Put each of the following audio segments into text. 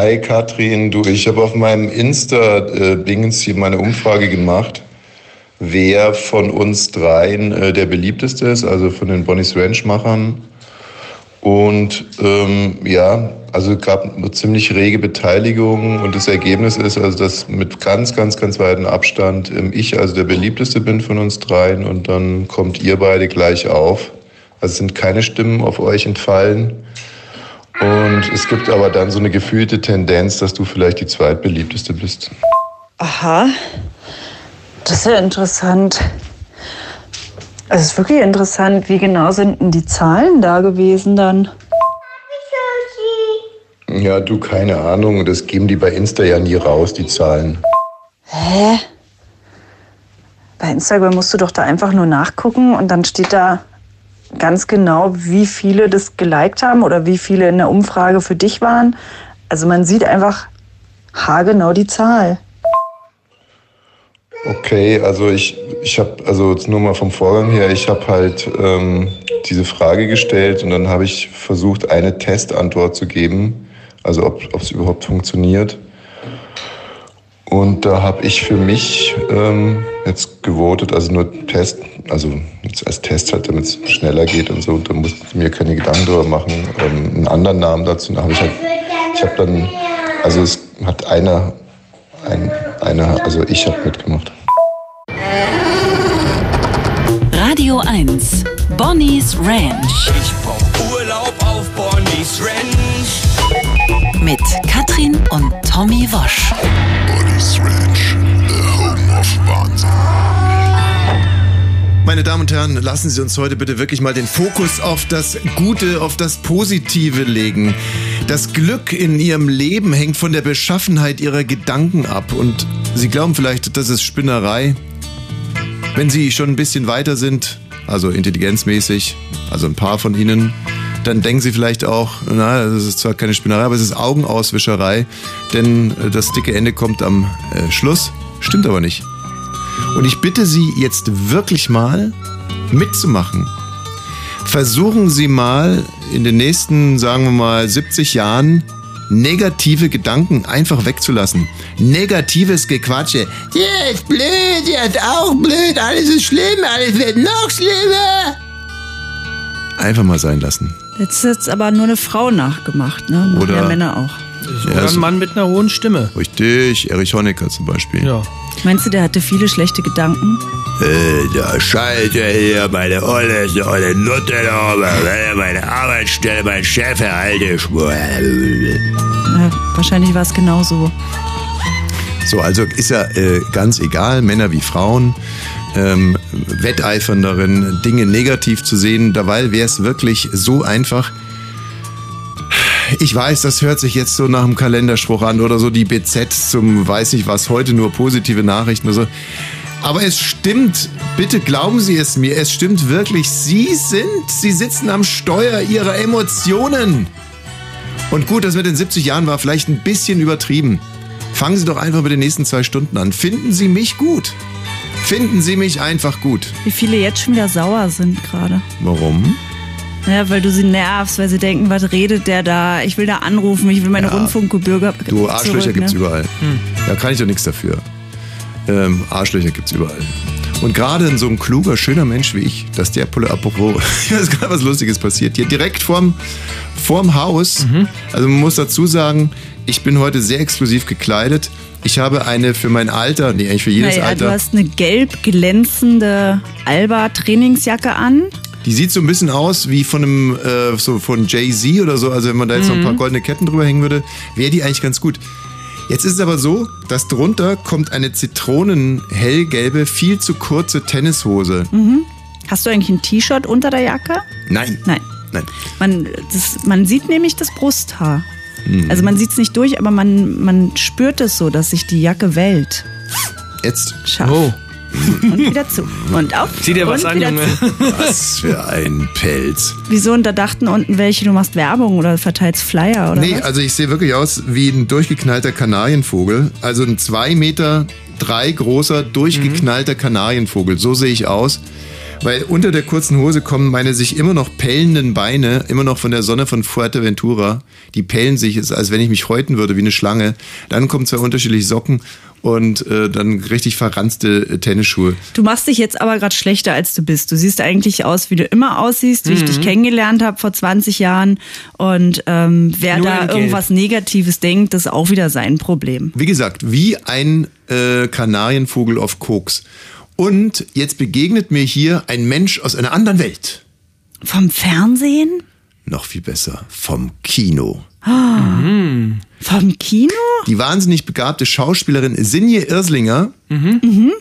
Hi Katrin, du, ich habe auf meinem Insta-Dingens hier meine Umfrage gemacht, wer von uns dreien äh, der beliebteste ist, also von den Bonnie's Ranch-Machern. Und ähm, ja, also gab eine ziemlich rege Beteiligung und das Ergebnis ist also, dass mit ganz, ganz, ganz weitem Abstand ähm, ich also der beliebteste bin von uns dreien und dann kommt ihr beide gleich auf. Also sind keine Stimmen auf euch entfallen. Und es gibt aber dann so eine gefühlte Tendenz, dass du vielleicht die zweitbeliebteste bist. Aha. Das ist ja interessant. Es ist wirklich interessant, wie genau sind denn die Zahlen da gewesen dann? Ja, du, keine Ahnung. Das geben die bei Insta ja nie raus, die Zahlen. Hä? Bei Instagram musst du doch da einfach nur nachgucken und dann steht da ganz genau, wie viele das geliked haben oder wie viele in der Umfrage für dich waren. Also man sieht einfach haargenau die Zahl. Okay, also ich, ich habe, also jetzt nur mal vom Vorgang her, ich habe halt ähm, diese Frage gestellt und dann habe ich versucht, eine Testantwort zu geben, also ob es überhaupt funktioniert. Und da habe ich für mich ähm, jetzt gewotet, also nur Test, also jetzt als Test halt, damit es schneller geht und so. Da musste ich mir keine Gedanken darüber machen. Ähm, einen anderen Namen dazu habe ich halt, ich habe dann, also es hat einer, ein, einer, also ich habe mitgemacht. Radio 1, Bonnie's Ranch. Ich brauch Urlaub auf Bonnie's Ranch. Mit Katrin und Tommy Wosch. Ranch, the home of Wahnsinn. Meine Damen und Herren, lassen Sie uns heute bitte wirklich mal den Fokus auf das Gute, auf das Positive legen. Das Glück in Ihrem Leben hängt von der Beschaffenheit Ihrer Gedanken ab. Und Sie glauben vielleicht, das ist Spinnerei. Wenn Sie schon ein bisschen weiter sind, also intelligenzmäßig, also ein paar von Ihnen, dann denken Sie vielleicht auch, na, das ist zwar keine Spinnerei, aber es ist Augenauswischerei, denn äh, das dicke Ende kommt am äh, Schluss. Stimmt aber nicht. Und ich bitte Sie jetzt wirklich mal mitzumachen. Versuchen Sie mal in den nächsten, sagen wir mal, 70 Jahren negative Gedanken einfach wegzulassen. Negatives Gequatsche. Der ist blöd, der ist auch blöd, alles ist schlimm, alles wird noch schlimmer. Einfach mal sein lassen. Jetzt ist jetzt aber nur eine Frau nachgemacht, ne? Machen Oder- ja Männer auch. Sogar ein Mann mit einer hohen Stimme. Richtig, Erich Honecker zum Beispiel. Ja. Meinst du, der hatte viele schlechte Gedanken? Äh, der Scheiße hier, meine Olle, so eine Nutte da, meine Arbeitsstelle, mein Chef, erhalte Ja, wahrscheinlich war es genauso. So, also ist ja äh, ganz egal, Männer wie Frauen ähm, wetteifern darin, Dinge negativ zu sehen. Dabei wäre es wirklich so einfach. Ich weiß, das hört sich jetzt so nach einem Kalenderspruch an oder so die BZ zum weiß ich was, heute nur positive Nachrichten oder so. Aber es stimmt, bitte glauben Sie es mir, es stimmt wirklich. Sie sind, Sie sitzen am Steuer Ihrer Emotionen. Und gut, das mit den 70 Jahren war vielleicht ein bisschen übertrieben. Fangen Sie doch einfach mit den nächsten zwei Stunden an. Finden Sie mich gut. Finden Sie mich einfach gut. Wie viele jetzt schon wieder sauer sind gerade. Warum? Ja, weil du sie nervst, weil sie denken, was redet der da? Ich will da anrufen, ich will meine Ja. Rundfunkgebühr Du, Arschlöcher zurück, gibt's ne? überall. Da kann ich doch nichts dafür. Ähm, Arschlöcher gibt's überall. Und gerade in so ein kluger, schöner Mensch wie ich, dass der Pulle, apropos, hier ist gerade was Lustiges passiert. Hier direkt vorm, vorm Haus. Also man muss dazu sagen, ich bin heute sehr exklusiv gekleidet. Ich habe eine für mein Alter, nee, eigentlich für jedes Naja, du Alter. hast eine gelb glänzende Alba-Trainingsjacke an. Die sieht so ein bisschen aus wie von einem, äh, so von Jay-Z oder so. Also wenn man da jetzt noch ein paar goldene Ketten drüber hängen würde, wäre die eigentlich ganz gut. Jetzt ist es aber so, dass drunter kommt eine zitronenhellgelbe, viel zu kurze Tennishose. Hast du eigentlich ein T-Shirt unter der Jacke? Nein. Nein. Nein. Man, das, man sieht nämlich das Brusthaar. Mhm. Also man sieht es nicht durch, aber man, man spürt es so, dass sich die Jacke wellt. Jetzt. Scharf. Oh. Und wieder zu. Und auf. Zieh dir was an, Junge. zu. Was für ein Pelz. Wieso? Und da dachten unten welche, du machst Werbung oder verteilst Flyer oder Nee, was? also ich sehe wirklich aus wie ein durchgeknallter Kanarienvogel. Also ein zwei Meter drei großer, durchgeknallter Kanarienvogel. So sehe ich aus. Weil unter der kurzen Hose kommen meine sich immer noch pellenden Beine, immer noch von der Sonne von Fuerteventura. Die pellen sich, ist, als wenn ich mich häuten würde wie eine Schlange. Dann kommen zwei unterschiedliche Socken und äh, dann richtig verranzte äh, Tennisschuhe. Du machst dich jetzt aber gerade schlechter, als du bist. Du siehst eigentlich aus, wie du immer aussiehst, wie ich dich kennengelernt habe vor 20 Jahren. Und ähm, wer Nur da irgendwas Negatives denkt, das ist auch wieder sein Problem. Wie gesagt, wie ein äh, Kanarienvogel auf Koks. Und jetzt begegnet mir hier ein Mensch aus einer anderen Welt. Vom Fernsehen? Noch viel besser, vom Kino. Vom Kino? Die wahnsinnig begabte Schauspielerin Sinje Irslinger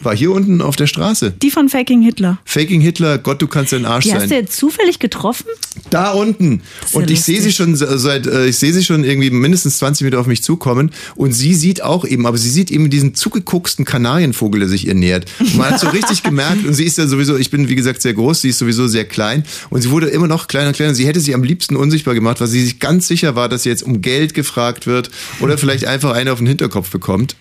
war hier unten auf der Straße. Die von Faking Hitler. Faking Hitler, Gott, du kannst ein Arsch Die hast sein. du jetzt zufällig getroffen? Da unten. ist ja Und ich sehe sie schon seit, äh, ich sehe sie schon irgendwie mindestens 20 Meter auf mich zukommen. Und sie sieht auch eben, aber sie sieht eben diesen zugegucksten Kanarienvogel, der sich ihr nähert. Und man hat so richtig gemerkt, und sie ist ja sowieso, ich bin wie gesagt sehr groß, sie ist sowieso sehr klein. Und sie wurde immer noch kleiner und kleiner. Sie hätte sich am liebsten unsichtbar gemacht, weil sie sich ganz sicher war, dass sie jetzt um Geld gefragt wird oder vielleicht einfach eine auf den Hinterkopf bekommt.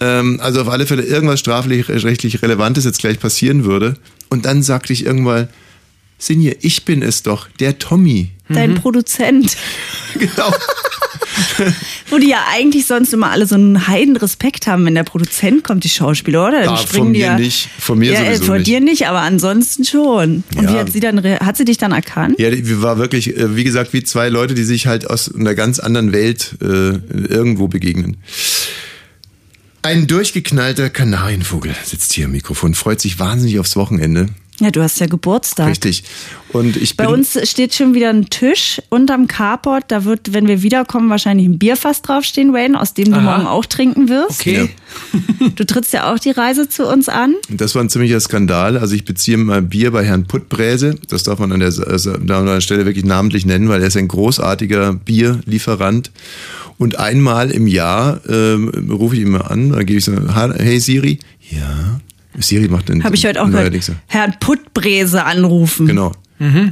Ähm, also auf alle Fälle irgendwas strafrechtlich Relevantes jetzt gleich passieren würde. Und dann sagte ich irgendwann, Sinje, ich bin es doch, der Tommy. Dein Produzent. Genau. Wo die ja eigentlich sonst immer alle so einen heiden Respekt haben, wenn der Produzent kommt, die Schauspieler, oder? Dann Ah, springen von die mir ja, nicht. Von mir ja, äh, sowieso von nicht. dir nicht, aber ansonsten schon. Und Ja. wie hat sie dann, hat sie dich dann erkannt? Ja, die war wirklich, äh, wie gesagt, wie zwei Leute, die sich halt aus einer ganz anderen Welt äh, irgendwo begegnen. Ein durchgeknallter Kanarienvogel sitzt hier am Mikrofon, freut sich wahnsinnig aufs Wochenende. Ja, du hast ja Geburtstag. Richtig. Und ich Bei uns steht schon wieder ein Tisch unterm Carport. Da wird, wenn wir wiederkommen, wahrscheinlich ein Bierfass draufstehen, Wayne, aus dem du Aha. morgen auch trinken wirst. Okay. Du trittst ja auch die Reise zu uns an. das war ein ziemlicher Skandal. Also ich beziehe mal Bier bei Herrn Puttbräse. Das darf man an der, also an der Stelle wirklich namentlich nennen, weil er ist ein großartiger Bierlieferant. Und einmal im Jahr ähm, rufe ich ihn mal an, da gebe ich so, hey Siri, ja. Siri macht den Habe ich heute auch gehört. neuerdings so. Herrn Puttbräse anrufen. Genau.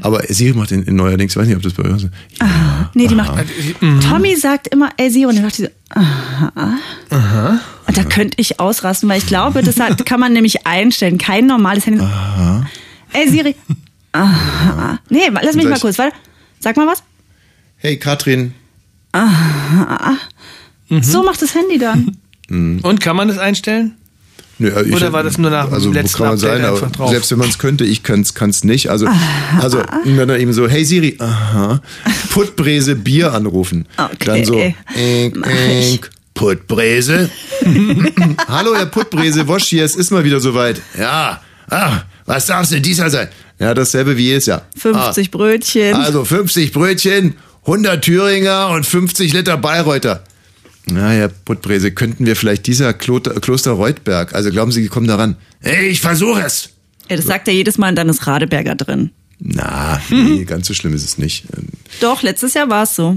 Aber Siri macht den, den neuerdings, ich weiß nicht, ob das bei euch ist. Ja. Nee, die macht. Tommy sagt immer, ey Siri, und dann macht die so, aha. Und da könnte ich ausrasten, weil ich glaube, das hat, kann man nämlich einstellen. Kein normales Handy. Ey Siri, aha. Nee, lass mich mal kurz, warte. Sag mal was. Hey Katrin, So macht das Handy dann. Und kann man das einstellen? Nö, ich, Oder war das nur nach dem also, letzten kann man Update sein, einfach drauf? Selbst wenn man es könnte, ich kann es nicht. Also, also wenn dann eben so, hey Siri, aha, Puttbräse Bier anrufen. Okay. Dann so, ink, ink, Puttbräse. Hallo Herr Puttbräse, Wosch hier, es ist mal wieder soweit. Ja, ah, was darf's denn diesmal sein? Ja, dasselbe wie jedes Jahr. 50 Brötchen. Ah, also 50 Brötchen, 100 Thüringer und 50 Liter Bayreuther. Na, Herr Puttbräse, könnten wir vielleicht dieser Kloster, Kloster Reutberg, also glauben Sie, die kommen da ran? Hey, ich versuche es. Ja, das sagt er jedes Mal und dann ist Radeberger drin. Na, nee, ganz so schlimm ist es nicht. Doch, letztes Jahr war es so.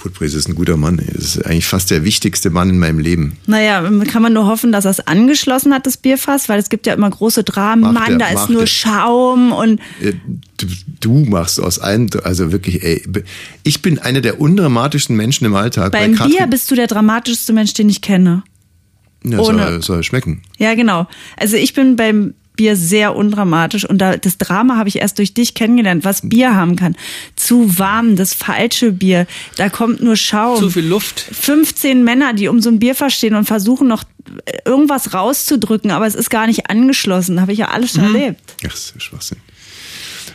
Puttbräse ist ein guter Mann. ey. Das ist eigentlich fast der wichtigste Mann in meinem Leben. Naja, kann man nur hoffen, dass er es angeschlossen hat, das Bierfass, weil es gibt ja immer große Dramen. Macht Mann, er, da ist nur er. Schaum und Äh, Du, du machst aus allem, also wirklich, ey, ich bin einer der undramatischsten Menschen im Alltag. beim Katrin- Bier bist du der dramatischste Mensch, den ich kenne. ja, soll, soll schmecken. Ja, genau. Also ich bin beim Bier sehr undramatisch und da, das Drama habe ich erst durch dich kennengelernt, was Bier haben kann. Zu warm, das falsche Bier, da kommt nur Schaum. Zu viel Luft. 15 Männer, die um so ein Bierfass stehen und versuchen noch äh, irgendwas rauszudrücken, aber es ist gar nicht angeschlossen. Habe ich ja alles Mhm. schon erlebt. Ach, das ist Schwachsinn.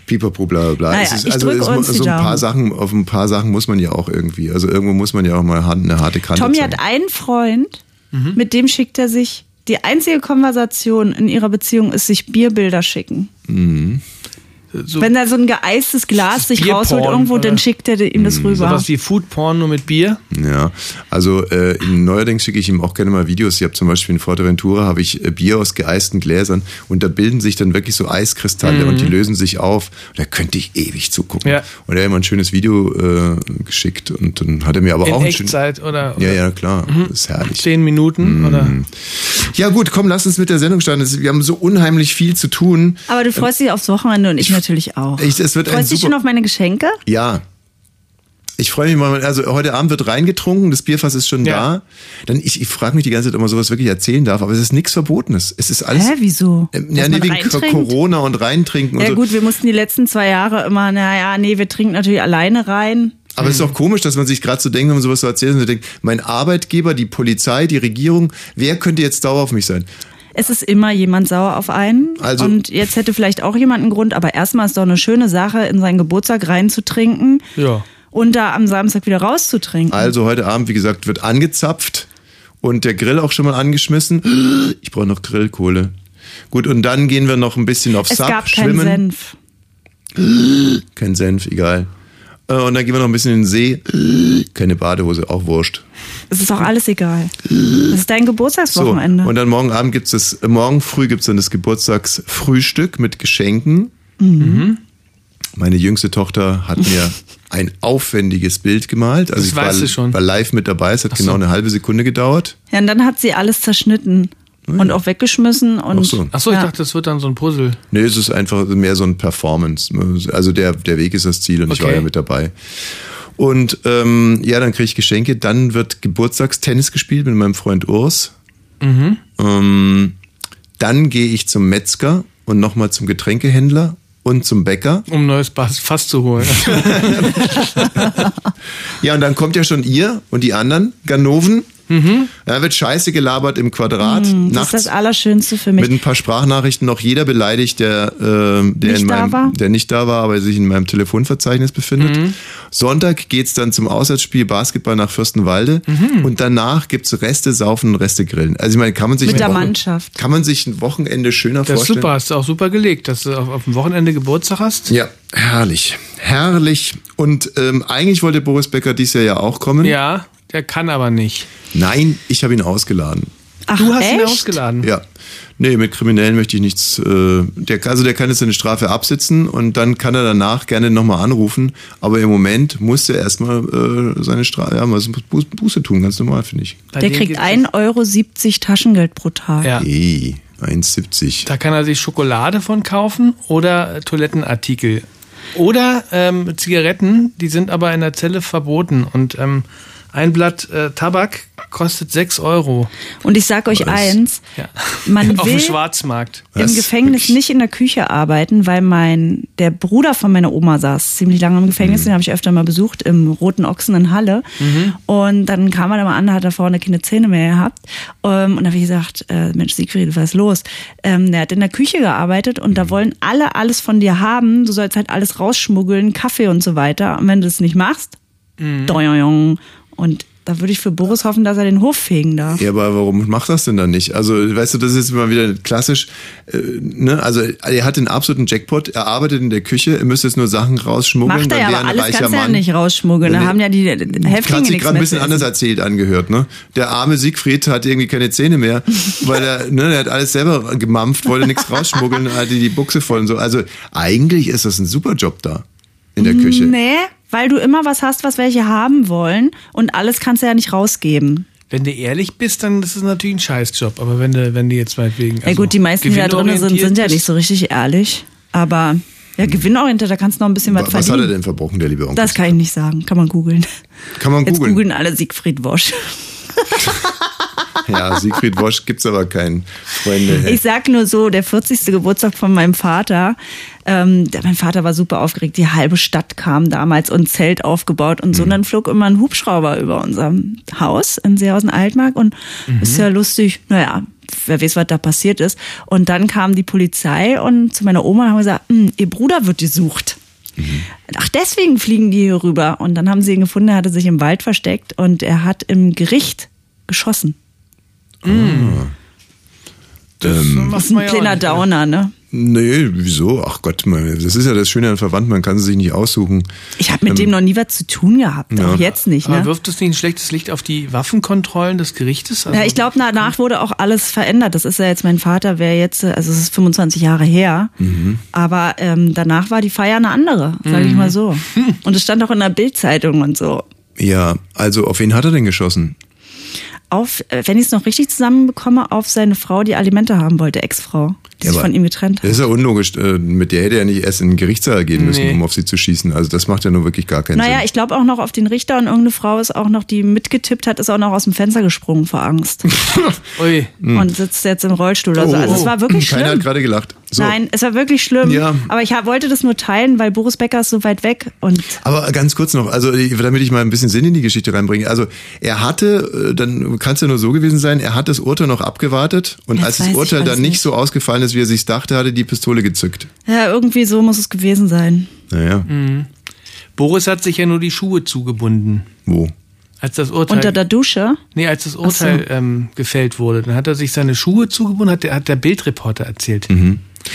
Pipapo, bla, bla, bla. Naja, es ist, also es, so ein paar. Sachen, auf ein paar Sachen muss man ja auch irgendwie, also irgendwo muss man ja auch mal eine harte Kante Tommy zeigen. hat einen Freund, Mhm. mit dem schickt er sich. Die einzige Konversation in ihrer Beziehung ist sich Bierbilder schicken. So, Wenn er so ein geeistes Glas sich Bierporn, rausholt irgendwo, dann oder? schickt er ihm das rüber. sowas wie Foodporn nur mit Bier. Ja, also äh, neuerdings schicke ich ihm auch gerne mal Videos. Ich habe zum Beispiel in Forteventura habe ich äh, Bier aus geeisten Gläsern und da bilden sich dann wirklich so Eiskristalle und die lösen sich auf. Und da könnte ich ewig zugucken. Ja. Und er hat mir ein schönes Video äh, geschickt und dann hat er mir aber In auch ein schönes. Echtzeit oder, Ja, oder ja, klar. Das ist herrlich. zehn Minuten oder Ja gut, komm, lass uns mit der Sendung starten. Wir haben so unheimlich viel zu tun. Aber du freust dich aufs Wochenende und ich natürlich auch. Ich, es wird freust dich super schon auf meine Geschenke? Ja. Ich freue mich mal, also heute Abend wird reingetrunken, das Bierfass ist schon Ja. da. Dann ich, ich frage mich die ganze Zeit, ob man sowas wirklich erzählen darf, aber es ist nichts Verbotenes. Es ist alles. Hä, wieso? Ähm, Ja, nee, wegen reintrinkt? Corona und reintrinken und Ja so. gut, wir mussten die letzten zwei Jahre immer, naja, nee, wir trinken natürlich alleine rein. Aber es ist auch komisch, dass man sich gerade so denkt, wenn man sowas so erzählt, und so denkt, mein Arbeitgeber, die Polizei, die Regierung, wer könnte jetzt sauer auf mich sein? Es ist immer jemand sauer auf einen. Also- und jetzt hätte vielleicht auch jemand einen Grund, aber erstmal ist doch eine schöne Sache, in seinen Geburtstag reinzutrinken Ja. und da am Samstag wieder rauszutrinken. Also heute Abend, wie gesagt, wird angezapft und der Grill auch schon mal angeschmissen. Ich brauche noch Grillkohle. Gut, und dann gehen wir noch ein bisschen auf es Sub, gab schwimmen. Senf. Kein Senf, egal. Äh, Und dann gehen wir noch ein bisschen in den See. Keine Badehose, auch wurscht. Es ist auch alles egal. Das ist dein So, Geburtstagswochenende. und dann morgen Abend gibt's das, äh, morgen früh gibt's dann das Geburtstagsfrühstück mit Geschenken. Mhm. Meine jüngste Tochter hat mir ein aufwendiges Bild gemalt. Also Das ich war, weißt du schon. war live mit dabei. Es hat genau eine halbe Sekunde gedauert. ja, und dann hat sie alles zerschnitten und auch weggeschmissen und Ach so. Ach so, ich Ja. dachte, das wird dann so ein Puzzle. Nee, es ist einfach mehr so ein Performance. Also der, der Weg ist das Ziel und ich Okay. war ja mit dabei. Und ähm, ja, dann kriege ich Geschenke. Dann wird Geburtstagstennis gespielt mit meinem Freund Urs. Mhm. Ähm, dann gehe ich zum Metzger und nochmal zum Getränkehändler und zum Bäcker. Um ein neues Fass zu holen. Ja, und dann kommt ja schon ihr und die anderen Ganoven. Da wird Scheiße gelabert im Quadrat. Mhm. das ist nachts. das Allerschönste für mich. Mit ein paar Sprachnachrichten noch jeder beleidigt, der, äh, der, Nicht in da meinem, war? der nicht da war, aber sich in meinem Telefonverzeichnis befindet. Mhm. Sonntag geht's dann zum Auswärtsspiel Basketball nach Fürstenwalde Mhm. und danach gibt's Reste saufen und Reste grillen. Also ich meine, kann man sich Mit ein der Wochen- Mannschaft. Kann man sich ein Wochenende schöner Das ist vorstellen? super, hast du auch super gelegt, dass du auf, auf dem Wochenende Geburtstag hast. Ja, herrlich. Herrlich. Und ähm, eigentlich wollte Boris Becker dies Jahr ja auch kommen. Ja, der kann aber nicht. Nein, ich habe ihn ausgeladen. Ach, Du hast echt? ihn ausgeladen. Ja. Nee, mit Kriminellen möchte ich nichts. Äh, der, also der kann jetzt seine Strafe absitzen und dann kann er danach gerne nochmal anrufen. Aber im Moment muss er erstmal äh, seine Strafe, ja, muss Buße, Buße tun, ganz normal, finde ich. Bei Der kriegt geht 1,70 Euro Taschengeld pro Tag. Ja. Ey, 1,70. Da kann er sich Schokolade von kaufen oder Toilettenartikel. Oder ähm, Zigaretten, die sind aber in der Zelle verboten. Und ähm, ein Blatt äh, Tabak kostet 6 Euro. Und ich sag euch Was? eins, Ja. man Auf will Schwarzmarkt. im Was? Gefängnis Wirklich? nicht in der Küche arbeiten, weil mein der Bruder von meiner Oma saß ziemlich lange im Gefängnis, Mhm. den habe ich öfter mal besucht im Roten Ochsen in Halle. Mhm. Und dann kam er da mal an, da hat er vorne keine Zähne mehr gehabt. Ähm, und da habe ich gesagt, äh, Mensch Siegfried, was ist los? Ähm, der hat in der Küche gearbeitet und Mhm. da wollen alle alles von dir haben. Du sollst halt alles rausschmuggeln, Kaffee und so weiter. Und wenn du das nicht machst, Mhm. doing. Und da würde ich für Boris hoffen, dass er den Hof fegen darf. Ja, aber warum macht das denn dann nicht? Also, weißt du, das ist immer wieder klassisch. Äh, ne? Also, er hat den absoluten Jackpot, er arbeitet in der Küche, er müsste jetzt nur Sachen rausschmuggeln, Macht er ja, aber alles kannst du ja nicht rausschmuggeln. Da haben ja die Hat Häftlinge sich nichts gerade ein bisschen anders erzählt angehört, ne? Der arme Siegfried hatte irgendwie keine Zähne mehr, weil er, ne, der hat alles selber gemampft, wollte nichts rausschmuggeln, hatte die Buchse voll und so. Also eigentlich ist das ein super Job da in der Küche. Nee, weil du immer was hast, was welche haben wollen und alles kannst du ja nicht rausgeben. Wenn du ehrlich bist, dann ist es natürlich ein Scheißjob. Aber wenn du, wenn du jetzt meinetwegen. ja gut, die meisten, die da drin sind, sind ja nicht so richtig ehrlich. Aber ja, gewinnorientiert, da kannst du noch ein bisschen was, Was hat er verdienen. denn verbrochen, der liebe Onkel? Das kann ich nicht sagen. Kann man googeln. Kann man Jetzt googeln. googeln alle Siegfried Wosch. Ja, Siegfried Wosch gibt's aber keinen, Freunde. Ich sag nur so, der 40. Geburtstag von meinem Vater, ähm, der, mein Vater war super aufgeregt, die halbe Stadt kam damals und Zelt aufgebaut und so. Und dann flog immer ein Hubschrauber über unserem Haus in Seehausen-Altmark und ist ja lustig, naja, wer weiß, was da passiert ist. Und dann kam die Polizei und zu meiner Oma und haben gesagt, "Hm, ihr Bruder wird gesucht. Ach, deswegen fliegen die hier rüber. Und dann haben sie ihn gefunden, er hatte sich im Wald versteckt und er hat im Gericht geschossen. Das Ähm, Das ist ein ja kleiner nicht. Downer, ne? Nee, wieso? Ach Gott, man, das ist ja das Schöne an Verwandten, man kann sie sich nicht aussuchen. Ich habe mit dem noch nie was zu tun gehabt, auch jetzt nicht. Aber Ne? wirft es nicht ein schlechtes Licht auf die Waffenkontrollen des Gerichtes? Also, Ja, ich glaube, danach wurde auch alles verändert. Das ist ja jetzt mein Vater, wäre jetzt, äh, also es ist 25 Jahre her, aber ähm, danach war die Feier eine andere, sage ich mal so. Und es stand auch in der Bildzeitung und so. Ja, also auf wen hat er denn geschossen? Auf, äh, wenn ich es noch richtig zusammenbekomme, auf seine Frau, die Alimente haben wollte, Ex-Frau, die Ja, sich von ihm getrennt Das hat. ist ja unlogisch. äh, Mit der hätte er nicht erst in den Gerichtssaal gehen müssen, Nee. um auf sie zu schießen. Also das macht ja nur wirklich gar keinen Naja, Sinn. ich glaube auch noch auf den Richter und irgendeine Frau ist auch noch, die mitgetippt hat, ist auch noch aus dem Fenster gesprungen vor Angst Ui. und sitzt jetzt im Rollstuhl. Also, also es war wirklich Hm. Keiner schlimm. hat gerade gelacht. So. Nein, es war wirklich schlimm. Ja. Aber ich hab, wollte das nur teilen, weil Boris Becker ist so weit weg und Aber ganz kurz noch, also damit ich mal ein bisschen Sinn in die Geschichte reinbringe. Also er hatte, äh, dann kann es ja nur so gewesen sein, er hat das Urteil noch abgewartet und Das als das Urteil dann nicht so ausgefallen ist, wie er sich dachte, hat er die Pistole gezückt. ja, irgendwie so muss es gewesen sein. Naja, Boris hat sich ja nur die Schuhe zugebunden. wo? Als das Urteil, Unter der Dusche. nee, als das Urteil ähm, gefällt wurde, dann hat er sich seine Schuhe zugebunden, hat der, hat der Bildreporter erzählt.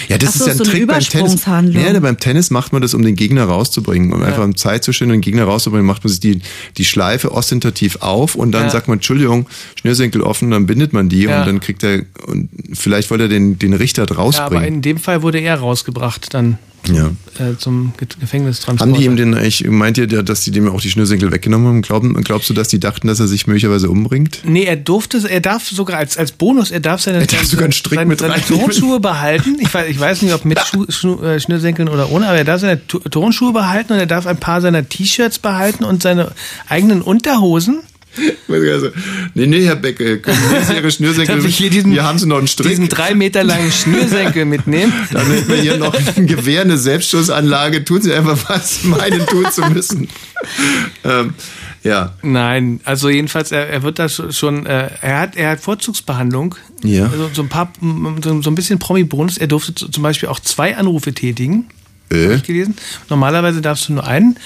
Ja, das so, ist ja ein so Trick beim Tennis. Ja, beim Tennis macht man das, um den Gegner rauszubringen. Um einfach um Zeit zu und den Gegner rauszubringen, macht man sich die, die Schleife ostentativ auf und dann Ja. sagt man, Entschuldigung, Schnürsenkel offen, dann bindet man die Ja. und dann kriegt er, und vielleicht wollte er den, den Richter Ja, aber rausbringen. in dem Fall wurde er rausgebracht dann Ja. äh, zum Ge- Gefängnistransport. Haben die ihm denn eigentlich, meint ihr, dass die dem auch die Schnürsenkel weggenommen haben? Glauben, glaubst du, dass die dachten, dass er sich möglicherweise umbringt? Nee, er durfte, er darf sogar als, als Bonus, er darf seine, Er darf sogar einen Strick seine, mit seine reinnehmen. Turnschuhe behalten. Ich weiß, ich weiß nicht, ob mit Schuh, Schuh, äh, Schnürsenkeln oder ohne, aber er darf seine Tu- Turnschuhe behalten und er darf ein paar seiner T-Shirts behalten und seine eigenen Unterhosen. Also, nee, nee, Herr Becke, können Sie Ihre Schnürsenkel, Darf ich hier diesen, hier haben Sie noch einen Strick. diesen drei Meter langen Schnürsenkel mitnehmen? Dann hätten wir hier noch ein Gewehr, eine Selbstschussanlage. Tun Sie einfach, was meinen tun zu müssen. ähm, ja. Nein, also jedenfalls, er, er wird da schon- äh, er hat, er hat Vorzugsbehandlung. Ja. Also so ein paar, so, so ein bisschen Promi-Bonus. Er durfte zum Beispiel auch zwei Anrufe tätigen. Äh? Ich gelesen. Normalerweise darfst du nur einen.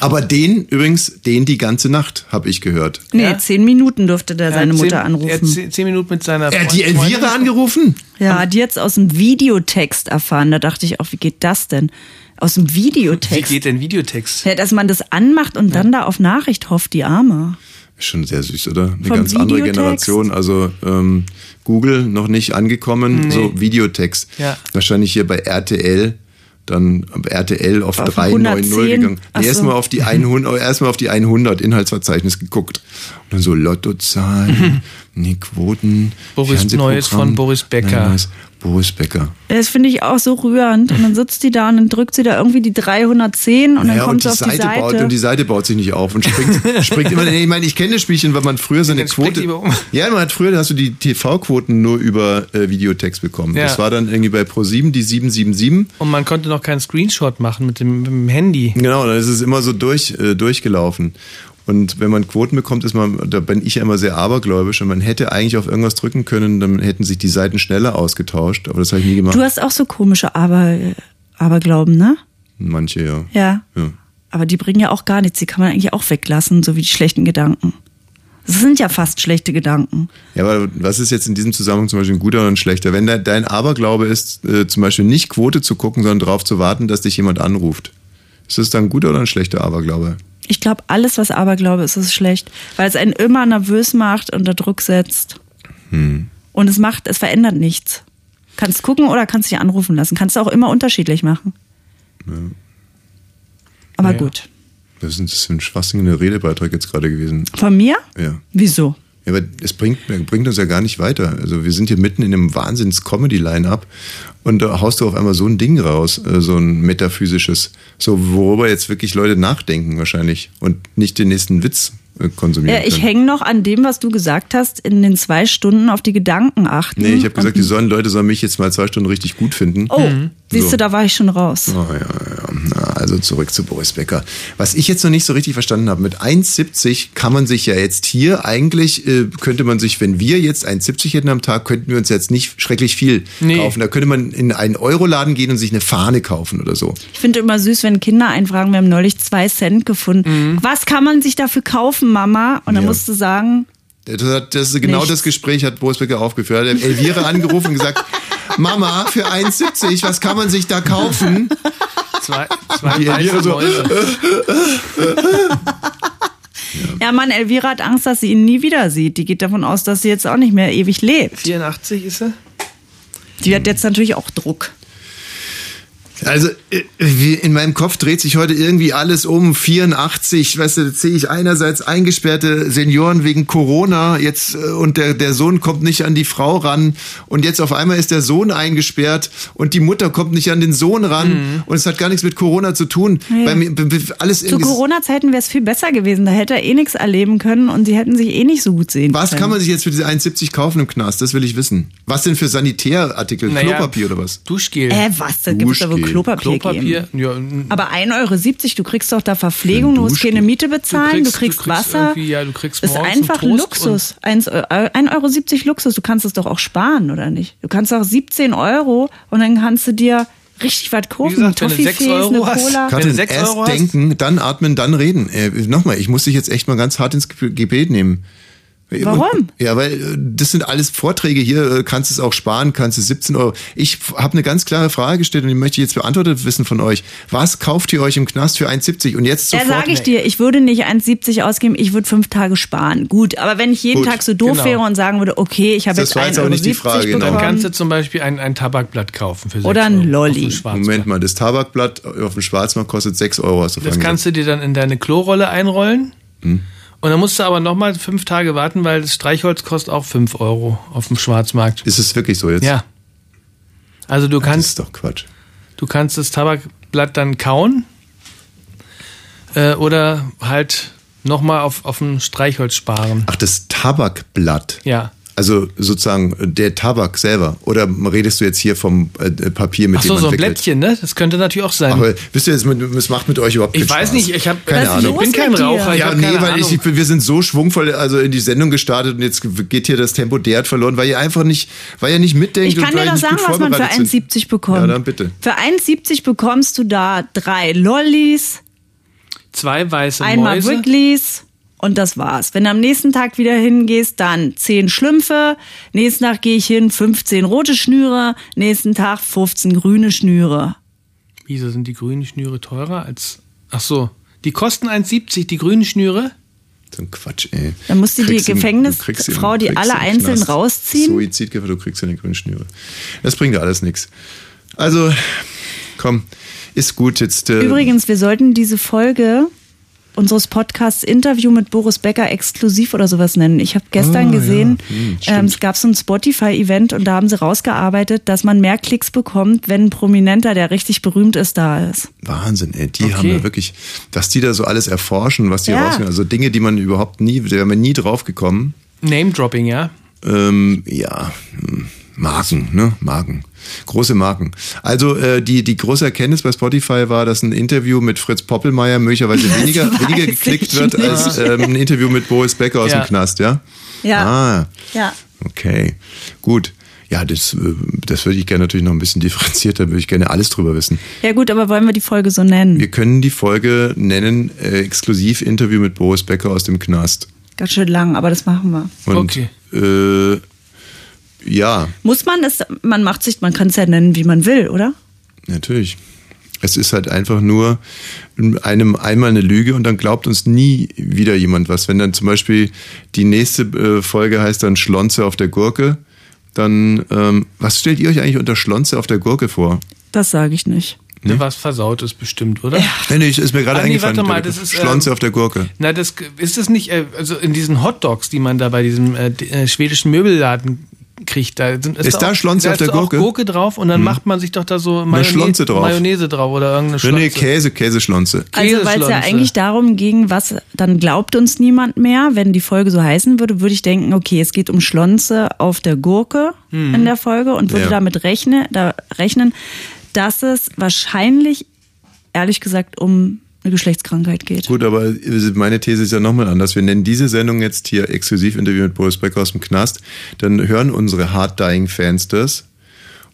Aber den, übrigens, den die ganze Nacht, habe ich gehört. Nee, Ja. zehn Minuten durfte der Er seine hat Mutter zehn, Er hat anrufen. zehn, zehn Minuten mit seiner Er hat die Elvira angerufen? Ja, die jetzt aus dem Videotext erfahren. Da dachte ich auch, wie geht das denn? Aus dem Wie Videotext. geht denn Videotext? Ja, dass man das anmacht und dann da auf Nachricht hofft, die Arme. Schon sehr süß, oder? Eine Vom ganz andere Videotext? Generation. Also ähm, Google noch nicht angekommen, so Videotext. Ja. Wahrscheinlich hier bei RTL. Dann RTL auf, Auf 390 110. gegangen. Ach so. Erstmal auf die 100, erstmal auf die 100 Inhaltsverzeichnis geguckt. Und dann so Lottozahlen, nee, Quoten. Boris. Neues von Boris Becker. Nein. Boris Becker. Das finde ich auch so rührend. Und dann sitzt die da und dann drückt sie da irgendwie die 310 und dann Ja, kommt und sie die auf Seite, die Seite. baut und die Seite baut sich nicht auf und springt, springt immer. Ich meine, ich kenne das Spielchen, weil man früher so eine Dann Quote. um. Ja, man hat früher hast du die TV-Quoten nur über äh, Videotext bekommen. Ja. Das war dann irgendwie bei Pro7 die 777. Und man konnte noch keinen Screenshot machen mit dem, mit dem Handy. Genau, dann ist es immer so durch, äh, durchgelaufen. Und wenn man Quoten bekommt, ist man, da bin ich ja immer sehr abergläubisch und man hätte eigentlich auf irgendwas drücken können, dann hätten sich die Seiten schneller ausgetauscht, aber das habe ich nie gemacht. Du hast auch so komische Aber, Aberglauben, ne? Manche, ja. Ja. ja. Aber die bringen ja auch gar nichts. Die kann man eigentlich auch weglassen, so wie die schlechten Gedanken. Das sind ja fast schlechte Gedanken. Ja, aber was ist jetzt in diesem Zusammenhang zum Beispiel ein guter oder ein schlechter? Wenn de- dein Aberglaube ist, äh, zum Beispiel nicht Quote zu gucken, sondern darauf zu warten, dass dich jemand anruft. Ist das dann ein guter oder ein schlechter Aberglaube? Ich glaube, alles, was Aberglaube ist, ist schlecht, weil es einen immer nervös macht, unter Druck setzt. Hm. Und es macht, es verändert nichts. Kannst gucken oder kannst dich anrufen lassen. Kannst du auch immer unterschiedlich machen. Aber Naja. gut. Ist das für ein schwachsinniger Redebeitrag jetzt gerade gewesen? Von mir? Ja. Wieso? Ja, aber es bringt, bringt uns ja gar nicht weiter. Also wir sind hier mitten in einem Wahnsinns-Comedy-Line-Up und da haust du auf einmal so ein Ding raus, äh, so ein metaphysisches, so worüber jetzt wirklich Leute nachdenken wahrscheinlich und nicht den nächsten Witz äh, konsumieren Ja, ich hänge noch an dem, was du gesagt hast, in den zwei Stunden auf die Gedanken achten. Nee, ich habe gesagt, die sollen Leute sollen mich jetzt mal zwei Stunden richtig gut finden. Oh, siehst So. du, da war ich schon raus. Oh, ja, ja. Na, also zurück zu Boris Becker. Was ich jetzt noch nicht so richtig verstanden habe, mit 1,70 kann man sich ja jetzt hier eigentlich, äh, könnte man sich, wenn wir jetzt 1,70 hätten am Tag, könnten wir uns jetzt nicht schrecklich viel Nee. kaufen. Da könnte man in einen Euroladen gehen und sich eine Fahne kaufen oder so. Ich finde immer süß, wenn Kinder einfragen, wir haben neulich zwei Cent gefunden. Was kann man sich dafür kaufen, Mama? Und dann Ja. musst du sagen, Das, hat- das ist genau Nichts. das Gespräch hat Boris Becker aufgeführt. Er hat Elvira angerufen und gesagt, Mama, für 1,70, was kann man sich da kaufen? Zwei, zwei Die Elvira weiße so, Mäuse. ja Mann, Elvira hat Angst, dass sie ihn nie wieder sieht. Die geht davon aus, dass sie jetzt auch nicht mehr ewig lebt. 84 ist er? Die hat jetzt natürlich auch Druck. Also äh, wie- in meinem Kopf dreht sich heute irgendwie alles um. 84, weißt du, da sehe ich einerseits eingesperrte Senioren wegen Corona jetzt äh, und der, der Sohn kommt nicht an die Frau ran und jetzt auf einmal ist der Sohn eingesperrt und die Mutter kommt nicht an den Sohn ran und es hat gar nichts mit Corona zu tun. Ja. Bei mir, alles Zu Corona-Zeiten wäre es viel besser gewesen. Da hätte er eh nichts erleben können und sie hätten sich eh nicht so gut sehen Was können. kann man sich jetzt für diese 1,70 kaufen im Knast? Das will ich wissen. Was denn für Sanitärartikel? Naja, Klopapier oder was? Duschgel. Äh, was? Da gibt es aber Duschgel. Klopapier, Klopapier. geben. Ja, Aber 1,70 Euro, du kriegst doch da Verpflegung, du musst keine Miete bezahlen, du kriegst, Wasser. irgendwie, Ja, du kriegst Das ist morgens einfach einen Toast Luxus. 1,70 Euro Luxus. Du kannst es doch auch sparen, oder nicht? Du kannst auch 17 Euro und dann kannst du dir richtig was kaufen. gesagt, wenn du sechs Toffifees, Euro eine hast, Cola. Wenn du Katrin, erst Euro hast? denken, dann atmen, dann reden. Äh, Nochmal, ich muss dich jetzt echt mal ganz hart ins Ge- Gebet nehmen. Warum? Ja, weil äh, das sind alles Vorträge hier, äh, kannst es auch sparen, kannst es 17 Euro. Ich habe eine ganz klare Frage gestellt und die möchte ich jetzt beantwortet wissen von euch. Was kauft ihr euch im Knast für 1,70 und jetzt Da sofort? sage ich dir, ich würde nicht 1,70 ausgeben, ich würde fünf Tage sparen. Gut, aber wenn ich jeden Gut, Tag so doof genau. wäre und sagen würde, okay, ich habe Das jetzt war 1,70 jetzt auch Euro nicht die Frage, genau. Dann bekommen. kannst du zum Beispiel ein, ein Tabakblatt kaufen für sechs Oder ein Lolli. Moment mal, das Tabakblatt auf dem Schwarzmarkt kostet 6 Euro. Hast du Das kannst du dir dann in deine Klorolle einrollen. Hm. Und dann musst du aber nochmal fünf Tage warten, weil das Streichholz kostet auch fünf Euro auf dem Schwarzmarkt. Ist es wirklich so jetzt? Ja. Also du Das kannst, ist doch Quatsch. du kannst das Tabakblatt dann kauen äh, oder halt nochmal auf, auf dem Streichholz sparen. Ach, das Tabakblatt. Ja. Also sozusagen der Tabak selber. Oder redest du jetzt hier vom äh, Papier, mit Ach dem so, man so ein wickelt? Blättchen, ne? Das könnte natürlich auch sein. Aber wisst ihr, es macht mit euch überhaupt ich keinen weiß Spaß. nicht, ich habe Keine Ahnung. Ich bin kein? Raucher. Ich Ja, nee, keine weil ich, wir sind so schwungvoll also in die Sendung gestartet und jetzt geht hier das Tempo derart verloren, weil ihr einfach nicht, weil ihr nicht mitdenkt Ich kann und dir doch sagen, was man für vorbereitet sind. 1,70 bekommt. Ja, dann bitte. Für 1,70 bekommst du da drei Lollis, Zwei weiße einmal Mäuse. Wrigley's und das war's. Wenn du am nächsten Tag wieder hingehst, dann 10 Schlümpfe. Nächsten Tag gehe ich hin, 15 rote Schnüre. Nächsten Tag 15 grüne Schnüre. Wieso sind die grünen Schnüre teurer als. Ach so. Die kosten 1,70, die grünen Schnüre? So ein Quatsch, ey. Dann muss die die Gefängnisfrau du die alle einzeln Knast rausziehen? Suizidgefahr, du kriegst ja eine grüne Schnüre. Das bringt ja alles nichts. Also, komm, ist gut jetzt. Äh, Übrigens, wir sollten diese Folge unseres Podcasts Interview mit Boris Becker exklusiv oder sowas nennen. Ich habe gestern Ah, ja. gesehen, Hm, ähm, es gab so ein Spotify-Event und da haben sie rausgearbeitet, dass man mehr Klicks bekommt, wenn ein Prominenter, der richtig berühmt ist, da ist. Wahnsinn, ey. Die Okay. haben ja wirklich, was die da so alles erforschen, was die Ja. rausfinden. Also Dinge, die man überhaupt nie, da wäre man nie drauf gekommen. Name-Dropping, ja? Ähm, ja, hm, Marken, ne? Marken. Große Marken. Also äh, die, die große Erkenntnis bei Spotify war, dass ein Interview mit Fritz Poppelmeier möglicherweise weniger, weniger geklickt wird nicht. als ähm, ein Interview mit Boris Becker aus Ja. dem Knast, ja? Ja. Ah, Ja. okay. Gut. Ja, das, äh, das würde ich gerne natürlich noch ein bisschen differenzierter, würde ich gerne alles drüber wissen. Ja gut, aber wollen wir die Folge so nennen? Wir können die Folge nennen, äh, exklusiv Interview mit Boris Becker aus dem Knast. Ganz schön lang, aber das machen wir. Und, Okay. Äh, ja, Muss man es, man macht sich, man kann es ja nennen, wie man will, oder? natürlich. Es ist halt einfach nur einem einmal eine Lüge und dann glaubt uns nie wieder jemand was. Wenn dann zum Beispiel die nächste äh, Folge heißt dann Schlonze auf der Gurke, dann ähm, was stellt ihr euch eigentlich unter Schlonze auf der Gurke vor? Das sage ich nicht. Ne? Was Versautes bestimmt, oder? Nee, nee, ist mir gerade Ah, nee, eingefallen. warte mal, das ist, Schlonze ähm, auf der Gurke. Na, das ist es nicht, äh, also in diesen Hotdogs, die man da bei diesem äh, äh, schwedischen Möbelladen kriegt, da sind, Ist da auch, Schlonze da auf der ist auch Gurke? Gurke drauf und dann macht man sich doch da so Mayonnaise, Schlonze drauf. Mayonnaise drauf oder irgendeine Schlonze. nee, Käse, Käseschlonze. Also weil es ja eigentlich darum ging, was dann glaubt uns niemand mehr, wenn die Folge so heißen würde, würde ich denken, okay, es geht um Schlonze auf der Gurke in der Folge und würde Ja. damit rechne, da rechnen, dass es wahrscheinlich, ehrlich gesagt, um eine Geschlechtskrankheit geht. Gut, aber meine These ist ja nochmal anders. Wir nennen diese Sendung jetzt hier Exklusiv-Interview mit Boris Becker aus dem Knast. Dann hören unsere Hard-Dying-Fans das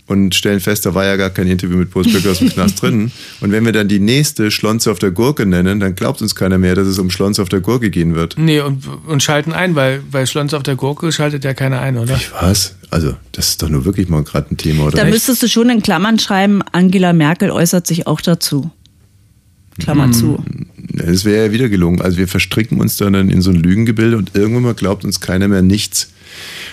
und stellen fest, da war ja gar kein Interview mit Boris Becker aus dem Knast drin. Und wenn wir dann die nächste Schlonze auf der Gurke nennen, dann glaubt uns keiner mehr, dass es um Schlonze auf der Gurke gehen wird. Nee, und, und schalten ein, weil bei Schlonze auf der Gurke schaltet ja keiner ein, oder? Was? Also, das ist doch nur wirklich mal gerade ein Thema, oder? Da müsstest du schon in Klammern schreiben, Angela Merkel äußert sich auch dazu. Klammer Hm. zu. Das wäre ja wieder gelungen. Also wir verstricken uns dann in so ein Lügengebilde und irgendwann mal glaubt uns keiner mehr nichts.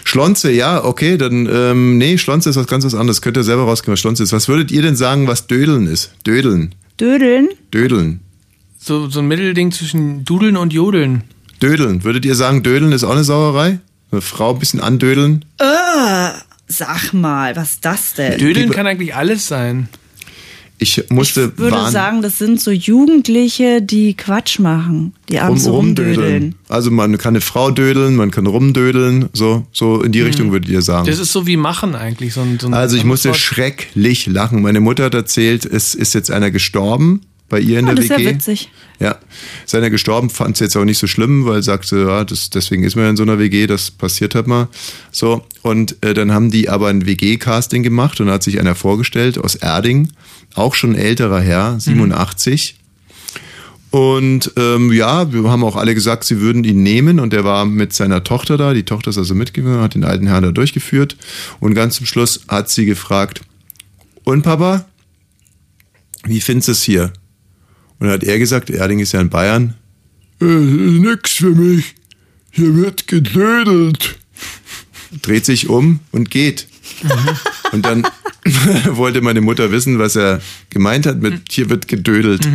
Schlonze, ja, okay, dann, ähm, nee, Schlonze ist was ganz was anderes. Könnt ihr selber rausgehen, was Schlonze ist. Was würdet ihr denn sagen, was Dödeln ist? Dödeln. Dödeln? Dödeln. So, so ein Mittelding zwischen Dudeln und Jodeln. Dödeln. Würdet ihr sagen, Dödeln ist auch eine Sauerei? Eine Frau ein bisschen andödeln? Äh, sag mal, was ist das denn? Dödeln kann eigentlich alles sein. Ich musste Ich würde sagen, das sind so Jugendliche, die Quatsch machen, die abends so rumdödeln. Also man kann eine Frau dödeln, man kann rumdödeln, so, so in die Richtung würdet ihr sagen. Das ist so wie machen eigentlich. So ein, so ein Also ich musste Wort. schrecklich lachen. Meine Mutter hat erzählt, es ist jetzt einer gestorben bei ihr in Ah, der das ist ja WG. witzig. Ja, ist einer gestorben, fand es jetzt auch nicht so schlimm, weil sagte, ja, das, deswegen ist man ja in so einer WG, das passiert halt mal. So, und äh, dann haben die aber ein WG-Casting gemacht und da hat sich einer vorgestellt aus Erding, auch schon älterer Herr, 87. Und ähm, ja, wir haben auch alle gesagt, sie würden ihn nehmen und er war mit seiner Tochter da. Die Tochter ist also mitgegangen, hat den alten Herrn da durchgeführt und ganz zum Schluss hat sie gefragt, und Papa, wie findest du es hier? Und dann hat er gesagt, Erding ist ja in Bayern. Äh, nix für mich. Hier wird gedödelt. Dreht sich um und geht. Und dann wollte meine Mutter wissen, was er gemeint hat mit hier wird gedödelt.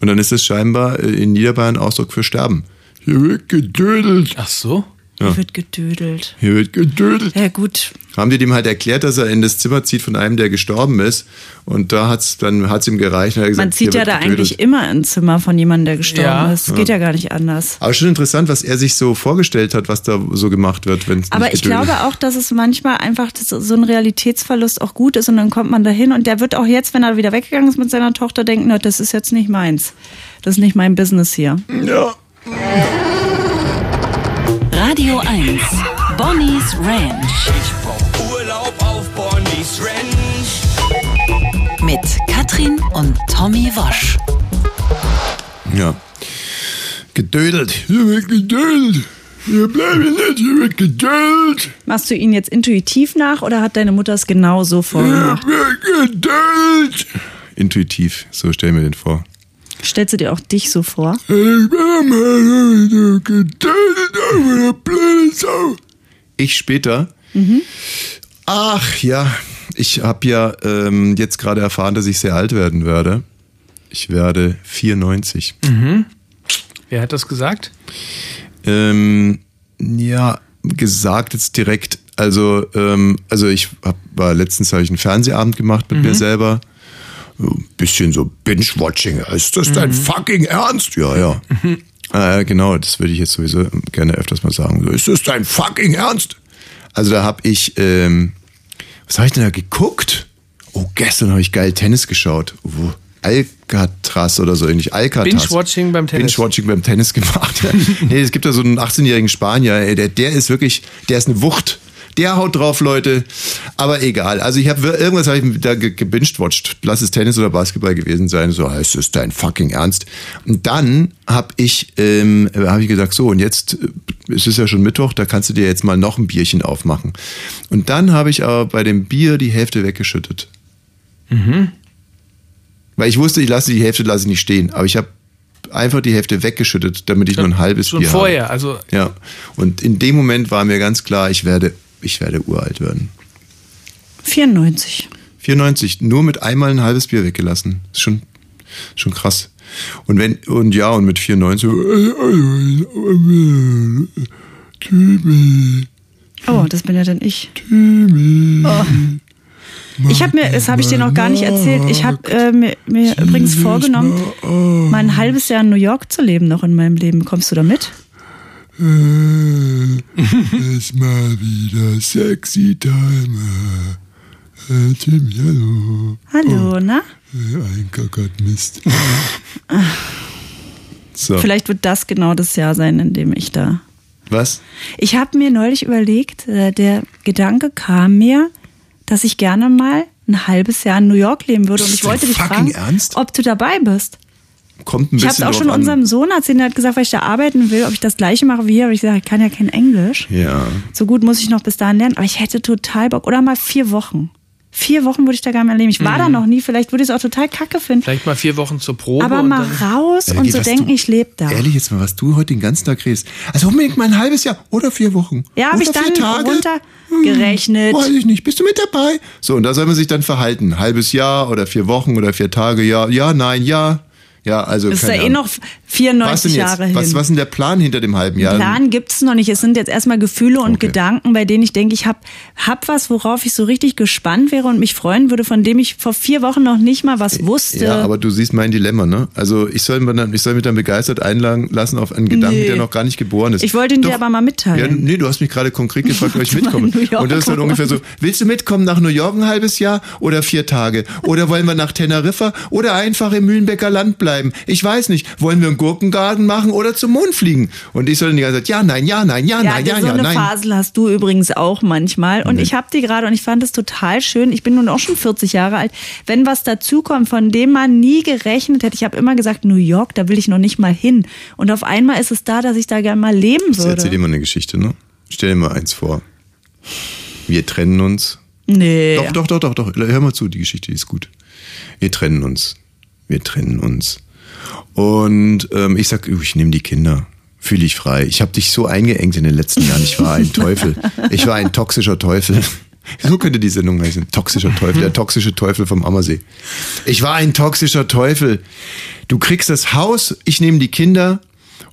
Und dann ist es scheinbar in Niederbayern Ausdruck für Sterben. Hier wird gedödelt. Ach so? Ja. Hier wird gedödelt. Hier wird gedödelt. Ja, gut. Haben die dem halt erklärt, dass er in das Zimmer zieht von einem, der gestorben ist. Und da hat's dann hat's ihm gereicht. Und er hat gesagt, Man zieht ja da gedödelt. eigentlich immer ein Zimmer von jemandem, der gestorben Ja. ist. Geht ja gar nicht anders. Aber schon interessant, was er sich so vorgestellt hat, was da so gemacht wird, wenn es Aber ich glaube auch, dass es manchmal einfach das- so ein Realitätsverlust auch gut ist und dann kommt man dahin und der wird auch jetzt, wenn er wieder weggegangen ist mit seiner Tochter, denken, das ist jetzt nicht meins. Das ist nicht mein Business hier. Ja. Radio 1. Bonnie's Ranch Ich brauch Urlaub auf Bonnie's Ranch. mit Katrin und Tommy Wosch. Ja. Gedödelt. Hier wird gedödelt. Hier bleibe ich nicht, hier wird gedödelt. Machst du ihn jetzt intuitiv nach oder hat deine Mutter es genau so vorgemacht? wird gedödelt. Intuitiv, so stell mir den vor. Stellst du dir auch dich so vor? Ich später. Ach ja, ich habe ja ähm, jetzt gerade erfahren, dass ich sehr alt werden werde. Ich werde 94. Wer hat das gesagt? Ähm, ja, gesagt jetzt direkt. Also, ähm, also ich hab, war letztens habe ich einen Fernsehabend gemacht mit mir selber. Ein bisschen so Binge-Watching. Ist das dein fucking Ernst? Ja, ja. Äh, genau, das würde ich jetzt sowieso gerne öfters mal sagen. So, ist das dein fucking Ernst? Also da habe ich, ähm, was habe ich denn da geguckt? Oh, gestern habe ich geil Tennis geschaut. Wo? Alcatraz oder so ähnlich. Alcatraz. Binge-Watching beim Tennis. Binge-Watching beim Tennis gemacht. nee, es gibt da so einen 18-jährigen Spanier, ey, der, der ist wirklich, der ist eine Wucht. Der haut drauf, Leute. Aber egal. Also ich habe irgendwas habe ich da ge- gebinged-watcht. Lass es Tennis oder Basketball gewesen sein. So, es ist dein fucking Ernst. Und dann habe ich, ähm, habe ich gesagt, so und jetzt äh, es ist ja schon Mittwoch, da kannst du dir jetzt mal noch ein Bierchen aufmachen. Und dann habe ich aber bei dem Bier die Hälfte weggeschüttet. Weil ich wusste, ich lasse die Hälfte lasse ich nicht stehen. Aber ich habe einfach die Hälfte weggeschüttet, damit ich nur ein halbes Schon Bier vorher, habe. also Ja. Und in dem Moment war mir ganz klar, ich werde, ich werde uralt werden. 94. 94, nur mit einmal ein halbes Bier weggelassen. Ist schon, schon krass. Und wenn, und ja, und mit 94, Oh, das bin ja dann ich. Oh. Ich habe mir, das habe ich dir noch gar nicht erzählt. Ich habe äh, mir, mir übrigens vorgenommen, mal ein halbes Jahr in New York zu leben noch in meinem Leben. Kommst du da mit? Ist mal wieder sexy time. Äh, Tim, hallo. Hallo, na? Ein Kackert Mist. So. Vielleicht wird das genau das Jahr sein, in dem ich da. Was? Ich habe mir neulich überlegt, äh, der Gedanke kam mir, dass ich gerne mal ein halbes Jahr in New York leben würde. Und ich wollte dich fragen, Ernst? ob du dabei bist. Kommt ein Ich habe bisschen es auch schon an. unserem Sohn erzählt, der hat gesagt, weil ich da arbeiten will, ob ich das gleiche mache wie er. Aber ich sage, ich kann ja kein Englisch. Ja. So gut muss ich noch bis dahin lernen. Aber ich hätte total Bock. Oder mal vier Wochen. Vier Wochen würde ich da gar nicht mehr leben. Ich war da noch nie, vielleicht würde ich es auch total kacke finden. Vielleicht mal vier Wochen zur Probe. Aber und mal dann, raus und Ehrlich, so denken, du- ich lebe da. Ehrlich jetzt mal, was du heute den ganzen Tag redest. Also unbedingt mal ein halbes Jahr oder vier Wochen. Ja, habe ich dann vier Tage. runtergerechnet. Weiß ich nicht. Bist du mit dabei? So, und da soll man sich dann verhalten. Ein halbes Jahr oder vier Wochen oder vier Tage. Ja, ja, nein, ja. Ja, also Das ist ja eh noch 94 jetzt? Jahre hin. Was, was ist denn der Plan hinter dem halben Jahr? Plan gibt's noch nicht. Es sind jetzt erstmal Gefühle und Okay. Gedanken, bei denen ich denke, ich hab, hab was, worauf ich so richtig gespannt wäre und mich freuen würde, von dem ich vor vier Wochen noch nicht mal was wusste. Ja, aber du siehst mein Dilemma, ne? Also ich soll, mir dann, ich soll mich dann begeistert einladen lassen auf einen Gedanken, Nee. der noch gar nicht geboren ist. Ich wollte ihn dir Doch. aber mal mitteilen. Ja, nee, du hast mich gerade konkret gefragt, ob ich mitkomme. Und das ist dann ungefähr so, willst du mitkommen nach New York ein halbes Jahr oder vier Tage? Oder wollen wir nach Teneriffa oder einfach im Mühlenbecker Land bleiben? Ich weiß nicht. Wollen wir einen Gurkengarten machen oder zum Mond fliegen? Und ich soll dann die ganze Zeit, ja, nein, ja, nein, ja, Ja, nein, ja, so ja, eine nein. Phase hast du übrigens auch manchmal. Und ich habe die gerade und ich fand es total schön. Ich bin nun auch schon 40 Jahre alt. Wenn was dazukommt, von dem man nie gerechnet hätte, ich habe immer gesagt, New York, da will ich noch nicht mal hin. Und auf einmal ist es da, dass ich da gerne mal leben Ich erzähl dir würde. mal eine Geschichte, ne? Stell dir mal eins vor. Wir trennen uns. Nee. Doch, doch, doch, doch, doch. Hör mal zu, die Geschichte die ist gut. Wir trennen uns. Wir trennen uns. Und ähm, ich sag, ich nehme die Kinder. Fühle ich frei. Ich habe dich so eingeengt in den letzten Jahren. Ich war ein Teufel. Ich war ein toxischer Teufel. So könnte die Sendung heißen. Toxischer Teufel. Der toxische Teufel vom Ammersee. Ich war ein toxischer Teufel. Du kriegst das Haus, ich nehme die Kinder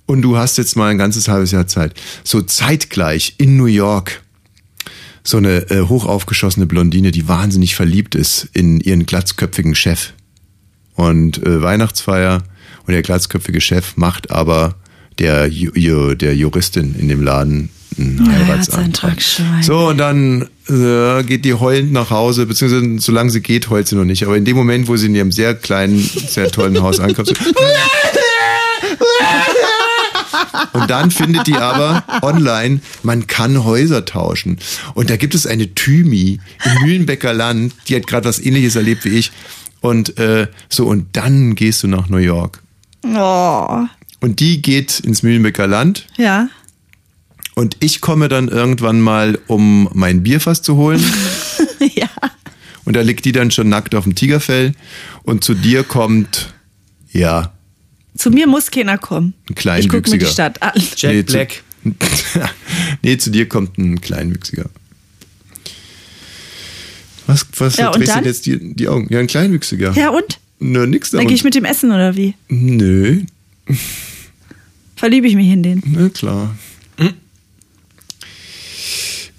und du hast jetzt mal ein ganzes halbes Jahr Zeit. So zeitgleich in New York so eine äh, hochaufgeschossene Blondine, die wahnsinnig verliebt ist in ihren glatzköpfigen Chef. Und äh, Weihnachtsfeier und der glatzköpfige Chef macht aber der, der Juristin in dem Laden einen Ja. Heiratsantrag, So, und dann äh, geht die heulend nach Hause, beziehungsweise solange sie geht, heult sie noch nicht. Aber in dem Moment, wo sie in ihrem sehr kleinen, sehr tollen Haus ankommt, so, und dann findet die aber online, man kann Häuser tauschen. Und da gibt es eine Thymi im Mühlenbecker Land, die hat gerade was ähnliches erlebt wie ich. Und äh, so, und dann gehst du nach New York. Oh. Und die geht ins Mühlenbecker Land Ja. und ich komme dann irgendwann mal, um mein Bierfass zu holen. ja. Und da liegt die dann schon nackt auf dem Tigerfell. Und zu dir kommt, ja, Zu mir muss keiner kommen. ein kleinwüchsiger. Ich gucke mir die Stadt an. Jack Nee, Black. Zu, nee, zu dir kommt ein Kleinwüchsiger. Was, was Ja, verdrehst du denn jetzt die, die Augen? Ja, ein Kleinwüchsiger. Ja, und? Nö, nix da. Dann gehe ich mit dem essen oder wie? Nö, Verliebe ich mich in den. na klar.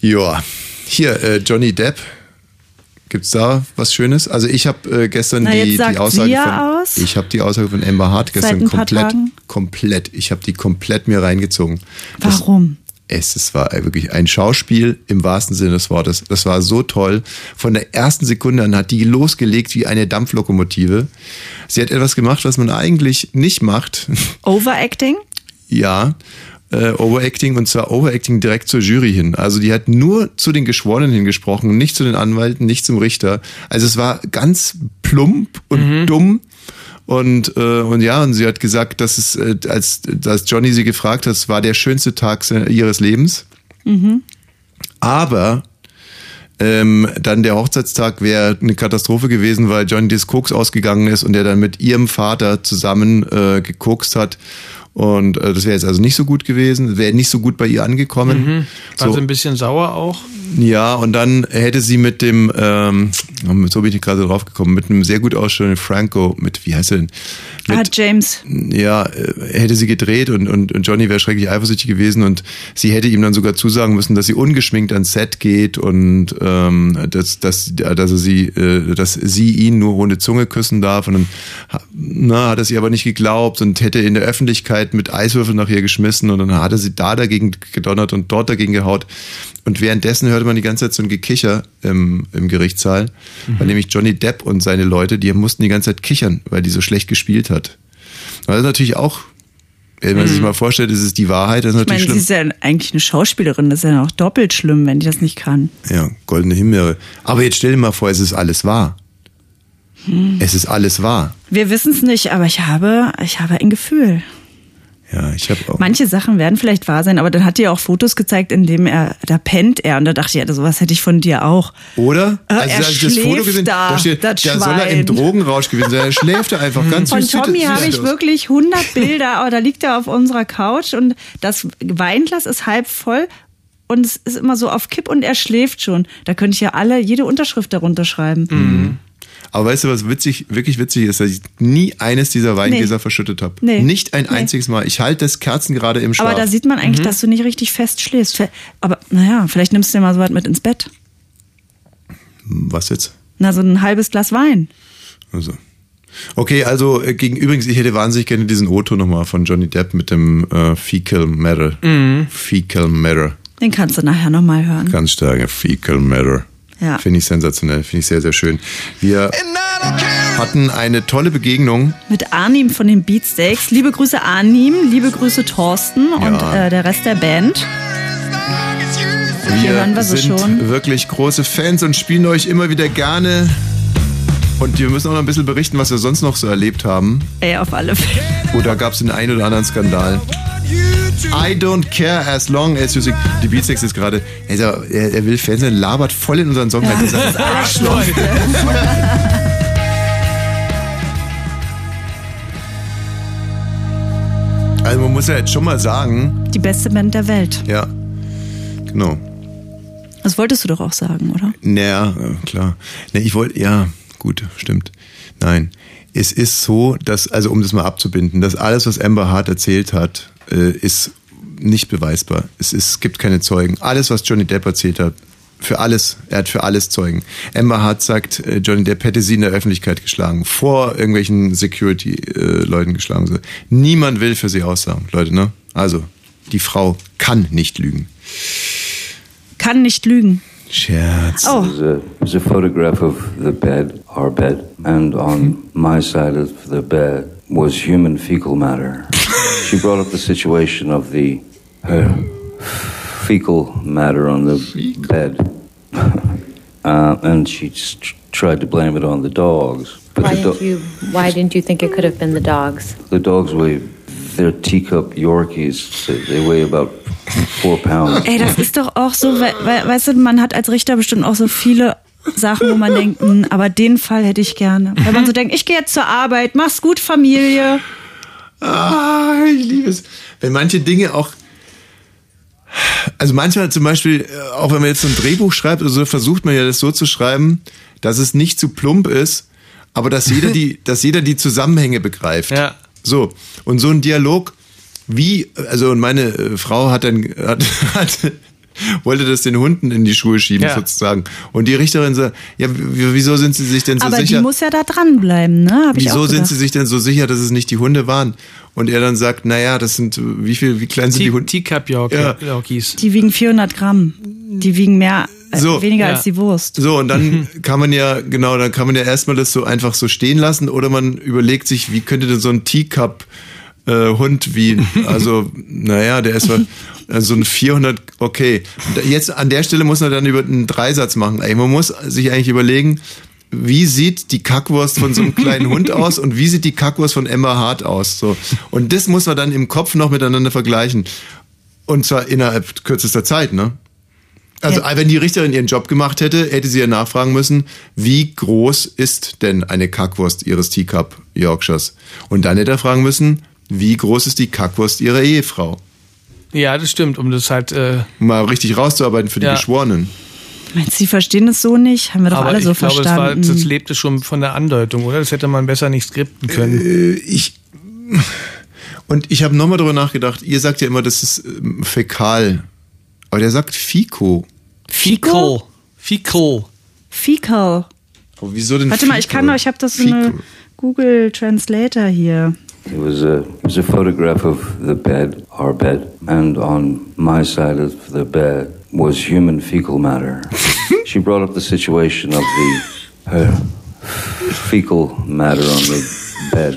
Ja, hier, äh, Johnny Depp. Gibt's da was Schönes? Also ich habe äh, gestern Na, die, die Aussage von aus. ich habe die Aussage von Amber Hart gestern komplett Tagen. komplett ich habe die komplett mir reingezogen. Warum? Es, es war wirklich ein Schauspiel im wahrsten Sinne des Wortes. Das war so toll. Von der ersten Sekunde an hat die losgelegt wie eine Dampflokomotive. Sie hat etwas gemacht, was man eigentlich nicht macht. Overacting? ja, äh, Overacting und zwar Overacting direkt zur Jury hin. Also die hat nur zu den Geschworenen hingesprochen, nicht zu den Anwälten, nicht zum Richter. Also es war ganz plump und dumm. Und, äh, und ja, und sie hat gesagt, dass es, äh, als, als Johnny sie gefragt hat, es war der schönste Tag ihres Lebens. Aber ähm, dann der Hochzeitstag wäre eine Katastrophe gewesen, weil Johnny des Koks ausgegangen ist und er dann mit ihrem Vater zusammen äh, gekokst hat. Und äh, das wäre jetzt also nicht so gut gewesen, wäre nicht so gut bei ihr angekommen. War So, sie ein bisschen sauer auch? ja, und dann hätte sie mit dem, ähm, so bin ich gerade drauf gekommen, mit einem sehr gut ausstellenden Franco, mit, wie heißt er denn? Mit, Ah, James. ja, äh, hätte sie gedreht und, und, und Johnny wäre schrecklich eifersüchtig gewesen und sie hätte ihm dann sogar zusagen müssen, dass sie ungeschminkt ans Set geht und ähm, dass, dass, dass, er sie, äh, dass sie ihn nur ohne Zunge küssen darf. Und dann na, hat er sie aber nicht geglaubt und hätte in der Öffentlichkeit mit Eiswürfeln nach ihr geschmissen und dann hat er sie da dagegen gedonnert und dort dagegen gehaut. Und währenddessen hörte man die ganze Zeit so ein Gekicher im, im Gerichtssaal, weil nämlich Johnny Depp und seine Leute, die mussten die ganze Zeit kichern, weil die so schlecht gespielt hat. Das ist natürlich auch, wenn man sich mal vorstellt, ist die Wahrheit, das ist Ich meine, natürlich sie schlimm. ist ja eigentlich eine Schauspielerin. Das ist ja auch doppelt schlimm, wenn die das nicht kann. Ja, goldene Himbeere. Aber jetzt stell dir mal vor, es ist alles wahr. Es ist alles wahr. Wir wissen es nicht, aber ich habe, ich habe ein Gefühl. Ja, ich habe auch. Manche Sachen werden vielleicht wahr sein, aber dann hat dir auch Fotos gezeigt, in dem er, da pennt er. Und da dachte ich, ja, sowas hätte ich von dir auch. Oder? Äh, Also, er als ich das Foto gesehen da, da steht, das da soll er im. Drogenrausch gewesen sein. Er schläft da einfach ganz Von Tommy habe ich wirklich 100 Bilder, aber da liegt er auf unserer Couch und das Weinglas ist halb voll und es ist immer so auf Kipp und er schläft schon. Da könnte ich ja alle, jede Unterschrift darunter schreiben. Mhm. Aber weißt du, was witzig, wirklich witzig ist, dass ich nie eines dieser Weingläser Nee. verschüttet habe. Nee. Nicht ein Nee. einziges Mal. Ich halte das Kerzen gerade im Schlaf. Aber da sieht man eigentlich, dass du nicht richtig fest schläfst. Aber naja, vielleicht nimmst du dir mal so was mit ins Bett. Was jetzt? Na, so ein halbes Glas Wein. Also. Okay, also äh, gegen übrigens, ich hätte wahnsinnig gerne diesen O-Ton nochmal von Johnny Depp mit dem äh, Fecal Matter. Mhm. Fecal Matter. Den kannst du nachher nochmal hören. Ganz starker Fecal Matter. Ja. Finde ich sensationell, finde ich sehr, sehr schön. Wir hatten eine tolle Begegnung. Mit Arnim von den Beatsteaks. Liebe Grüße Arnim, liebe Grüße Thorsten und Ja. äh, der Rest der Band. Wir sie sind schon. wirklich große Fans und spielen euch immer wieder gerne. Und wir müssen auch noch ein bisschen berichten, was wir sonst noch so erlebt haben. Ey, auf alle Fälle. Oder gab es den einen oder anderen Skandal? I don't care as long as you sing. Die Beatsex ist gerade, also, er, er will Fans sein, labert voll in unseren Song rein. Das ist Arschloch. Also man muss ja jetzt schon mal sagen, Die beste Band der Welt. ja, genau. Das wolltest du doch auch sagen, oder? Naja, äh, klar. Ich wollte, ja, gut, stimmt. Nein. Es ist so, dass, also um das mal abzubinden, dass alles, was Amber Hart erzählt hat, äh, ist nicht beweisbar. Es, ist, es gibt keine Zeugen. Alles, was Johnny Depp erzählt hat, für alles, er hat für alles Zeugen. Amber Hart sagt, äh, Johnny Depp hätte sie in der Öffentlichkeit geschlagen, vor irgendwelchen Security-Leuten geschlagen. So. Niemand will für sie aussagen, Leute, ne? Also, die Frau kann nicht lügen. Kann nicht lügen. Scherz. Oh, There's a, there's a photograph of the bed, our bed, and on my side of the bed was human fecal matter. she brought up the situation of the her fecal matter on the bed, uh, and she just tried to blame it on the dogs. But Why the, didn't you? Why didn't you think it could have been the dogs? the dogs weigh they're teacup Yorkies. They, they weigh about four pounds. ey, das ist doch auch so, we we weißt du, man hat als Richter bestimmt auch so viele Sachen, wo man denkt, hm, aber den Fall hätte ich gerne. Wenn man so denkt, ich gehe jetzt zur Arbeit, mach's gut, Familie. Ah, ich liebe es. Wenn manche Dinge auch. Also manchmal zum Beispiel, äh, auch wenn man jetzt so ein Drehbuch schreibt, oder so versucht man ja das so zu schreiben, dass es nicht zu plump ist, aber dass jeder die, dass jeder die Zusammenhänge begreift. Ja. So. Und so ein Dialog, wie, also und meine äh, Frau hat dann, hat, hat, wollte das den Hunden in die Schuhe schieben, Ja. sozusagen. Und die Richterin sagt, ja, wieso sind sie sich denn so aber sicher? die muss ja da dranbleiben, ne? Hab ich Wieso auch sind sie sich denn so sicher, dass es nicht die Hunde waren? Und er dann sagt, naja, das sind, wie viel, wie klein sind die Hunde? Teacup Ja. Yorkies. Die wiegen 400 Gramm. Die wiegen mehr, äh, So. weniger Ja. als die Wurst. So, und dann kann man ja, genau, dann kann man ja erstmal das so einfach so stehen lassen oder man überlegt sich, wie könnte denn so ein Teacup äh, Hund wie, also, naja, der ist mal, also so ein 400, okay. Jetzt an der Stelle muss man dann über einen Dreisatz machen. Ey, man muss sich eigentlich überlegen, wie sieht die Kackwurst von so einem kleinen Hund aus und wie sieht die Kackwurst von Emma Hart aus? So. Und das muss man dann im Kopf noch miteinander vergleichen. Und zwar innerhalb kürzester Zeit, ne? Also wenn die Richterin ihren Job gemacht hätte, hätte sie ja nachfragen müssen, wie groß ist denn eine Kackwurst ihres Teacup Yorkshires? Und dann hätte er fragen müssen, wie groß ist die Kackwurst ihrer Ehefrau? Ja, das stimmt, um das halt. Äh, Um mal richtig rauszuarbeiten für die Ja. Geschworenen. Meinst du, die verstehen es so nicht? Haben wir doch aber alle ich so glaube, das, war, verstanden. das lebte schon von der Andeutung, oder? Das hätte man besser nicht skripten können. Äh, ich und ich habe nochmal drüber nachgedacht. Ihr sagt ja immer, das ist ähm, fäkal. Aber der sagt Fico. Fecal. Fecal. Fecal. Aber wieso denn Warte mal, ich Fico? kann noch, ich habe das so eine Fico. Google Translator hier. It was a it was a photograph of the bed, our bed, and on my side of the bed was human fecal matter. she brought up the situation of the her fecal matter on the bed,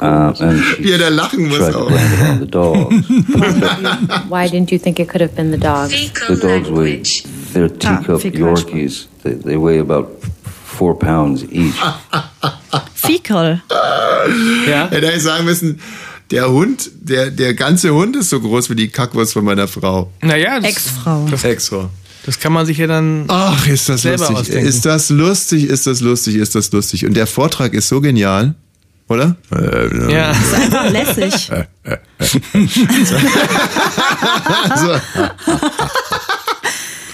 uh, and she Wie er da lachen muss tried to auch. blame it on the dogs. Why didn't you think it could have been the dogs? The dogs weigh they're teacup fecal. Yorkies. They, they weigh about four pounds each. Fecal. Ja? Hätte er sagen müssen, Der Hund, der, der ganze Hund ist so groß wie die Kackwurst von meiner Frau. Naja, das, Ex-Frau. Das, Ex-Frau. das kann man sich ja dann Ach, ist das selber lustig. ausdenken. Ist das lustig, ist das lustig, ist das lustig. Und der Vortrag ist so genial, oder? Ja. Das ist einfach lässig. So.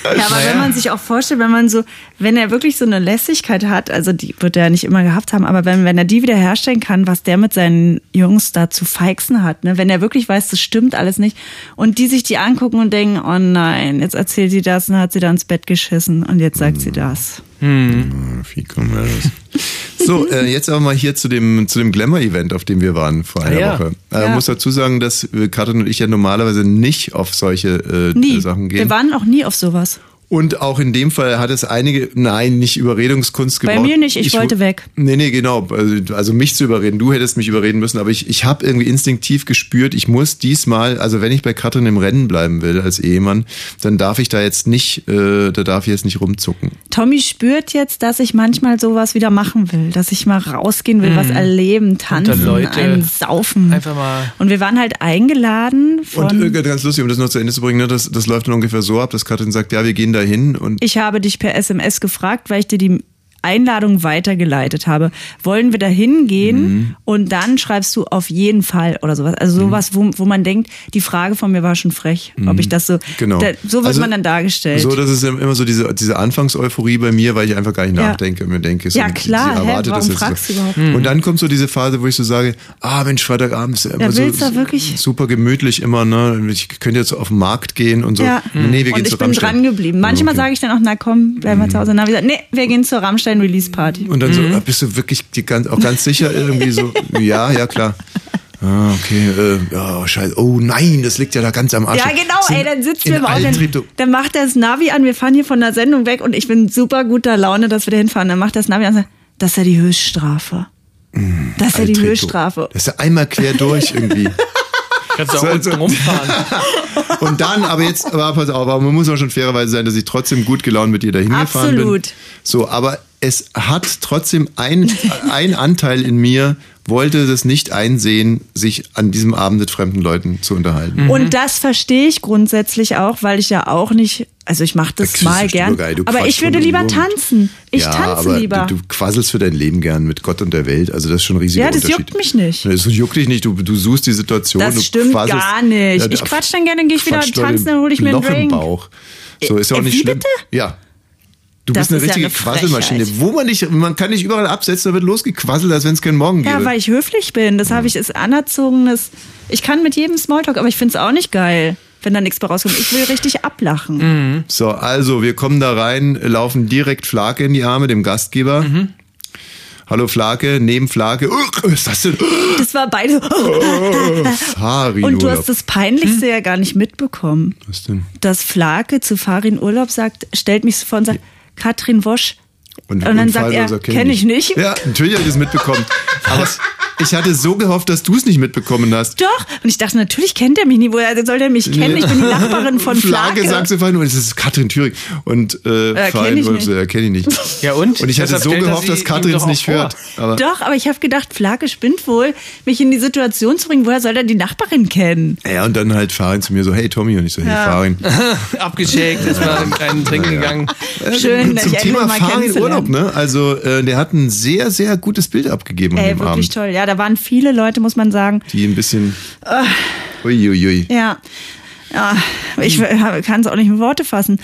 Ja, aber wenn man sich auch vorstellt, wenn man so, wenn er wirklich so eine Lässigkeit hat, also die wird er ja nicht immer gehabt haben, aber wenn, wenn er die wieder herstellen kann, was der mit seinen Jungs da zu feixen hat, ne, wenn er wirklich weiß, das stimmt alles nicht und die sich die angucken und denken, oh nein, jetzt erzählt sie das und hat sie da ins Bett geschissen und jetzt sagt sie das. Wie kommen wir das? So, äh, jetzt aber mal hier zu dem, zu dem Glamour-Event, auf dem wir waren vor einer Ah, ja. Woche. Äh, Ja. muss dazu sagen, dass äh, Katrin und ich ja normalerweise nicht auf solche äh, Nie. Sachen gehen. Wir waren auch nie auf sowas. Und auch in dem Fall hat es einige, nein, nicht Überredungskunst Bei gebraucht. mir nicht, ich wollte weg. Nee, nee, genau. Also, also mich zu überreden. Du hättest mich überreden müssen, aber ich, ich habe irgendwie instinktiv gespürt, ich muss diesmal, also wenn ich bei Katrin im Rennen bleiben will als Ehemann, dann darf ich da jetzt nicht, äh, da darf ich jetzt nicht rumzucken. Tommy spürt jetzt, dass ich manchmal sowas wieder machen will, dass ich mal rausgehen will, was erleben, tanzen, Leute einen saufen. einfach mal- Und wir waren halt eingeladen von. Und äh, ganz lustig, um das noch zu Ende zu bringen, ne, das, das läuft dann ungefähr so ab, dass Katrin sagt, ja, wir gehen da hin und ich habe dich per SMS gefragt, weil ich dir die Einladung weitergeleitet habe. Wollen wir da hingehen Mhm. und dann schreibst du auf jeden Fall oder sowas. Also sowas, wo, wo man denkt, die Frage von mir war schon frech, ob ich das so. Genau. Da, so wird Also, man dann dargestellt. So, das ist immer so diese, diese Anfangseuphorie bei mir, weil ich einfach gar nicht Ja. nachdenke und mir denke, so, Ja, klar, sie hä, erwartet warum das jetzt fragst so. du überhaupt? Und dann kommt so diese Phase, wo ich so sage, ah Mensch, Freitagabend ist ja immer Ja, so wirklich? super gemütlich immer, ne? Ich könnte jetzt auf den Markt gehen und so. Ja. Nee, wir gehen und ich bin Rammstein. dran geblieben. Manchmal Okay. Mhm. sage ich dann auch, na komm, bleiben wir zu Hause. Na, wie gesagt, nee, wir gehen zur Rammstein Release Party. Und dann so, ah, bist du wirklich die, ganz, auch ganz sicher irgendwie so, ja, ja, klar. Ah, okay, äh, oh, scheiße. Oh nein, das liegt ja da ganz am Arsch. Ja, genau, Sind ey, dann sitzen wir im Auto, dann, macht er das Navi an, wir fahren hier von der Sendung weg und ich bin super guter Laune, dass wir da hinfahren. Dann macht das Navi an und sagt, das ist ja die Höchststrafe. Das ist ja die. Höchststrafe. Das ist ja einmal quer durch irgendwie. Kannst du auch So, unten so. rumfahren. Und dann, aber jetzt, aber pass auf, aber man muss auch schon fairerweise sein, dass ich trotzdem gut gelaunt mit dir dahin gefahren bin. Absolut. So, aber es hat trotzdem ein, ein Anteil in mir, wollte das nicht einsehen, sich an diesem Abend mit fremden Leuten zu unterhalten. Und das verstehe ich grundsätzlich auch, weil ich ja auch nicht, also ich mache das Das mal gern, aber ich würde lieber tanzen. Ich ja, tanze aber lieber. Du, du quasselst für dein Leben gern mit Gott und der Welt. Also das ist schon ein riesiger Ja, das Unterschied. juckt mich nicht. Das juckt dich nicht. Du, du suchst die Situation. Das stimmt quasselst- gar nicht. Ja, ich quatsch dann gerne, dann gehe ich wieder tanzen, dann hole ich mir einen Loch im Drink. Bauch. So ist ja auch Äh, nicht wie schlimm. bitte? Ja. Du Das bist eine ist ja richtige eine Quasselmaschine. Wo man nicht, man kann nicht überall absetzen, da wird losgequasselt, als wenn es keinen Morgen gäbe. Ja, weil ich höflich bin. Das habe ich, ist anerzogenes. Ich kann mit jedem Smalltalk, aber ich finde es auch nicht geil, wenn da nichts bei rauskommt. Ich will richtig ablachen. So, also wir kommen da rein, laufen direkt Flake in die Arme, dem Gastgeber. Mhm. Hallo Flake, neben Flake. Oh, was ist das denn? Das war beide. Farin Und du Urlaub. hast das Peinlichste ja gar nicht mitbekommen. Was denn? Dass Flake zu Farin Urlaub sagt, stellt mich vor und sagt, Katrin Wosch. Und, Und dann sagt er, Urlaub kenn ich nicht. Ja, natürlich habe ich das mitbekommen. Aber ich hatte so gehofft, dass du es nicht mitbekommen hast. Doch. Und ich dachte, natürlich kennt er mich nie. Woher soll er mich kennen? Ich bin die Nachbarin von Flake Flake. sagt zu Farin Urlaub, das ist Katrin Thüring. Und äh, Äh, nicht. so, ja, kenne ich nicht. Ja, und? Und ich hatte so gehofft, dass Katrin es nicht vor. hört. Aber Doch, aber ich habe gedacht, Flake spinnt wohl, mich in die Situation zu bringen. Woher soll er die Nachbarin kennen? ja, und dann halt Farin zu mir so, hey Tommy. Und ich so, hey Ja. Farin. Abgeschickt, erstmal einen Trinken gegangen. Schön, Zum Thema mal Farin Urlaub, kennenzulernen. ne? Also äh, der hat ein sehr, sehr gutes Bild abgegeben Ey, wirklich Abend. toll. Ja, da waren viele Leute, muss man sagen. Die ein bisschen. Uiuiui. Ja. Ja, ich kann es auch nicht in Worte fassen.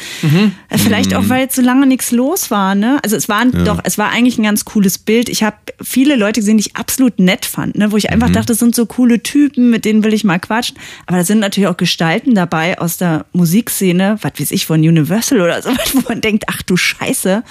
Äh, Vielleicht auch, weil jetzt so lange nichts los war, ne? Also es war doch, es war eigentlich ein ganz cooles Bild. Ich habe viele Leute gesehen, die ich absolut nett fand, ne? Wo ich einfach dachte, das sind so coole Typen, mit denen will ich mal quatschen. Aber da sind natürlich auch Gestalten dabei aus der Musikszene, was weiß ich, von Universal oder so, wo man denkt, ach du Scheiße.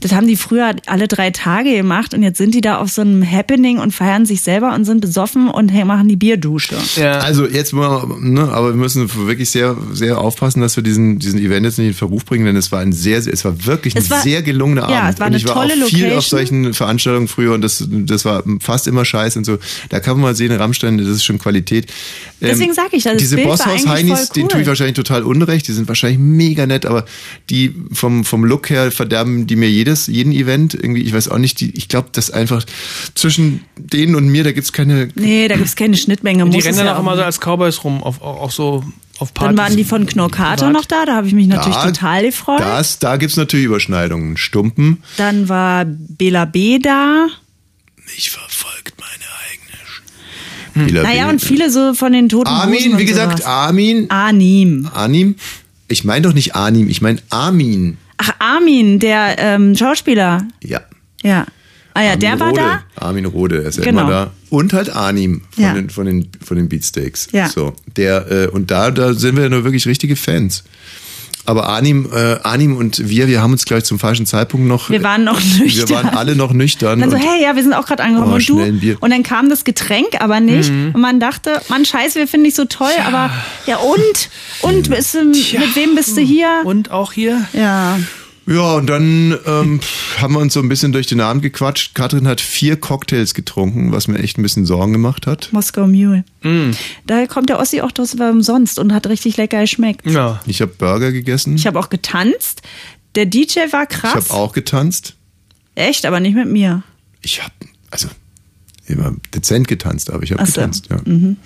Das haben die früher alle drei Tage gemacht und jetzt sind die da auf so einem Happening und feiern sich selber und sind besoffen und hey, machen die Bierdusche. Ja. Also jetzt ne, aber wir müssen wirklich sehr, sehr aufpassen, dass wir diesen, diesen Event jetzt nicht in Verruf bringen, denn es war ein sehr, sehr es war wirklich ein Es war- sehr gelungener ja, Abend. es war und eine ich war tolle auch viel Location. auf solchen Veranstaltungen früher und das, das war fast immer scheiße und so. Da kann man mal sehen, Rammstein, das ist schon Qualität. Ähm, Deswegen sag ich, das Diese Bild war Bosshaus eigentlich Heinis, voll denen tue ich cool. wahrscheinlich total unrecht, die sind wahrscheinlich mega nett, aber die vom, vom Look her verderben die mir jedes jedes, jeden Event. Irgendwie, ich weiß auch nicht, die, ich glaube, das einfach zwischen denen und mir, da gibt's keine. Nee, da gibt's keine Schnittmenge. Die rennen es dann ja auch immer so als Cowboys rum, auf, auch auch so auf Partys. Dann waren die von Knorkater noch da, da habe ich mich natürlich Da- total gefreut. Das, da gibt's natürlich Überschneidungen. Stumpen. Dann war Bela B da. Mich verfolgt meine eigene. Sch- Naja, und viele so von den toten Armin, wie gesagt, sowas. Armin. Anim. Anim? Ich meine doch nicht Anim, ich meine Armin. Ach, Armin, der ähm, Schauspieler. Ja. Ja. Ah ja, Armin der war Rohde. da. Armin Rode, er ist ja Genau. immer da. Und halt Arnim von, Ja. den, von, den, von den Beatsteaks. Ja. So, der, äh, und da, da sind wir ja nur wirklich richtige Fans. Aber Arnim, äh, Arnim und wir, wir haben uns gleich zum falschen Zeitpunkt noch. Wir waren noch Wir nüchtern. waren alle noch nüchtern. Und dann so, und- hey, ja, wir sind auch gerade angekommen. Oh, und du? Und dann kam das Getränk, aber nicht. Mhm. Und man dachte, man scheiße, wir finden dich so toll, aber ja und? Und bist du, mit wem bist du hier? Und auch hier? Ja. Ja, und dann ähm, haben wir uns so ein bisschen durch den Abend gequatscht. Katrin hat vier Cocktails getrunken, was mir echt ein bisschen Sorgen gemacht hat. Moskau Mule. Da kommt der Ossi auch das war umsonst und hat richtig lecker geschmeckt. Ja. Ich habe Burger gegessen. Ich habe auch getanzt. Der DJ war Ich krass. habe auch getanzt. Echt, aber nicht mit mir. Ich habe, also immer dezent getanzt, aber ich habe so. getanzt, ja. Mhm.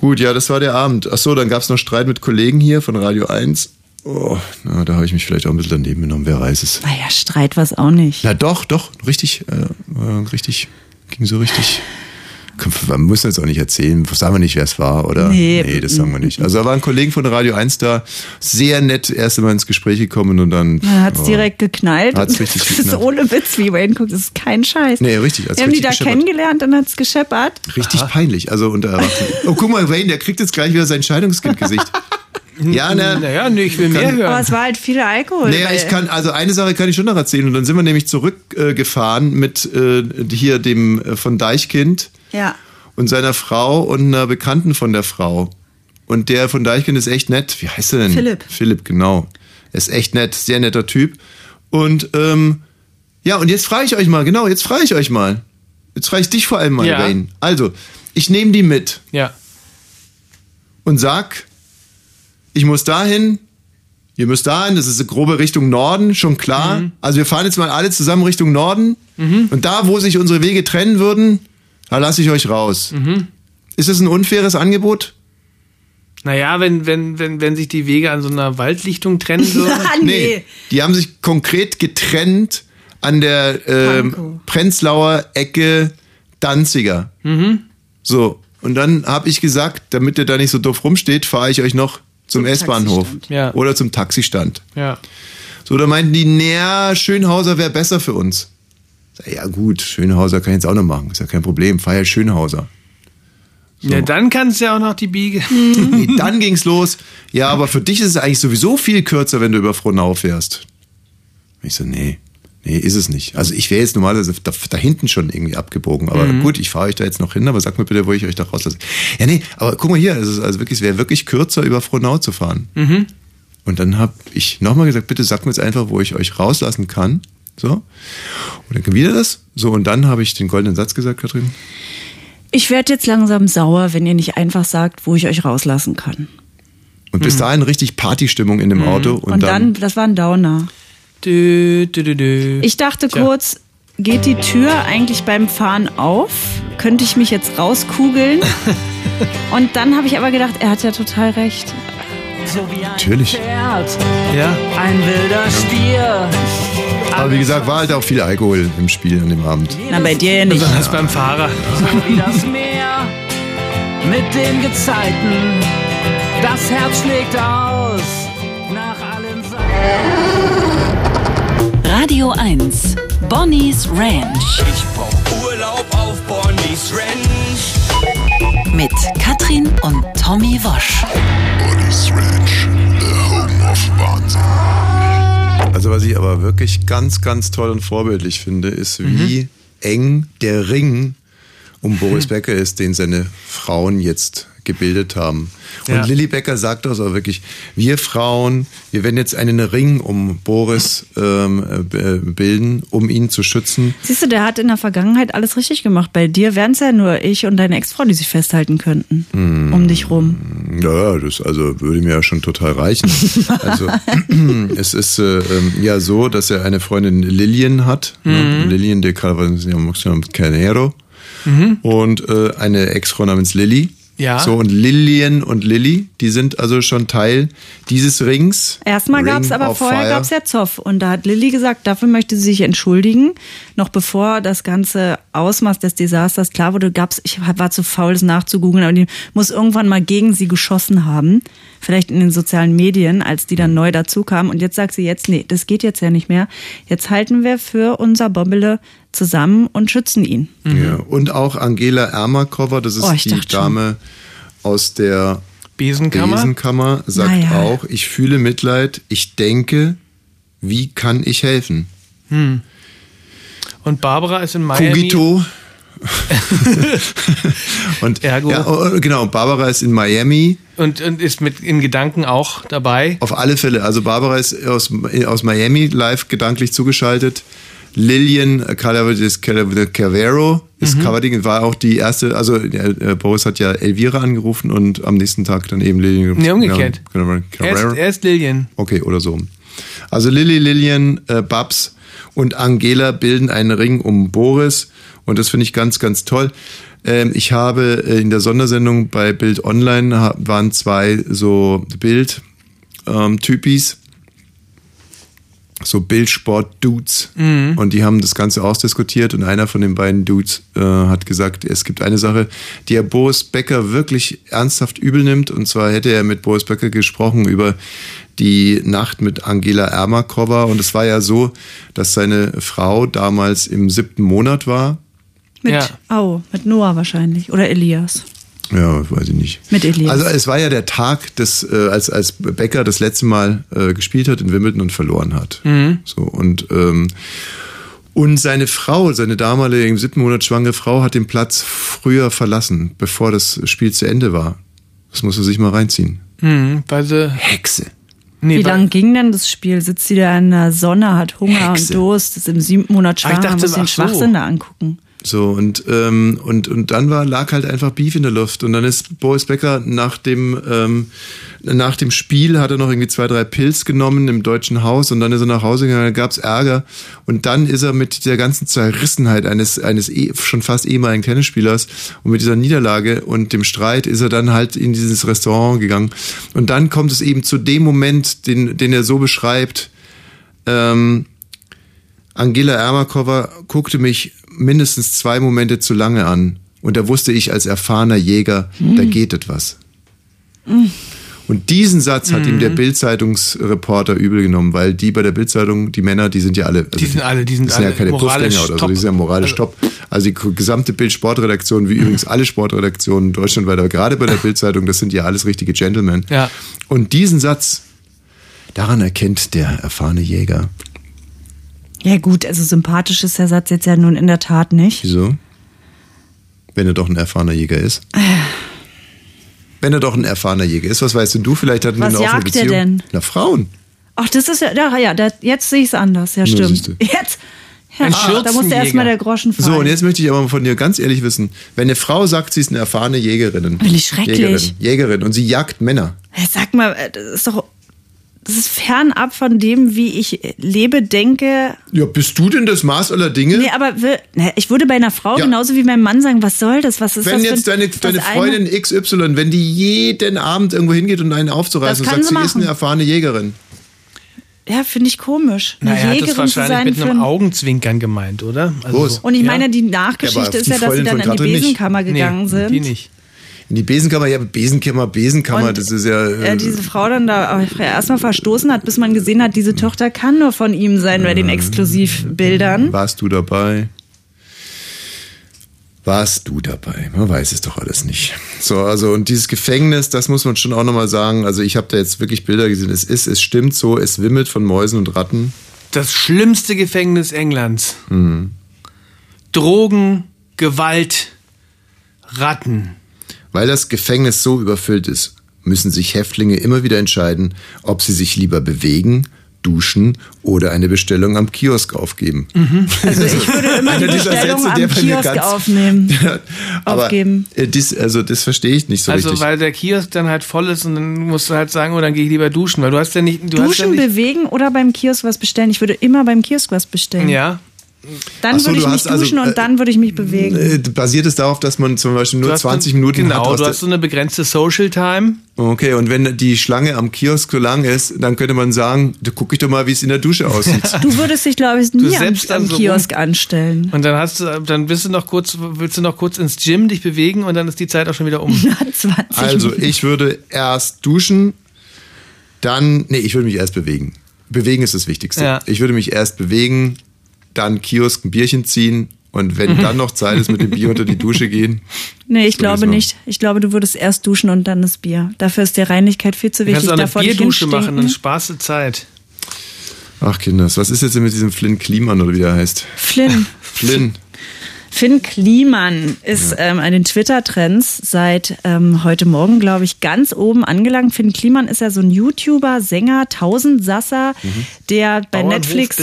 Gut, ja, das war der Abend. Ach so, dann gab's noch Streit mit Kollegen hier von Radio 1. Oh, na, da habe ich mich vielleicht auch ein bisschen daneben genommen, wer weiß es. Naja, Streit war es auch nicht. Na doch, doch, richtig, äh, äh, richtig, ging so richtig. Wir müssen jetzt auch nicht erzählen, sagen wir nicht, wer es war, oder? Nee. das sagen wir nicht. Also da waren Kollegen von Radio 1 da, sehr nett, erst einmal ins Gespräch gekommen und dann. Dann hat's oh. direkt geknallt. Hat's richtig das ist geknallt. ohne Witz, wie Wayne guckt. Das ist kein Scheiß. Nee, richtig, Wir haben die richtig da gescheppert. kennengelernt, dann hat's gescheppert. Richtig peinlich, also unter Erwachsenen. Oh, guck mal, Wayne, der kriegt jetzt gleich wieder sein Scheidungskindgesicht. ja, ne? Naja, nee, ich will mehr hören. Aber es war halt viel Alkohol. Naja, ich kann, also eine Sache kann ich schon noch erzählen. Und dann sind wir nämlich zurückgefahren äh, mit äh, hier dem äh, von Deichkind Ja. und seiner Frau und einer Bekannten von der Frau. Und der von Deichkind ist echt nett. Wie heißt er denn? Philipp. Philipp, genau. Er ist echt nett, sehr netter Typ. Und ähm, ja, und jetzt frage ich euch mal, genau, jetzt frage ich euch mal. Jetzt frage ich dich vor allem mal, Ja. Wayne. Also, ich nehme die mit Ja. und sag, ich muss dahin, ihr müsst dahin, das ist eine grobe Richtung Norden, schon klar. Also wir fahren jetzt mal alle zusammen Richtung Norden und da, wo sich unsere Wege trennen würden, da lasse ich euch raus. Ist es ein unfaires Angebot? Naja, wenn, wenn, wenn, wenn sich die Wege an so einer Waldlichtung trennen würden. Ah, nee. Die haben sich konkret getrennt an der Pankow. Prenzlauer Ecke Danziger. Mhm. So, und dann habe ich gesagt, damit ihr da nicht so doof rumsteht, fahre ich euch noch zum, Zum S-Bahnhof. Ja. oder zum Taxistand. Ja. So, da meinten die, naja, Schönhauser wäre besser für uns. Sag, ja gut, Schönhauser kann ich jetzt auch noch machen, ist ja kein Problem, fahr ja Schönhauser. Ja, dann kannst du ja auch noch die Biege. Nee, dann ging's los. Ja, aber für dich ist es eigentlich sowieso viel kürzer, wenn du über Frohnau fährst. Ich so, nee, nee, ist es nicht. Also ich wäre jetzt normalerweise da, da hinten schon irgendwie abgebogen. Aber gut, ich fahre euch da jetzt noch hin, aber sag mir bitte, wo ich euch da rauslasse. Ja, nee, aber guck mal hier, es ist also wirklich, es wäre wirklich kürzer, über Frohnau zu fahren. Und dann habe ich nochmal gesagt, bitte sag mir jetzt einfach, wo ich euch rauslassen kann. So. Und dann kam wieder das. So, und dann habe ich den goldenen Satz gesagt, Katrin. Ich werde jetzt langsam sauer, wenn ihr nicht einfach sagt, wo ich euch rauslassen kann. Und bis dahin richtig Partystimmung in dem Auto. Und, Und, dann, das war ein Downer. Dö, dö, dö. Ich dachte Tja. kurz, geht die Tür eigentlich beim Fahren auf? Könnte ich mich jetzt rauskugeln? Und dann habe ich aber gedacht, er hat ja total recht. Natürlich. Ja. Ein wilder Stier. Aber wie gesagt, war halt auch viel Alkohol im Spiel an dem Abend. Na, bei dir ja nicht. Besonders beim Fahrer. So wie das Meer mit den Gezeiten. Das Herz schlägt aus nach allen Seiten. Radio 1. Bonnie's Ranch Ich brauch Urlaub auf Bonnie's Ranch. mit Katrin und Tommy Wosch. Bonnie's Ranch, the home of Wahnsinn. Also was ich aber wirklich ganz, ganz toll und vorbildlich finde, ist, wie Mhm. eng der Ring um Boris Becker ist, den seine Frauen jetzt gebildet haben. Und Ja. Lilly Becker sagt das auch wirklich, wir Frauen, wir werden jetzt einen Ring um Boris ähm, äh, bilden, um ihn zu schützen. Siehst du, der hat in der Vergangenheit alles richtig gemacht. Bei dir wären es ja nur ich und deine Ex-Frau, die sich festhalten könnten. Hm. Um dich rum. Ja, das also würde mir ja schon total reichen. Also es ist äh, ähm, ja so, dass er eine Freundin Lillian hat, ne? Mhm. Lillian de Carnero Mhm. und äh, eine Ex-Frau namens Lilly. Ja. So und Lillian und Lilly, die sind also schon Teil dieses Rings. Erstmal Ring gab es aber vorher Fire. gab's ja Zoff und da hat Lilly gesagt, dafür möchte sie sich entschuldigen. Noch bevor das ganze Ausmaß des Desasters klar wurde, gab's, ich war zu faul, das nachzugoogeln, aber die muss irgendwann mal gegen sie geschossen haben. Vielleicht in den sozialen Medien, als die dann neu dazu kamen. Und jetzt sagt sie jetzt, nee, das geht jetzt ja nicht mehr. Jetzt halten wir für unser Bobbele zusammen und schützen ihn. Ja, und auch Angela Ermakova, das ist Oh, die dachte schon. Dame aus der Besenkammer? Besenkammer, sagt Naja. auch, ich fühle Mitleid, ich denke, wie kann ich helfen? Hm. Und Barbara ist in Miami. Kugito. und Ergo. Ja, oh, genau, und Barbara ist in Miami. Und, und ist mit in Gedanken auch dabei. Auf alle Fälle. Also Barbara ist aus, aus Miami live gedanklich zugeschaltet. Lillian Cavero ist Mhm. Cavading, war auch die erste, also äh, Boris hat ja Elvira angerufen und am nächsten Tag dann eben Lillian. Nee, umgekehrt. Genau, Er ist, er ist Lillian. Okay, oder so. Also Lilly, Lillian, äh, Babs und Angela bilden einen Ring um Boris und das finde ich ganz, ganz toll. Ähm, ich habe äh, in der Sondersendung bei Bild Online waren zwei so Bild-Typis, so Bildsport-Dudes Mhm. und die haben das Ganze ausdiskutiert und einer von den beiden Dudes äh, hat gesagt, es gibt eine Sache, die er Boris Becker wirklich ernsthaft übel nimmt und zwar hätte er mit Boris Becker gesprochen über die Nacht mit Angela Ermakova und es war ja so, dass seine Frau damals im siebten Monat war. Mit, Ja. Au, mit Noah wahrscheinlich. Oder Elias. Ja, weiß ich nicht. Mit Elias. Also es war ja der Tag, des, äh, als, als Becker das letzte Mal äh, gespielt hat in Wimbledon und verloren hat. Mhm. So, und, ähm, und seine Frau, seine damalige im siebten Monat schwangere Frau, hat den Platz früher verlassen, bevor das Spiel zu Ende war. Das muss er sich mal reinziehen. Mhm, weil sie. Hexe. Nee, Wie lang ging denn das Spiel? Sitzt sie da in der Sonne, hat Hunger Hexe. und Durst, ist im siebten Monat Ah, ich schwanger, dachte, muss den ach so. Schwachsinn da angucken. So, und, ähm, und, und dann war, lag halt einfach Beef in der Luft. Und dann ist Boris Becker nach dem, ähm, nach dem Spiel hat er noch irgendwie zwei, drei Pilz genommen im deutschen Haus und dann ist er nach Hause gegangen, da gab's Ärger. Und dann ist er mit der ganzen Zerrissenheit eines, eines eh, schon fast ehemaligen Tennisspielers und mit dieser Niederlage und dem Streit ist er dann halt in dieses Restaurant gegangen. Und dann kommt es eben zu dem Moment, den, den er so beschreibt, ähm, Angela Ermakova guckte mich mindestens zwei Momente zu lange an. Und da wusste ich als erfahrener Jäger, da geht etwas. Und diesen Satz hat ihm der Bild-Zeitungsreporter übel genommen, weil die bei der Bild-Zeitung, die Männer, die sind ja alle. Also Die sind alle- die sind das sind ja alle keine Puffgänger oder so, die sind ja moralisch top. Also die gesamte Bild-Sportredaktion, wie übrigens alle Sportredaktionen deutschlandweit, aber gerade bei der Bild-Zeitung, das sind ja alles richtige Gentlemen. Ja. Und diesen Satz, daran erkennt der erfahrene Jäger. Ja gut, also sympathisch ist der Satz jetzt ja nun in der Tat nicht. Wieso? Wenn er doch ein erfahrener Jäger ist. Wenn er doch ein erfahrener Jäger ist, was weißt denn du? Vielleicht hatten Was wir eine offene jagt er Beziehung. denn? Na, Frauen. Ach, das ist ja, ja, ja da, jetzt sehe ich es anders, ja stimmt. Jetzt, ja, Ein da musste erstmal der Groschen fallen. So, und jetzt möchte ich aber von dir ganz ehrlich wissen, wenn eine Frau sagt, sie ist eine erfahrene Jägerin, Will ich schrecklich. Jägerin, Jägerin und sie jagt Männer, Hey, Sag mal, äh, das ist doch, das ist fernab von dem, wie ich lebe, denke. ja, bist du denn das Maß aller Dinge? Nee, aber ne, ich würde bei einer Frau Ja. genauso wie beim Mann sagen, was soll das? Was ist wenn das jetzt für ein- deine, deine eine- Freundin XY, wenn die jeden Abend irgendwo hingeht und einen aufzureißen Das und kann sagt, sie sie ist machen. eine erfahrene Jägerin. Ja, finde ich komisch. Eine Naja, er hat Jägerin das wahrscheinlich sein mit einem ein- Augenzwinkern gemeint, oder? Also Groß. so- Und ich Ja? meine, die Ja, Nachgeschichte aber ist ja, dass sie dann in die Katrin nicht. Besenkammer gegangen nee, sind. Die nicht. In die Besenkammer, ja, Besenkammer, Besenkammer, Und, das ist ja. äh, diese Frau dann da erstmal verstoßen hat, bis man gesehen hat, diese Tochter kann nur von ihm sein bei den Exklusivbildern. Warst du dabei? Warst du dabei? Man weiß es doch alles nicht. So, also und dieses Gefängnis, das muss man schon auch nochmal sagen. Also ich habe da jetzt wirklich Bilder gesehen. Es ist, es stimmt so, es wimmelt von Mäusen und Ratten. Das schlimmste Gefängnis Englands. Mhm. Drogen, Gewalt, Ratten. Weil das Gefängnis so überfüllt ist, müssen sich Häftlinge immer wieder entscheiden, ob sie sich lieber bewegen, duschen oder eine Bestellung am Kiosk aufgeben. Also ich würde immer die Bestellung Sätze, der am Kiosk ganz- aufnehmen. Aber Aufgeben. äh, dies, also das verstehe ich nicht so also richtig. weil der Kiosk dann halt voll ist und dann musst du halt sagen, oh, dann gehe ich lieber duschen, weil du hast ja nicht, du hast ja Duschen, nicht, bewegen oder beim Kiosk was bestellen. Ich würde immer beim Kiosk was bestellen. ja. Dann so, würde ich mich also, duschen äh, und dann würde ich mich bewegen. Äh, Basiert es darauf, dass man zum Beispiel nur Du hast 20 so- Minuten genau, hat? aus du der- hast so eine begrenzte Social Time. Okay, und wenn die Schlange am Kiosk so lang ist, dann könnte man sagen, da guck ich doch mal, wie es in der Dusche aussieht. Du würdest dich, glaube ich, nie am, am so Kiosk anstellen. Und dann hast du, dann bist du noch kurz, willst du noch kurz ins Gym dich bewegen und dann ist die Zeit auch schon wieder um. 20 Also ich würde erst duschen, dann, nee, ich würde mich erst bewegen. Bewegen ist das Wichtigste. Ja. Ich würde mich erst bewegen, dann Kiosk ein Bierchen ziehen und wenn dann noch Zeit ist, mit dem Bier unter die Dusche gehen. Nee, ich glaube nicht. Ich glaube, du würdest erst duschen und dann das Bier. Dafür ist dir Reinlichkeit viel zu Du kannst wichtig. auch eine Bierdusche machen, dann hinstinken. sparst du Zeit. Ach Kinders, was ist jetzt denn mit diesem Flynn Kliman oder wie er heißt? Flynn. Flynn. Finn Kliman ist ähm, an den Twitter-Trends seit ähm, heute Morgen, glaube ich, ganz oben angelangt. Finn Kliman ist ja so ein YouTuber, Sänger, Tausendsasser, der bei Netflix.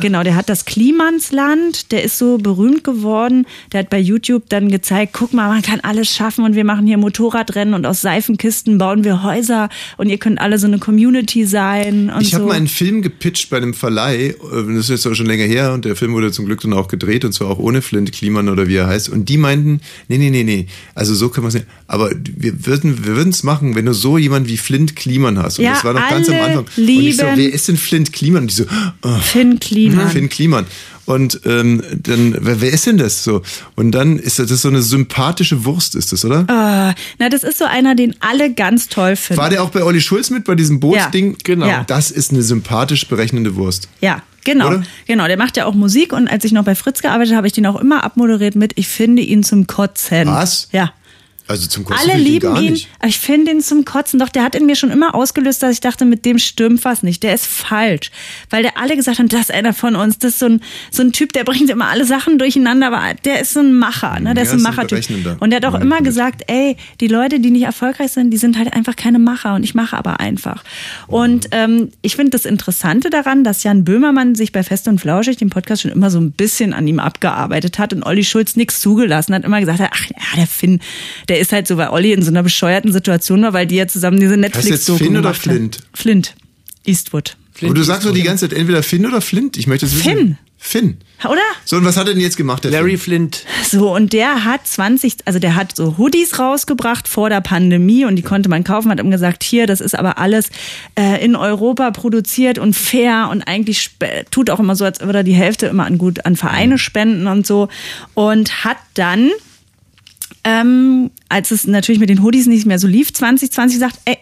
Genau, der hat das Klimansland, der ist so berühmt geworden. Der hat bei YouTube dann gezeigt, guck mal, man kann alles schaffen und wir machen hier Motorradrennen und aus Seifenkisten bauen wir Häuser und ihr könnt alle so eine Community sein Ich so. habe mal einen Film gepitcht bei einem Verleih, äh, das ist jetzt auch schon länger her und der Film wurde zum Glück dann auch gedreht und zwar auch ohne Flint Kliman oder wie er heißt und die meinten, nee, nee, nee, nee, also so kann man es nicht, aber wir würden wir würden es machen, wenn du so jemanden wie Flint Kliman hast und Ja, das war noch ganz am Anfang und ich so, wer ist denn Flint Kliman? Und die so, oh, Finn Kliman. Finn Kliman. Und ähm, dann, wer, wer ist denn das so? Und dann ist das, das ist so eine sympathische Wurst, ist das, oder? Ah, na, das ist so einer, den alle ganz toll finden. War der auch bei Olli Schulz mit bei diesem Bootsding? genau. Ja. Das ist eine sympathisch berechnende Wurst. Ja, genau. Oder? Genau, der macht ja auch Musik und als ich noch bei Fritz gearbeitet habe, habe ich den auch immer abmoderiert mit Ich finde ihn zum Kotzen. Was? Ja. Also zum Kotzen Alle lieben ihn, nicht. ich finde ihn zum Kotzen. Doch, der hat in mir schon immer ausgelöst, dass ich dachte, mit dem stimmt was nicht. Der ist falsch. Weil der alle gesagt haben, das ist einer von uns. Das ist so ein, so ein Typ, der bringt immer alle Sachen durcheinander, aber der ist so ein Macher. Ne? Der Ja, ist ein Machertyp. Und der hat auch immer gesagt, ey, die Leute, die nicht erfolgreich sind, die sind halt einfach keine Macher. Und ich mache aber einfach. Und ähm, ich finde das Interessante daran, dass Jan Böhmermann sich bei Fest und Flauschig, dem Podcast, schon immer so ein bisschen an ihm abgearbeitet hat und Olli Schulz nichts zugelassen hat. Immer gesagt hat, ach ja, der Finn, der ist halt so, weil Olli in so einer bescheuerten Situation war, weil die ja zusammen diese jetzt Netflix-Doku Finn oder gemacht haben. Flint? Flint. Eastwood. Aber du sagst doch die ganze Zeit entweder Finn oder Flint. Ich möchte es wissen. Finn. Finn. Oder? So, und was hat er denn jetzt gemacht, der Larry Finn? Flint. So, und der hat 20, also der hat so Hoodies rausgebracht vor der Pandemie und die konnte man kaufen, hat ihm gesagt, hier, das ist aber alles äh, in Europa produziert und fair und eigentlich tut auch immer so, als würde er die Hälfte immer an gut an Vereine spenden und so. Und hat dann, ähm, als es natürlich mit den Hoodies nicht mehr so lief, 2020 gesagt, ey,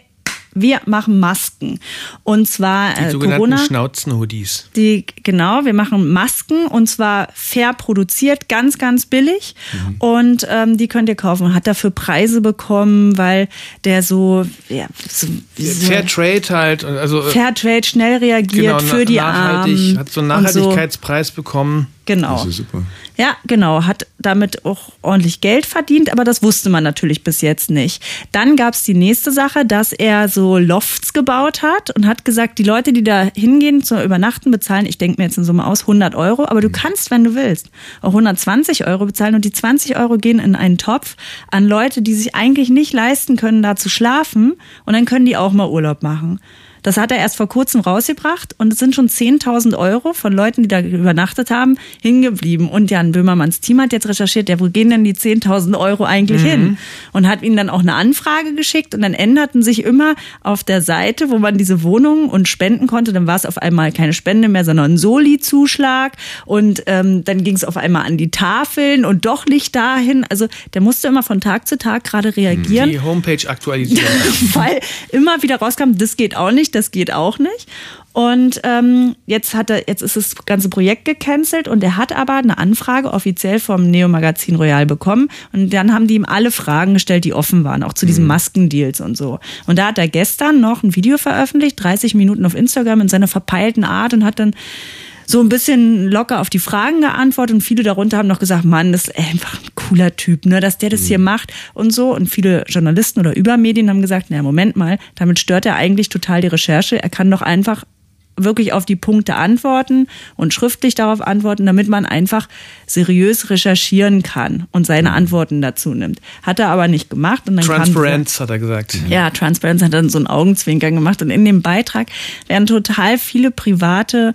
wir machen Masken. Und zwar Die äh, sogenannten. Schnauzenhoodies. Die, genau, wir machen Masken und zwar fair produziert, ganz, ganz billig. Und ähm, die könnt ihr kaufen. Hat dafür Preise bekommen, weil der so, ja, so, so Fair Trade halt. Also, äh, Fairtrade schnell reagiert genau, für die nachhaltig, Armen. hat so einen und so. Nachhaltigkeitspreis bekommen. Genau. Das ist super. Ja, genau, hat damit auch ordentlich Geld verdient, aber das wusste man natürlich bis jetzt nicht. Dann gab's die nächste Sache, dass er so Lofts gebaut hat und hat gesagt, die Leute, die da hingehen zu übernachten, bezahlen, ich denke mir jetzt in Summe aus, 100 Euro, aber du kannst, wenn du willst, auch 120 Euro bezahlen und die 20 Euro gehen in einen Topf an Leute, die sich eigentlich nicht leisten können, da zu schlafen und dann können die auch mal Urlaub machen. Das hat er erst vor kurzem rausgebracht und es sind schon 10.000 Euro von Leuten, die da übernachtet haben, hingeblieben. Und Jan Böhmermanns Team hat jetzt recherchiert, ja, wo gehen denn die 10.000 Euro eigentlich hin? Und hat ihnen dann auch eine Anfrage geschickt und dann änderten sich immer auf der Seite, wo man diese Wohnungen und spenden konnte, dann war es auf einmal keine Spende mehr, sondern ein Soli-Zuschlag und ähm, dann ging es auf einmal an die Tafeln und doch nicht dahin. Also der musste immer von Tag zu Tag gerade reagieren Die Homepage aktualisieren. weil immer wieder rauskam, das geht auch nicht, das geht auch nicht. Und ähm, jetzt hat er, jetzt ist das ganze Projekt gecancelt und er hat aber eine Anfrage offiziell vom Neo Magazin Royal bekommen und dann haben die ihm alle Fragen gestellt, die offen waren, auch zu diesen Maskendeals und so. Und da hat er gestern noch ein Video veröffentlicht, 30 Minuten auf Instagram in seiner verpeilten Art und hat dann so ein bisschen locker auf die Fragen geantwortet und viele darunter haben noch gesagt, Mann, das ist einfach ein cooler Typ, ne, dass der das hier macht und so. Und viele Journalisten oder Übermedien haben gesagt, na Moment mal, damit stört er eigentlich total die Recherche. Er kann doch einfach wirklich auf die Punkte antworten und schriftlich darauf antworten, damit man einfach seriös recherchieren kann und seine Antworten dazu nimmt. Hat er aber nicht gemacht. Und dann Transparenz, hat er gesagt. ja, Transparenz hat dann so einen Augenzwinkern gemacht und in dem Beitrag werden total viele private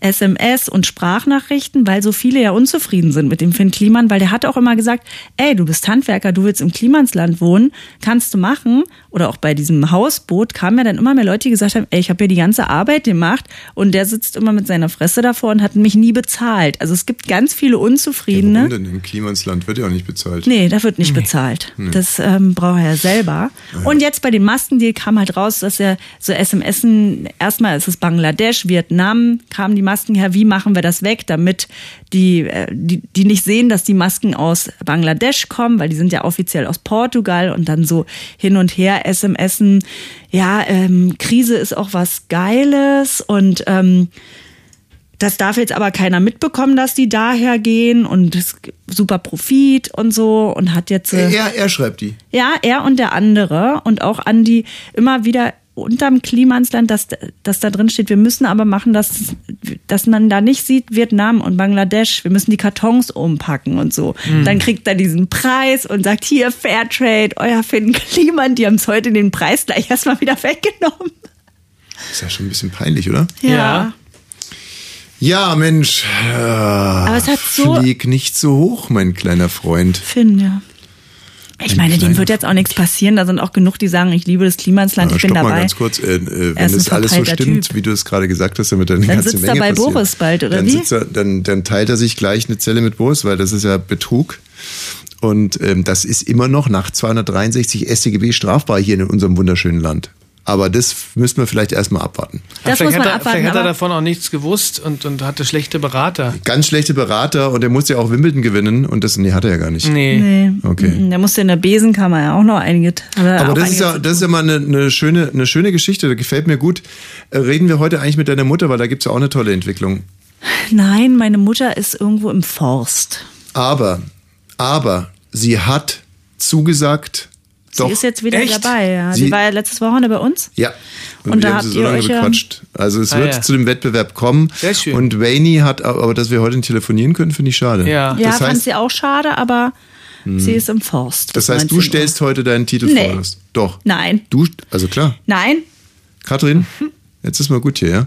SMS und Sprachnachrichten, weil so viele ja unzufrieden sind mit dem Finn Kliman, weil der hat auch immer gesagt, ey, du bist Handwerker, du willst im Klimansland wohnen, kannst du machen. Oder auch bei diesem Hausboot kamen ja dann immer mehr Leute, die gesagt haben, ey, ich habe hier die ganze Arbeit gemacht und der sitzt immer mit seiner Fresse davor und hat mich nie bezahlt. Also es gibt ganz viele Unzufriedene. Warum denn? Im Klimansland wird ja auch nicht bezahlt. Nee, da wird nicht bezahlt. Nee. Das ähm, braucht er ja selber. Und jetzt bei dem Maskendeal kam halt raus, dass er so SMSen, erstmal ist es Bangladesch, Vietnam, kamen die Masken her, wie machen wir das weg, damit die, äh, die, die nicht sehen, dass die Masken aus Bangladesch kommen, weil die sind ja offiziell aus Portugal und dann so hin und her SMSen. Ja, ähm, Krise ist auch was Geiles und ähm, das darf jetzt aber keiner mitbekommen, dass die daher gehen und es super Profit und so und hat jetzt äh, Er, er schreibt die. ja er und der andere und auch an die immer wieder unterm Klimansland, dass, dass da drin steht, wir müssen aber machen, dass, dass man da nicht sieht, Vietnam und Bangladesch, wir müssen die Kartons umpacken und so. Mhm. Dann kriegt er diesen Preis und sagt, hier Fairtrade, euer Finn Kliman, die haben es heute den Preis gleich erstmal wieder weggenommen. Ist ja schon ein bisschen peinlich, oder? Ja. Ja, Mensch. Aber es hat so- Flieg nicht so hoch, mein kleiner Freund. Finn, ja. Ich Ein meine, dem wird jetzt auch nichts passieren. Da sind auch genug, die sagen, ich liebe das Klimansland, Aber ich bin stopp mal dabei. ganz kurz, äh, äh, wenn das alles so stimmt, Typ. wie du es gerade gesagt hast, damit dann eine Dann ganze sitzt Menge er bei passiert. Boris bald, oder dann wie? Er, dann, dann teilt er sich gleich eine Zelle mit Boris, weil das ist ja Betrug. Und ähm, das ist immer noch nach 263 StGB strafbar hier in unserem wunderschönen Land. Aber das müssen wir vielleicht erstmal abwarten. Das vielleicht muss man hat er, abwarten, vielleicht hat er davon auch nichts gewusst und, und hatte schlechte Berater. Ganz schlechte Berater und er musste ja auch Wimbledon gewinnen und das nee, hat er ja gar nicht. Nee. Okay. Mhm, Der musste in der Besenkammer ja auch noch einige. er Aber das ist, ja, das ist ja mal eine, eine, schöne, eine schöne Geschichte, das gefällt mir gut. Äh, Reden wir heute eigentlich mit deiner Mutter, weil da gibt's ja auch eine tolle Entwicklung. Nein, meine Mutter ist irgendwo im Forst. Aber, aber sie hat zugesagt, Sie doch. ist jetzt wieder Echt? dabei. Ja. Sie, Sie- war ja letztes Wochenende bei uns. Ja. Und, Und wir da haben sie habt so ihr lange euch bequatscht. Also es Ah, wird ja. zu dem Wettbewerb kommen. Sehr schön. Und Wayne hat, aber dass wir heute nicht telefonieren können, finde ich schade. Ja. Ja, Das fand heißt, sie auch schade, aber Hm. sie ist im Forst. das heißt, du 19 Uhr. stellst heute deinen Titel Nee. vor. Doch. Nein. Du, also klar. Nein. Katrin, jetzt ist mal gut hier, ja.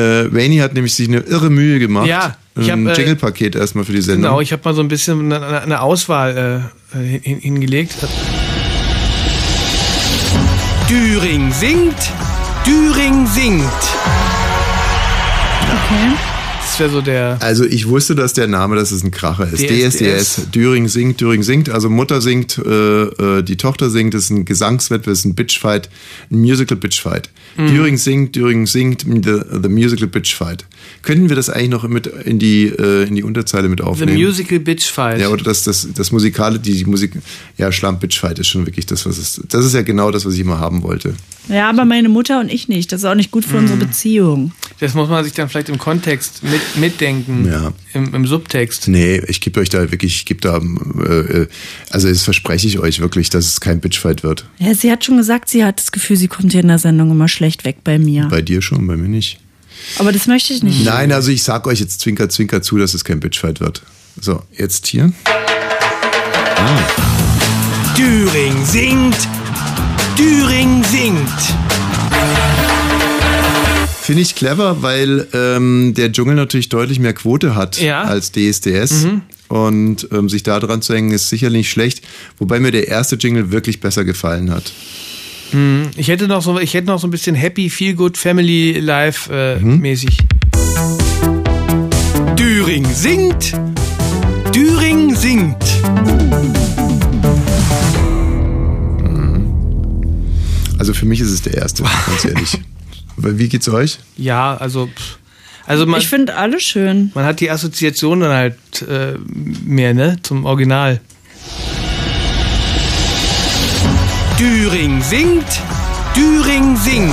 Äh, Wayne hat nämlich sich eine irre Mühe gemacht. Ja, ich ein äh, Jingle-Paket erstmal für die Sendung. Genau, ich habe mal so ein bisschen eine, eine Auswahl äh, hin, hingelegt. Düring singt, Düring singt. Okay. Wäre so der. Also ich wusste, dass der Name, dass es ein Kracher ist. DSDS. DSDS. Düring singt, Düring singt. Also Mutter singt, äh, äh, die Tochter singt. Das ist ein Gesangswettbewerb, ist ein Bitchfight, ein Musical Bitchfight. Mhm. Düring singt, Düring singt, the, the Musical Bitchfight. Könnten wir das eigentlich noch mit in die äh, in die Unterzeile mit The aufnehmen? Musical Bitch Fight. Ja, oder das, das, das Musikale, die, die Musik, ja, Schlamm Bitchfight ist schon wirklich das, was es, das ist ja genau das, was ich immer haben wollte. Ja, aber meine Mutter und ich nicht. Das ist auch nicht gut für Hm. unsere Beziehung. Das muss man sich dann vielleicht im Kontext mit, mitdenken. Ja. Im, Im Subtext. Nee, ich gebe euch da wirklich, ich gebe da, äh, äh, also das verspreche ich euch wirklich, dass es kein Bitchfight wird. Ja, sie hat schon gesagt, sie hat das Gefühl, sie kommt hier in der Sendung immer schlecht weg bei mir. Bei dir schon, bei mir nicht. Aber das möchte ich nicht. Nein, also ich sag euch jetzt zwinker, zwinker zu, dass es kein Bitchfight wird. So, jetzt hier. Düring singt, Düring singt. Finde ich clever, weil ähm, der Dschungel natürlich deutlich mehr Quote hat Ja. als DSDS. Mhm. Und ähm, sich da dran zu hängen, ist sicherlich nicht schlecht. Wobei mir der erste Jingle wirklich besser gefallen hat. Hm, Ich hätte noch so, ich hätte noch so ein bisschen Happy, Feel Good, Family Life äh, Mhm. mäßig. Düring singt, Düring singt. Also für mich ist es der erste, ganz ehrlich. Weil Wie geht's euch? Ja, also, also man, Ich finde alle schön. man hat die Assoziation dann halt äh, mehr, ne, zum Original. Düring singt, Düring singt.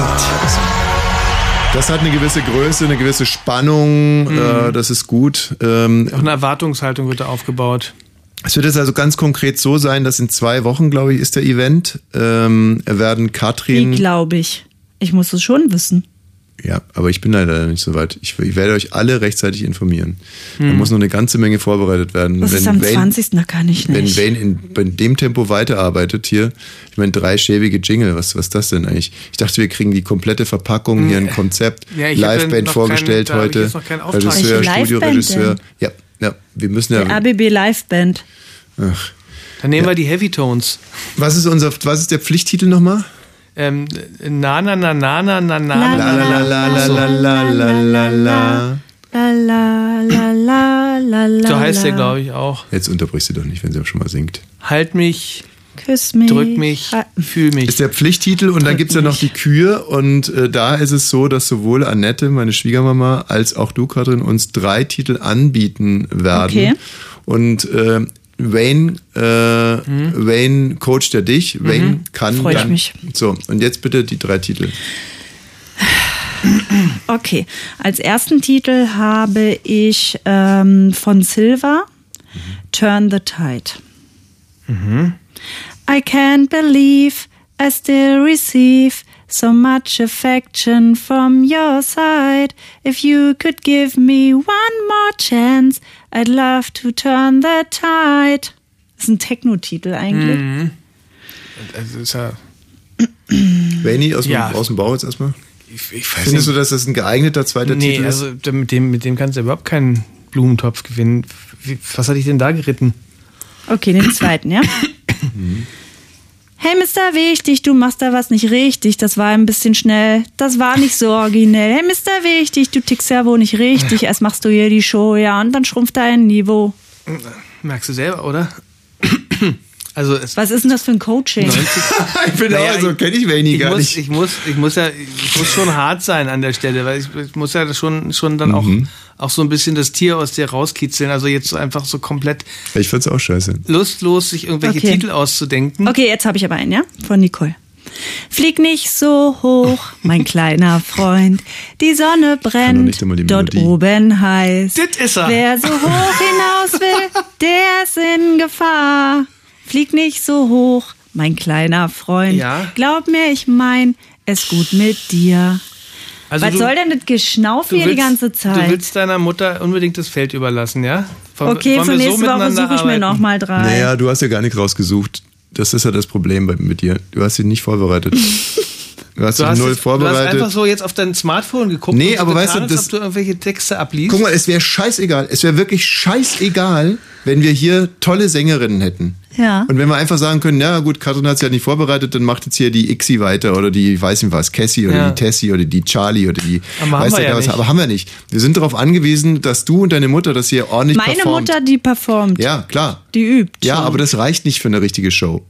Das hat eine gewisse Größe, eine gewisse Spannung, Mhm. äh, das ist gut. Ähm, Auch eine Erwartungshaltung wird da aufgebaut. Es wird jetzt also ganz konkret so sein, dass in zwei Wochen, glaube ich, ist der Event. Ähm, werden Wie Katrin. glaube ich? Ich muss es schon wissen. Ja, aber ich bin leider nicht so weit. Ich, ich werde euch alle rechtzeitig informieren. Da Hm. muss noch eine ganze Menge vorbereitet werden. Das ist am 20. Da kann ich wenn nicht. Wayne in, in dem Tempo weiterarbeitet hier, ich meine, drei schäbige Jingle, was, was ist das denn eigentlich? Ich dachte, wir kriegen die komplette Verpackung, hier ein Konzept, Ja, Liveband vorgestellt keinen- da heute. Regisseur, Studioregisseur. Ja, ja, wir müssen Die ja. ABB Liveband. Ach. Dann nehmen wir die Heavy Tones. Was ist unser, was ist der Pflichttitel nochmal? Ähm, na, na, na, na, na, na, na, La, na, la, na, La na. la la la la la la. La la la la la la. So heißt der, la. glaube ich, auch. Jetzt unterbrichst du doch nicht, wenn sie auch schon mal singt. Halt mich, Küss mich. drück mich, fühl mich. Ist der Pflichttitel und dann Drück gibt's ja noch die Kür und äh, da ist es so, dass sowohl Annette, meine Schwiegermama, als auch du, Katrin, uns drei Titel anbieten werden. Okay. Und äh, Wayne, äh, Wayne coacht ja dich. Wayne kann Freu ich dann. mich. So, und jetzt bitte die drei Titel. Okay, als ersten Titel habe ich ähm, von Silva Turn the Tide. I can't believe I still receive so much affection from your side. If you could give me one more chance, I'd love to turn the tide. Das ist ein Techno-Titel eigentlich. Mhm. Also ist ja, Wayne aus, dem- Ja. aus dem Bau jetzt erstmal. ich, ich weiß Findest du, nicht. dass das ein geeigneter zweiter Nee, Titel ist? also mit dem, mit dem kannst du überhaupt keinen Blumentopf gewinnen. Wie, was hatte ich denn da geritten? Okay, den zweiten, ja? Hey, Mr. Wichtig, du machst da was nicht richtig. Das war ein bisschen schnell. Das war nicht so originell. Hey, Mr. Wichtig, du tickst ja wohl nicht richtig. Erst machst du hier die Show, ja, und dann schrumpft dein Niveau. Merkst du selber, oder? Also es Was ist denn das für ein Coaching? 90, ich bin Naja, auch so, kenne ich Wayne ich gar muss, nicht. Ich muss, ich muss ja, ich muss schon hart sein an der Stelle, weil ich, ich muss ja schon, schon dann Mhm. auch, auch so ein bisschen das Tier aus dir rauskitzeln. Also jetzt so einfach so komplett Ich find's auch scheiße. lustlos, sich irgendwelche Okay. Titel auszudenken. Okay, jetzt habe ich aber einen, ja? Von Nicole. Flieg nicht so hoch, mein kleiner Freund. Die Sonne brennt, die dort oben heiß. Das ist er. Wer so hoch hinaus will, der ist in Gefahr. Flieg nicht so hoch, mein kleiner Freund. Ja. Glaub mir, ich mein es gut mit dir. Also Was du- soll denn das Geschnaufe hier die willst- ganze Zeit? Du willst deiner Mutter unbedingt das Feld überlassen, ja? Wollen- okay, für wir so nächste Woche suche ich mir nochmal drei. Naja, du hast ja gar nichts rausgesucht. Das ist ja das Problem bei, mit dir. Du hast dich nicht vorbereitet. Du hast Du hast, null jetzt- du hast vorbereitet. einfach so jetzt auf dein Smartphone geguckt Nee, und so aber getan, weißt du, als das- ob du irgendwelche Texte abliest. Guck mal, es wäre scheißegal. Es wäre wirklich scheißegal, wenn wir hier tolle Sängerinnen hätten. Ja. Und wenn wir einfach sagen können, ja gut, Katrin hat es ja nicht vorbereitet, dann macht jetzt hier die Ixi weiter oder die, weiß nicht was, Cassie oder Ja. die Tessie oder die Charlie oder die, Aber haben weiß ja was. nicht. Aber haben wir nicht. Wir sind darauf angewiesen, dass du und deine Mutter das hier ordentlich Meine performt. Mutter, die performt. Ja, klar. Die übt. Ja, schon. aber das reicht nicht für eine richtige Show.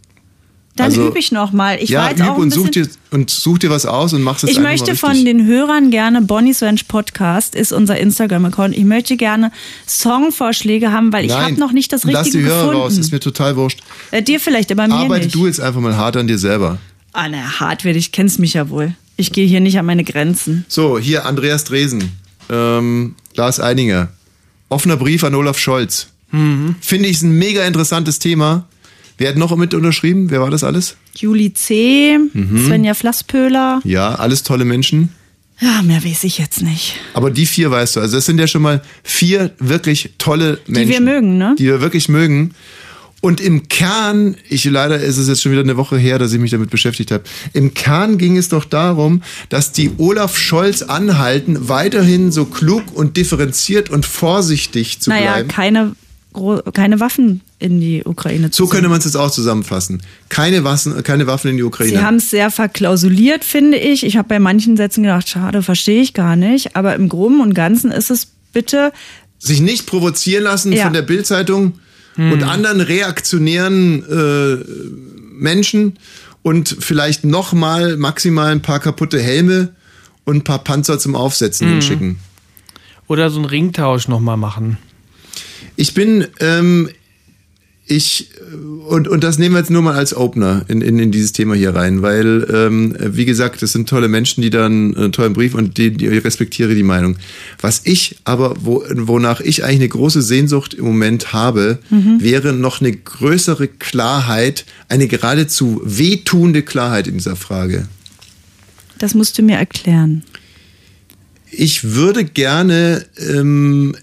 Dann also- übe ich nochmal. Ich war ja, jetzt üb auch ein und such, bisschen dir, und such dir was aus und mach es Ich einfach mal möchte von den Hörern gerne, Bonnie's Ranch Podcast ist unser Instagram-Account. Ich möchte gerne Songvorschläge haben, weil ich habe noch nicht das Lass die Richtige Hörer raus, ist gefunden. mir total wurscht. Äh, dir vielleicht, aber mir Arbeite nicht. du jetzt einfach mal hart an dir selber. Ah, na, hart werde ich, kennst mich ja wohl. Ich gehe hier nicht an meine Grenzen. So, hier Andreas Dresen, ähm, Lars Eidinger. Offener Brief an Olaf Scholz. Mhm. Finde ich ist ein mega interessantes Thema. Wer hat noch mit unterschrieben? Wer war das alles? Juli C., Mhm. Svenja Flasspöhler. Ja, alles tolle Menschen. Ja, mehr weiß ich jetzt nicht. Aber die vier weißt du. Also das sind ja schon mal vier wirklich tolle Menschen. wir mögen, ne? Die wir wirklich mögen. Und im Kern, ich leider ist es jetzt schon wieder eine Woche her, dass ich mich damit beschäftigt habe. Im Kern ging es doch darum, dass die Olaf Scholz anhalten, weiterhin so klug und differenziert und vorsichtig zu naja, bleiben. keine, gro- keine Waffen in die Ukraine zu So könnte man es jetzt auch zusammenfassen. Keine Waffen, keine Waffen in die Ukraine. Sie haben es sehr verklausuliert, finde ich. Ich habe bei manchen Sätzen gedacht, schade, verstehe ich gar nicht. Aber im Groben und Ganzen ist es bitte sich nicht provozieren lassen Ja. von der Bildzeitung und anderen reaktionären äh, Menschen und vielleicht noch mal maximal ein paar kaputte Helme und ein paar Panzer zum Aufsetzen Mhm. hinschicken. Oder so einen Ringtausch nochmal machen. Ich bin, ähm, ich und, und das nehmen wir jetzt nur mal als Opener in, in, in dieses Thema hier rein, weil, ähm, wie gesagt, das sind tolle Menschen, die dann einen tollen Brief und die, die ich respektiere die Meinung. Was ich aber, wo, wonach ich eigentlich eine große Sehnsucht im Moment habe, Mhm. wäre noch eine größere Klarheit, eine geradezu wehtuende Klarheit in dieser Frage. Das musst du mir erklären. Ich würde gerne, ähm,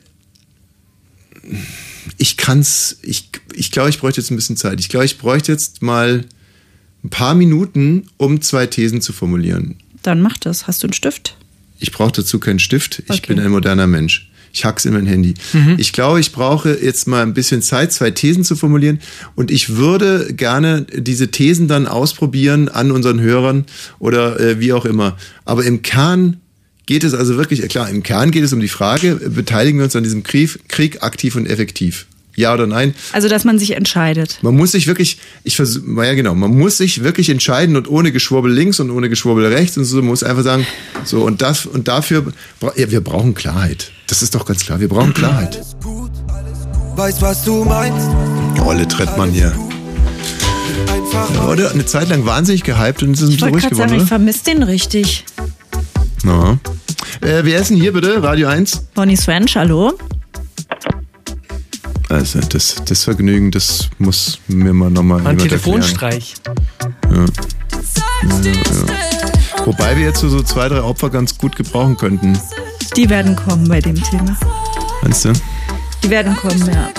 ich kann's, ich, ich glaube, ich bräuchte jetzt ein bisschen Zeit. Ich glaube, ich bräuchte jetzt mal ein paar Minuten, um zwei Thesen zu formulieren. Dann mach das. Hast du einen Stift? Ich brauche dazu keinen Stift. Ich Okay. bin ein moderner Mensch. Ich hack's in mein Handy. Mhm. Ich glaube, ich brauche jetzt mal ein bisschen Zeit, zwei Thesen zu formulieren. Und ich würde gerne diese Thesen dann ausprobieren an unseren Hörern oder äh, wie auch immer. Aber im Kern geht es also wirklich, klar, im Kern geht es um die Frage, beteiligen wir uns an diesem Krieg, Krieg aktiv und effektiv? Ja oder nein? Also, dass man sich entscheidet. Man muss sich wirklich, ich versuche, ja genau, man muss sich wirklich entscheiden und ohne Geschwurbel links und ohne Geschwurbel rechts und so, man muss einfach sagen, so und das und dafür, ja, wir brauchen Klarheit. Das ist doch ganz klar, wir brauchen Klarheit. Weiß, was du meinst. Olle Trettmann hier. Ja, oder eine Zeit lang wahnsinnig gehypt und ist ein Ich bisschen wollte ruhig gerade sagen, geworden, ich oder? vermisse den richtig. Ja. Äh, wer ist denn hier bitte? Radio 1? Bonnie Swench, hallo? Also das, das Vergnügen, das muss mir mal nochmal Ein Telefonstreich. Ja. Ja, ja. Wobei wir jetzt so, so zwei, drei Opfer ganz gut gebrauchen könnten. Die werden kommen bei dem Thema. Meinst du? Die werden kommen, ja.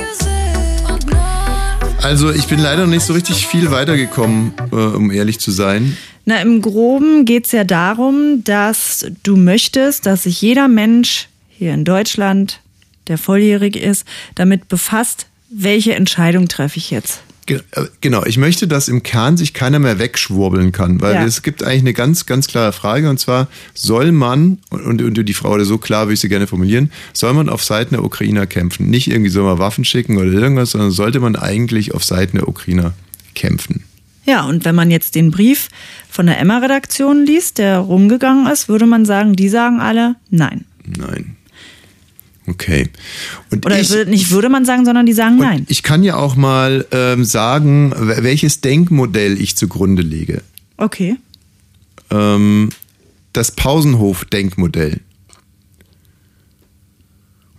Also ich bin leider noch nicht so richtig viel weitergekommen, äh, um ehrlich zu sein. Na, im Groben geht's ja darum, dass du möchtest, dass sich jeder Mensch hier in Deutschland, der volljährig ist, damit befasst, welche Entscheidung treffe ich jetzt. Äh, Genau, ich möchte, dass im Kern sich keiner mehr wegschwurbeln kann, weil Ja. es gibt eigentlich eine ganz, ganz klare Frage und zwar, soll man, und, und die Frage so klar würde ich sie gerne formulieren, soll man auf Seiten der Ukrainer kämpfen? Nicht irgendwie soll man Waffen schicken oder irgendwas, sondern sollte man eigentlich auf Seiten der Ukrainer kämpfen? Ja, und wenn man jetzt den Brief von der Emma-Redaktion liest, der rumgegangen ist, würde man sagen, die sagen alle nein. Nein. Okay. Und Oder ich, würde, nicht würde man sagen, sondern die sagen nein. ich kann ja auch mal ähm, sagen, wel- welches Denkmodell ich zugrunde lege. Okay. ähm, das Pausenhof-Denkmodell.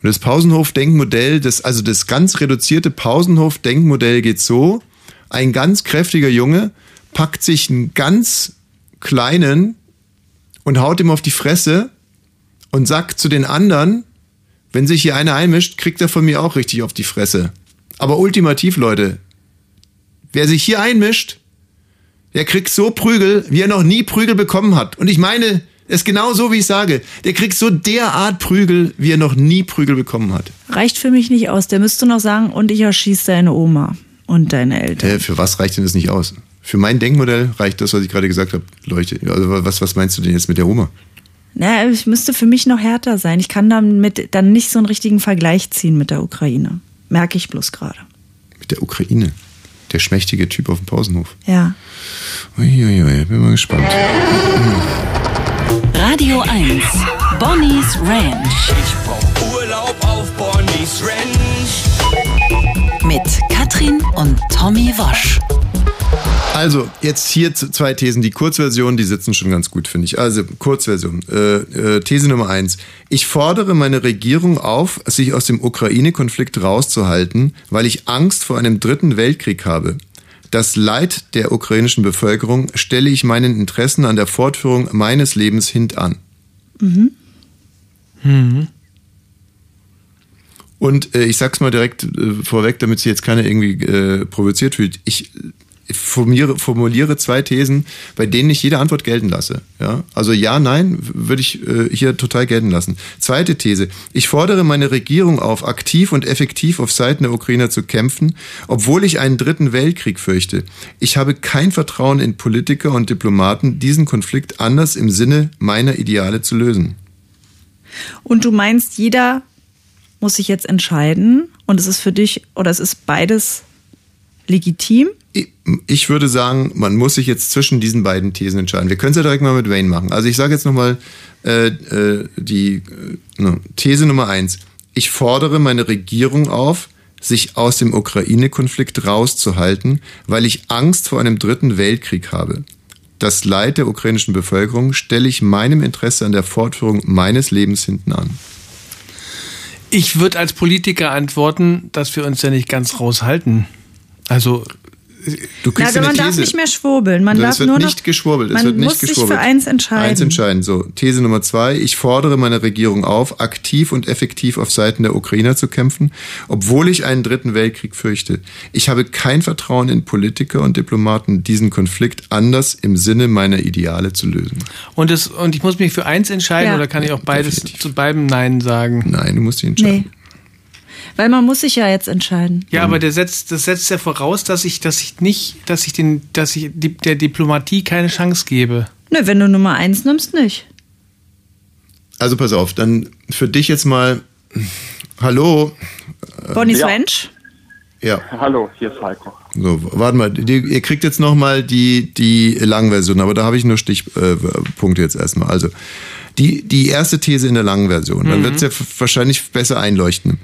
Und das Pausenhof-Denkmodell, das, also das ganz reduzierte Pausenhof-Denkmodell geht so, ein ganz kräftiger Junge packt sich einen ganz kleinen und haut ihm auf die Fresse und sagt zu den anderen, wenn sich hier einer einmischt, kriegt er von mir auch richtig auf die Fresse. Aber ultimativ, Leute, wer sich hier einmischt, der kriegt so Prügel, wie er noch nie Prügel bekommen hat. Und ich meine, es ist genau so, wie ich sage. Der kriegt so derart Prügel, wie er noch nie Prügel bekommen hat. Reicht für mich nicht aus. Der müsste noch sagen, und ich erschieße deine Oma und deine Eltern. Hä, für was reicht denn das nicht aus? Für mein Denkmodell reicht das, was ich gerade gesagt habe, Leute. Also was, was meinst du denn jetzt mit der Oma? Na, es müsste für mich noch härter sein. Ich kann damit dann nicht so einen richtigen Vergleich ziehen mit der Ukraine. Merke ich bloß gerade. Mit der Ukraine. Der schmächtige Typ auf dem Pausenhof. Ja. Uiuiui, bin mal gespannt. Radio 1. Bonnie's Ranch. Urlaub auf Bonnie's Ranch. Mit Katrin und Tommy Wosch. Also, jetzt hier zwei Thesen. Die Kurzversion, die sitzen schon ganz gut, finde ich. Also, Kurzversion. Äh, äh, These Nummer eins. Ich fordere meine Regierung auf, sich aus dem Ukraine-Konflikt rauszuhalten, weil ich Angst vor einem dritten Weltkrieg habe. Das Leid der ukrainischen Bevölkerung stelle ich meinen Interessen an der Fortführung meines Lebens hintan. Mhm. Und äh, ich sag's mal direkt äh, vorweg, damit sich jetzt keiner irgendwie äh, provoziert fühlt. Ich äh, formuliere, formuliere zwei Thesen, bei denen ich jede Antwort gelten lasse. Ja? Also ja, nein, würde ich äh, hier total gelten lassen. Zweite These. Ich fordere meine Regierung auf, aktiv und effektiv auf Seiten der Ukrainer zu kämpfen, obwohl ich einen dritten Weltkrieg fürchte. Ich habe kein Vertrauen in Politiker und Diplomaten, diesen Konflikt anders im Sinne meiner Ideale zu lösen. Und du meinst, jeder muss sich jetzt entscheiden und es ist für dich oder es ist beides legitim? Ich würde sagen, man muss sich jetzt zwischen diesen beiden Thesen entscheiden. Wir können es ja direkt mal mit Wayne machen. Also ich sage jetzt nochmal äh, äh, die äh, ne, These Nummer eins. Ich fordere meine Regierung auf, sich aus dem Ukraine-Konflikt rauszuhalten, weil ich Angst vor einem dritten Weltkrieg habe. Das Leid der ukrainischen Bevölkerung stelle ich meinem Interesse an der Fortführung meines Lebens hinten an. Ich würde als Politiker antworten, dass wir uns ja nicht ganz raushalten. Also Du kriegst man eine darf These. nicht mehr schwurbeln. Man es darf wird nur nicht noch, geschwurbelt. Man es wird nicht muss sich geschwurbelt. für eins entscheiden. Eins entscheiden. So, These Nummer zwei. Ich fordere meine Regierung auf, aktiv und effektiv auf Seiten der Ukrainer zu kämpfen, obwohl ich einen dritten Weltkrieg fürchte. Ich habe kein Vertrauen in Politiker und Diplomaten, diesen Konflikt anders im Sinne meiner Ideale zu lösen. Und, es, und ich muss mich für eins entscheiden Ja. oder kann ich auch beides zu beidem Nein sagen? Nein, du musst dich entscheiden. Nee. Weil man muss sich ja jetzt entscheiden. Ja, aber der setzt, das setzt ja voraus, dass ich, dass ich nicht, dass ich den, dass ich die, der Diplomatie keine Chance gebe. Nö, wenn du Nummer eins nimmst, nicht. Also pass auf, dann für dich jetzt mal. Hallo. Bonnie ja. Swench? Ja. Hallo, hier ist Heiko. So, warte mal, die, ihr kriegt jetzt nochmal die, die Langversion, aber da habe ich nur Stichpunkte jetzt erstmal. Also, die, die erste These in der langen Version, dann Mhm. wird es ja wahrscheinlich besser einleuchten.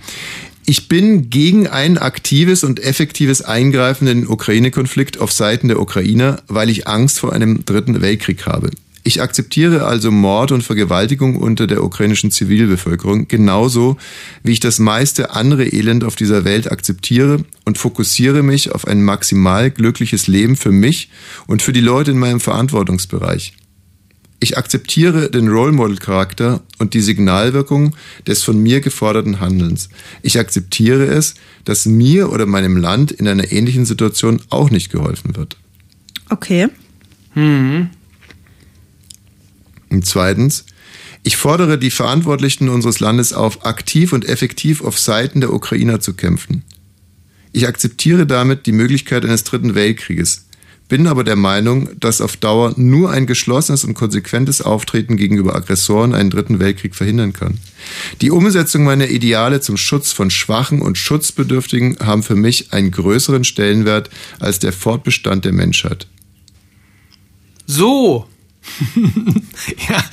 Ich bin gegen ein aktives und effektives Eingreifen in den Ukraine-Konflikt auf Seiten der Ukrainer, weil ich Angst vor einem dritten Weltkrieg habe. Ich akzeptiere also Mord und Vergewaltigung unter der ukrainischen Zivilbevölkerung genauso, wie ich das meiste andere Elend auf dieser Welt akzeptiere und fokussiere mich auf ein maximal glückliches Leben für mich und für die Leute in meinem Verantwortungsbereich. Ich akzeptiere den Role Model Charakter und die Signalwirkung des von mir geforderten Handelns. Ich akzeptiere es, dass mir oder meinem Land in einer ähnlichen Situation auch nicht geholfen wird. Okay. Hm. Und zweitens, ich fordere die Verantwortlichen unseres Landes auf, aktiv und effektiv auf Seiten der Ukrainer zu kämpfen. Ich akzeptiere damit die Möglichkeit eines dritten Weltkrieges, bin aber der Meinung, dass auf Dauer nur ein geschlossenes und konsequentes Auftreten gegenüber Aggressoren einen dritten Weltkrieg verhindern kann. Die Umsetzung meiner Ideale zum Schutz von Schwachen und Schutzbedürftigen haben für mich einen größeren Stellenwert als der Fortbestand der Menschheit. So. ja,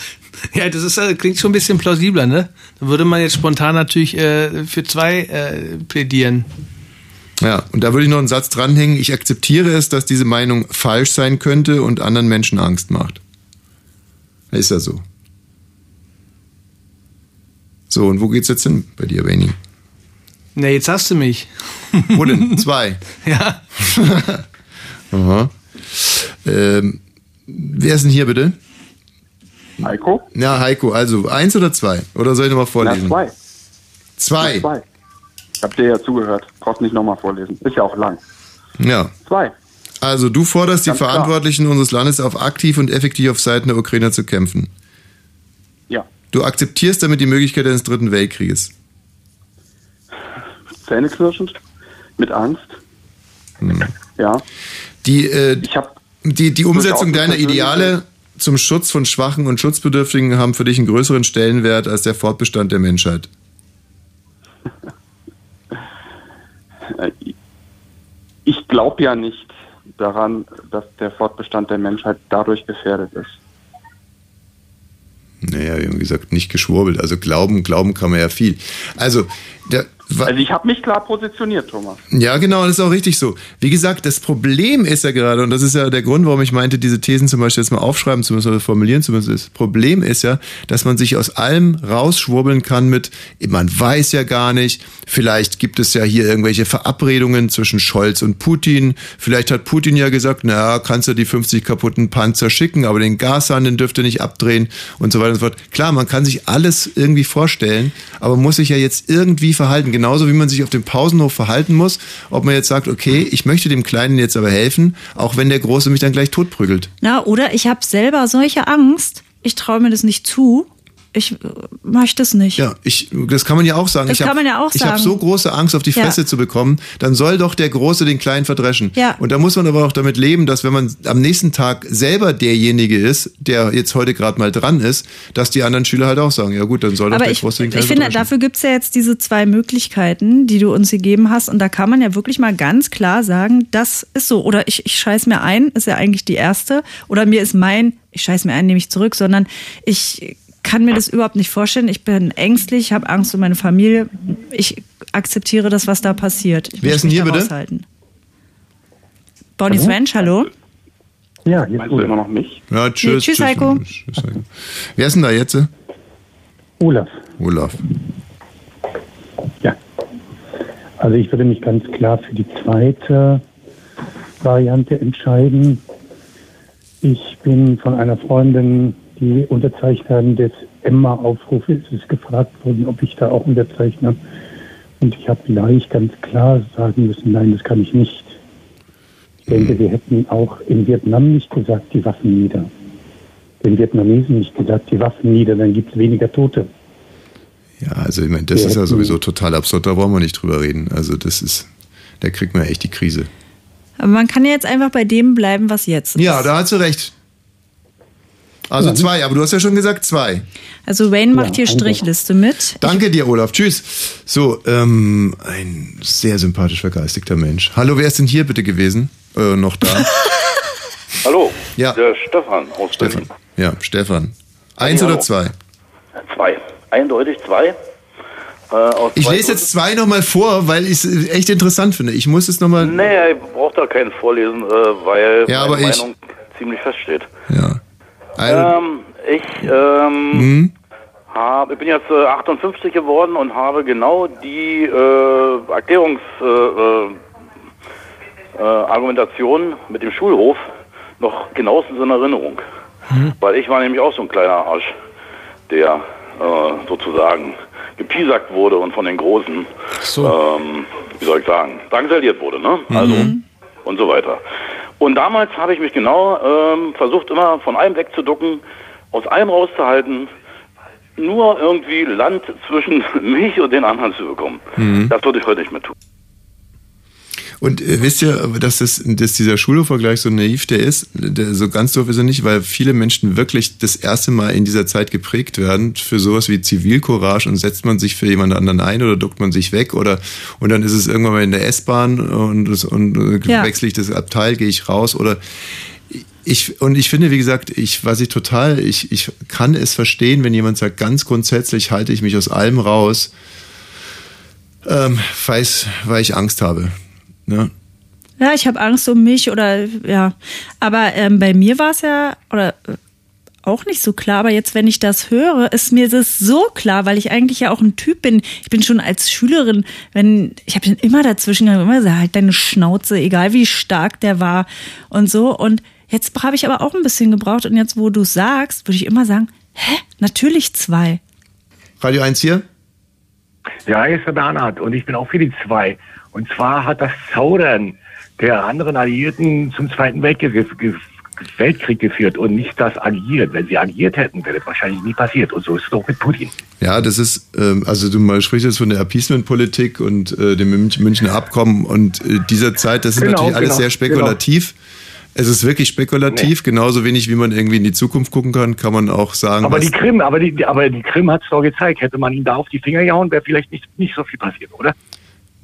ja, das ist, äh, klingt schon ein bisschen plausibler, ne? Da würde man jetzt spontan natürlich äh, für zwei äh, plädieren. Ja, und da würde ich noch einen Satz dranhängen. Ich akzeptiere es, dass diese Meinung falsch sein könnte und anderen Menschen Angst macht. Ist ja so. So, und wo geht's jetzt hin bei dir, Benny? Na, jetzt hast du mich. Wo denn? Zwei. Ja. Aha. Ähm, wer ist denn hier bitte? Heiko? Ja, Heiko. Also eins oder zwei? Oder soll ich nochmal vorlesen? Na, zwei. Zwei. Na, zwei. Habt ihr ja zugehört. Brauchst nicht nochmal vorlesen. Ist ja auch lang. Ja. Zwei. Also du forderst die Ganz klar. Verantwortlichen unseres Landes auf, aktiv und effektiv auf Seiten der Ukrainer zu kämpfen. Ja. Du akzeptierst damit die Möglichkeit eines dritten Weltkrieges. Zähneknirschend. Mit Angst. Hm. Ja. Die, äh, die, die Umsetzung deiner Ideale zum Schutz von Schwachen und Schutzbedürftigen haben für dich einen größeren Stellenwert als der Fortbestand der Menschheit. Äh, Ich glaube ja nicht daran, dass der Fortbestand der Menschheit dadurch gefährdet ist. Naja, wie gesagt, nicht geschwurbelt. Also glauben, glauben kann man ja viel. Also, der, Also ich habe mich klar positioniert, Thomas. Ja, genau, das ist auch richtig so. Wie gesagt, das Problem ist ja gerade, und das ist ja der Grund, warum ich meinte, diese Thesen zum Beispiel jetzt mal aufschreiben zu müssen oder formulieren zu müssen. Das Problem ist ja, dass man sich aus allem rausschwurbeln kann mit, man weiß ja gar nicht, vielleicht gibt es ja hier irgendwelche Verabredungen zwischen Scholz und Putin. Vielleicht hat Putin ja gesagt, naja, kannst du die 50 kaputten Panzer schicken, aber den Gashahn, den dürft ihr nicht abdrehen und so weiter und so fort. Klar, man kann sich alles irgendwie vorstellen, aber muss sich ja jetzt irgendwie verhalten. Genauso wie man sich auf dem Pausenhof verhalten muss, ob man jetzt sagt, okay, ich möchte dem Kleinen jetzt aber helfen, auch wenn der Große mich dann gleich totprügelt. Na, oder ich habe selber solche Angst, ich traue mir das nicht zu. Ich äh, möchte es nicht. Ja, ich, das kann man ja auch sagen. Das ich hab, kann man ja auch Ich habe sagen. so große Angst, auf die Ja. Fresse zu bekommen. Dann soll doch der Große den Kleinen verdreschen. Ja. Und da muss man aber auch damit leben, dass wenn man am nächsten Tag selber derjenige ist, der jetzt heute gerade mal dran ist, dass die anderen Schüler halt auch sagen, ja gut, dann soll doch Aber der ich, Große den ich Kleinen finde, verdreschen. dafür gibt's ja jetzt diese zwei Möglichkeiten, die du uns gegeben hast. Und da kann man ja wirklich mal ganz klar sagen, das ist so. Oder ich, ich scheiß mir ein, ist ja eigentlich die erste. Oder mir ist mein, ich scheiß mir ein, nehme ich zurück, sondern ich kann mir das überhaupt nicht vorstellen. Ich bin ängstlich, habe Angst um meine Familie. Ich akzeptiere das, was da passiert. Ich Wer ist denn hier, bitte? raushalten. Bonnie Hallo? Swench, hallo? Ja, jetzt Meinst du immer noch mich? Ja, tschüss. Nee, tschüss, Heiko. tschüss, Heiko. Wer ist denn da jetzt? Olaf. Olaf. Also ich würde mich ganz klar für die zweite Variante entscheiden. Ich bin von einer Freundin, die Unterzeichnerin des Emma-Aufrufes ist gefragt worden, ob ich da auch unterzeichne. Und ich habe gleich ganz klar sagen müssen, nein, das kann ich nicht. Ich denke, wir hätten auch in Vietnam nicht gesagt, die Waffen nieder. Den Vietnamesen nicht gesagt, die Waffen nieder, dann gibt es weniger Tote. Ja, also ich meine, das Wir ist ja sowieso total absurd, da brauchen wir nicht drüber reden. Also das ist, da kriegt man echt die Krise. Aber man kann ja jetzt einfach bei dem bleiben, was jetzt ist. Ja, da hast du recht. Also zwei, aber du hast ja schon gesagt zwei. Also Wayne macht hier also- Strichliste mit. Danke dir, Olaf. Tschüss. So, ähm, ein sehr sympathisch vergeistigter Mensch. Hallo, wer ist denn hier bitte gewesen? Äh, noch da? Hallo, Ja. der Stefan aus Stefan. Berlin. Ja, Stefan. Eins Hallo. oder zwei? Zwei. Eindeutig zwei. Äh, Ich lese jetzt zwei nochmal vor, weil ich es echt interessant finde. Ich muss es nochmal. Nee, ich brauche da keinen vorlesen, äh, weil Ja, meine aber ich- Meinung ziemlich feststeht. Ja. Ähm, ich ähm, hm? hab, ich bin jetzt äh, 58 geworden und habe genau die äh, Erklärungs äh, äh, äh, Argumentation mit dem Schulhof noch genauestens in Erinnerung. Weil ich war nämlich auch so ein kleiner Arsch, der äh, sozusagen gepiesackt wurde und von den Großen, ähm, wie soll ich sagen, drangsaliert wurde, ne? Also und so weiter. Und damals habe ich mich genau ähm, versucht, immer von allem wegzuducken, aus allem rauszuhalten, nur irgendwie Land zwischen mich und den anderen zu bekommen. Mhm. Das würde ich heute nicht mehr tun. Und äh, wisst ihr, dass, das, dass dieser Schulhofvergleich so naiv der ist? Der, so ganz doof ist er nicht, weil viele Menschen wirklich das erste Mal in dieser Zeit geprägt werden für sowas wie Zivilcourage und setzt man sich für jemand anderen ein oder duckt man sich weg oder und dann ist es irgendwann mal in der S-Bahn und, das- und äh, Ja. wechsle ich das Abteil, gehe ich raus oder ich, und ich finde, wie gesagt, ich, was ich total, ich, ich kann es verstehen, wenn jemand sagt, ganz grundsätzlich halte ich mich aus allem raus, ähm, weiß, weil ich Angst habe. Ne? Ja, ich habe Angst um mich oder ja. Aber ähm, bei mir war es ja oder äh, auch nicht so klar. Aber jetzt, wenn ich das höre, ist mir das so klar, weil ich eigentlich ja auch ein Typ bin. Ich bin schon als Schülerin, wenn ich habe immer dazwischen gegangen, immer gesagt, halt deine Schnauze, egal wie stark der war und so. Und jetzt habe ich aber auch ein bisschen gebraucht. Und jetzt, wo du sagst, würde ich immer sagen, hä, natürlich zwei. Radio 1 hier? Ja, hier ist der Bernhard und ich bin auch für die zwei. Und zwar hat das Zaudern der anderen Alliierten zum Zweiten Weltkrieg, Weltkrieg geführt und nicht das agiert. Wenn sie agiert hätten, wäre das wahrscheinlich nie passiert. Und so ist es doch mit Putin. Ja, das ist, ähm, also du mal sprichst jetzt von der Appeasement-Politik und äh, dem Münch- Münchner Abkommen und äh, dieser Zeit, das ist Genau, natürlich alles genau, sehr spekulativ. Es ist wirklich spekulativ, genauso wenig wie man irgendwie in die Zukunft gucken kann, kann man auch sagen, Aber die Krim, aber die, aber die Krim hat es doch gezeigt. Hätte man ihn da auf die Finger gehauen, wäre vielleicht nicht, nicht so viel passiert, oder?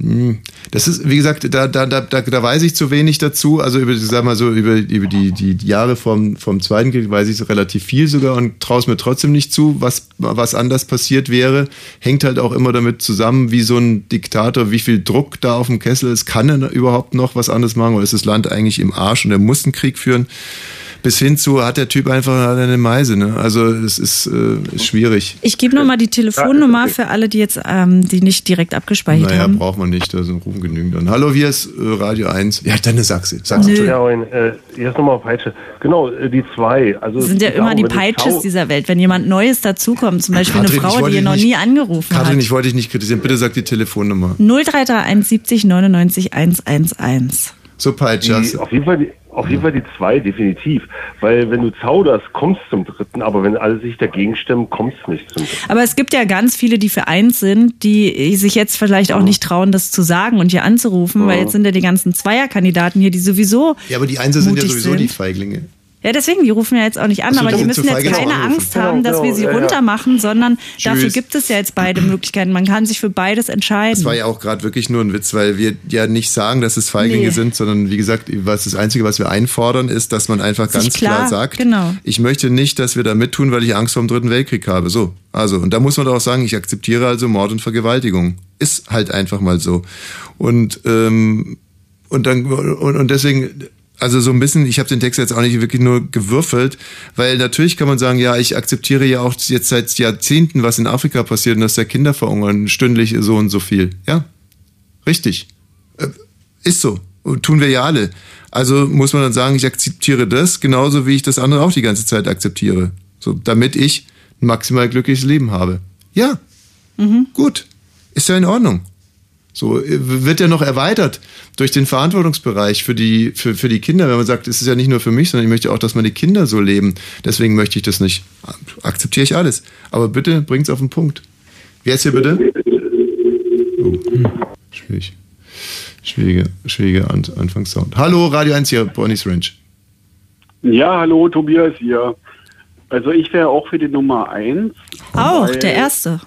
Hm. Das ist, wie gesagt, da, da, da, da, da weiß ich zu wenig dazu. Also über, sag mal so, über, über die, die Jahre vom, vom Zweiten Krieg weiß ich so relativ viel sogar und traue es mir trotzdem nicht zu, was, was anders passiert wäre. Hängt halt auch immer damit zusammen, wie so ein Diktator, wie viel Druck da auf dem Kessel ist. Kann er überhaupt noch was anderes machen oder ist das Land eigentlich im Arsch und er muss einen Krieg führen? Bis hin zu hat der Typ einfach eine Meise. Ne? Also es ist, äh, ist schwierig. Ich gebe nochmal die Telefonnummer für alle, die jetzt, ähm, die nicht direkt abgespeichert Naja, haben. braucht man nicht, da sind rufen genügend an. Hallo, hier ist äh, Radio 1. Ja, dann sag's sie. Sag's Nö. Ja, und, äh, jetzt nochmal Peitsche. Genau, äh, die zwei. Also Das sind ja immer die Peitsches dieser Welt. Wenn jemand Neues dazukommt, zum Beispiel Katrin, eine Frau, die ihr noch nie angerufen Katrin, hat. ich wollte dich nicht kritisieren. Bitte sag die Telefonnummer. 0331 70 99 111. So, Peitsche. Die, auf, jeden Fall die, auf jeden Fall die zwei, definitiv. Weil wenn du zauderst, kommst zum dritten, aber wenn alle sich dagegen stimmen, kommst du nicht zum dritten. Aber es gibt ja ganz viele, die für eins sind, die sich jetzt vielleicht auch nicht trauen, das zu sagen und hier anzurufen, weil Mhm. jetzt sind ja die ganzen Zweierkandidaten hier, die sowieso. Ja, aber die Einser sind ja sowieso sind. die Feiglinge. Ja, deswegen, die rufen ja jetzt auch nicht an, aber die müssen jetzt keine anrufen. Angst haben, Genau, dass wir genau, sie ja, runtermachen, sondern dafür Tschüss. gibt es ja jetzt beide Möglichkeiten. Man kann sich für beides entscheiden. Das war ja auch gerade wirklich nur ein Witz, weil wir ja nicht sagen, dass es Feiglinge Nee. sind, sondern wie gesagt, was das Einzige, was wir einfordern, ist, dass man einfach ganz klar, klar- sagt, genau. ich möchte nicht, dass wir da mittun, weil ich Angst vor dem Dritten Weltkrieg habe. So, also und da muss man doch auch sagen, ich akzeptiere also Mord und Vergewaltigung. Ist halt einfach mal so. Und ähm, und dann und, und deswegen also so ein bisschen, ich habe den Text jetzt auch nicht wirklich nur gewürfelt, weil natürlich kann man sagen, ja, ich akzeptiere ja auch jetzt seit Jahrzehnten, was in Afrika passiert und dass da Kinder verhungern, stündlich so und so viel. Ja, richtig. Äh, Ist so. Tun wir ja alle. Also muss man dann sagen, ich akzeptiere das, genauso wie ich das andere auch die ganze Zeit akzeptiere. So, damit ich ein maximal glückliches Leben habe. Ja, Mhm. gut. Ist ja in Ordnung. So äh, wird ja noch erweitert durch den Verantwortungsbereich für die, für, für die Kinder, wenn man sagt, es ist ja nicht nur für mich, sondern ich möchte auch, dass meine Kinder so leben. Deswegen möchte ich das nicht. Akzeptiere ich alles. Aber bitte bringt's auf den Punkt. Wer ist hier bitte? Oh, schwierig. Schwierige, schwierige An Anfangssound. Hallo, Radio 1 hier, Bonnie's Ranch. Ja, hallo, Tobias hier. Also ich wäre auch für die Nummer eins. Auch, weil- der Erste.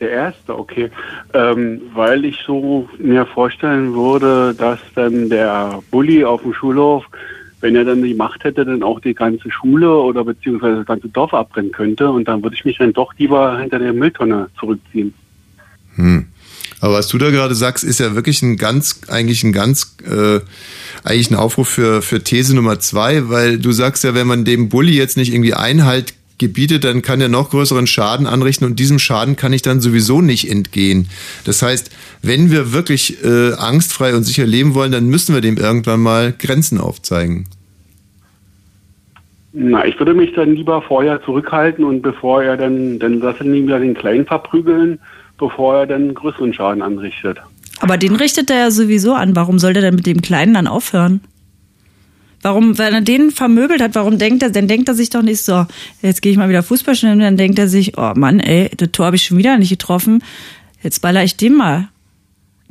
Der erste, okay. Ähm, weil ich so mir vorstellen würde, dass dann der Bully auf dem Schulhof, wenn er dann die Macht hätte, dann auch die ganze Schule oder beziehungsweise das ganze Dorf abbrennen könnte. Und dann würde ich mich dann doch lieber hinter der Mülltonne zurückziehen. Hm. Aber was du da gerade sagst, ist ja wirklich ein ganz, eigentlich ein ganz, äh, eigentlich ein Aufruf für, für These Nummer zwei, weil du sagst ja, wenn man dem Bully jetzt nicht irgendwie Einhalt gebietet, dann kann er noch größeren Schaden anrichten und diesem Schaden kann ich dann sowieso nicht entgehen. Das heißt, wenn wir wirklich äh, angstfrei und sicher leben wollen, dann müssen wir dem irgendwann mal Grenzen aufzeigen. Na, ich würde mich dann lieber vorher zurückhalten und bevor er dann, dann lass ihn lieber den Kleinen verprügeln, bevor er dann größeren Schaden anrichtet. Aber den richtet er ja sowieso an. Warum soll der denn mit dem Kleinen dann aufhören? Warum, wenn er den vermöbelt hat, warum denkt er, dann denkt er sich doch nicht so, jetzt gehe ich mal wieder Fußball spielen, dann denkt er sich, oh Mann, ey, das Tor habe ich schon wieder nicht getroffen, jetzt baller ich dem mal,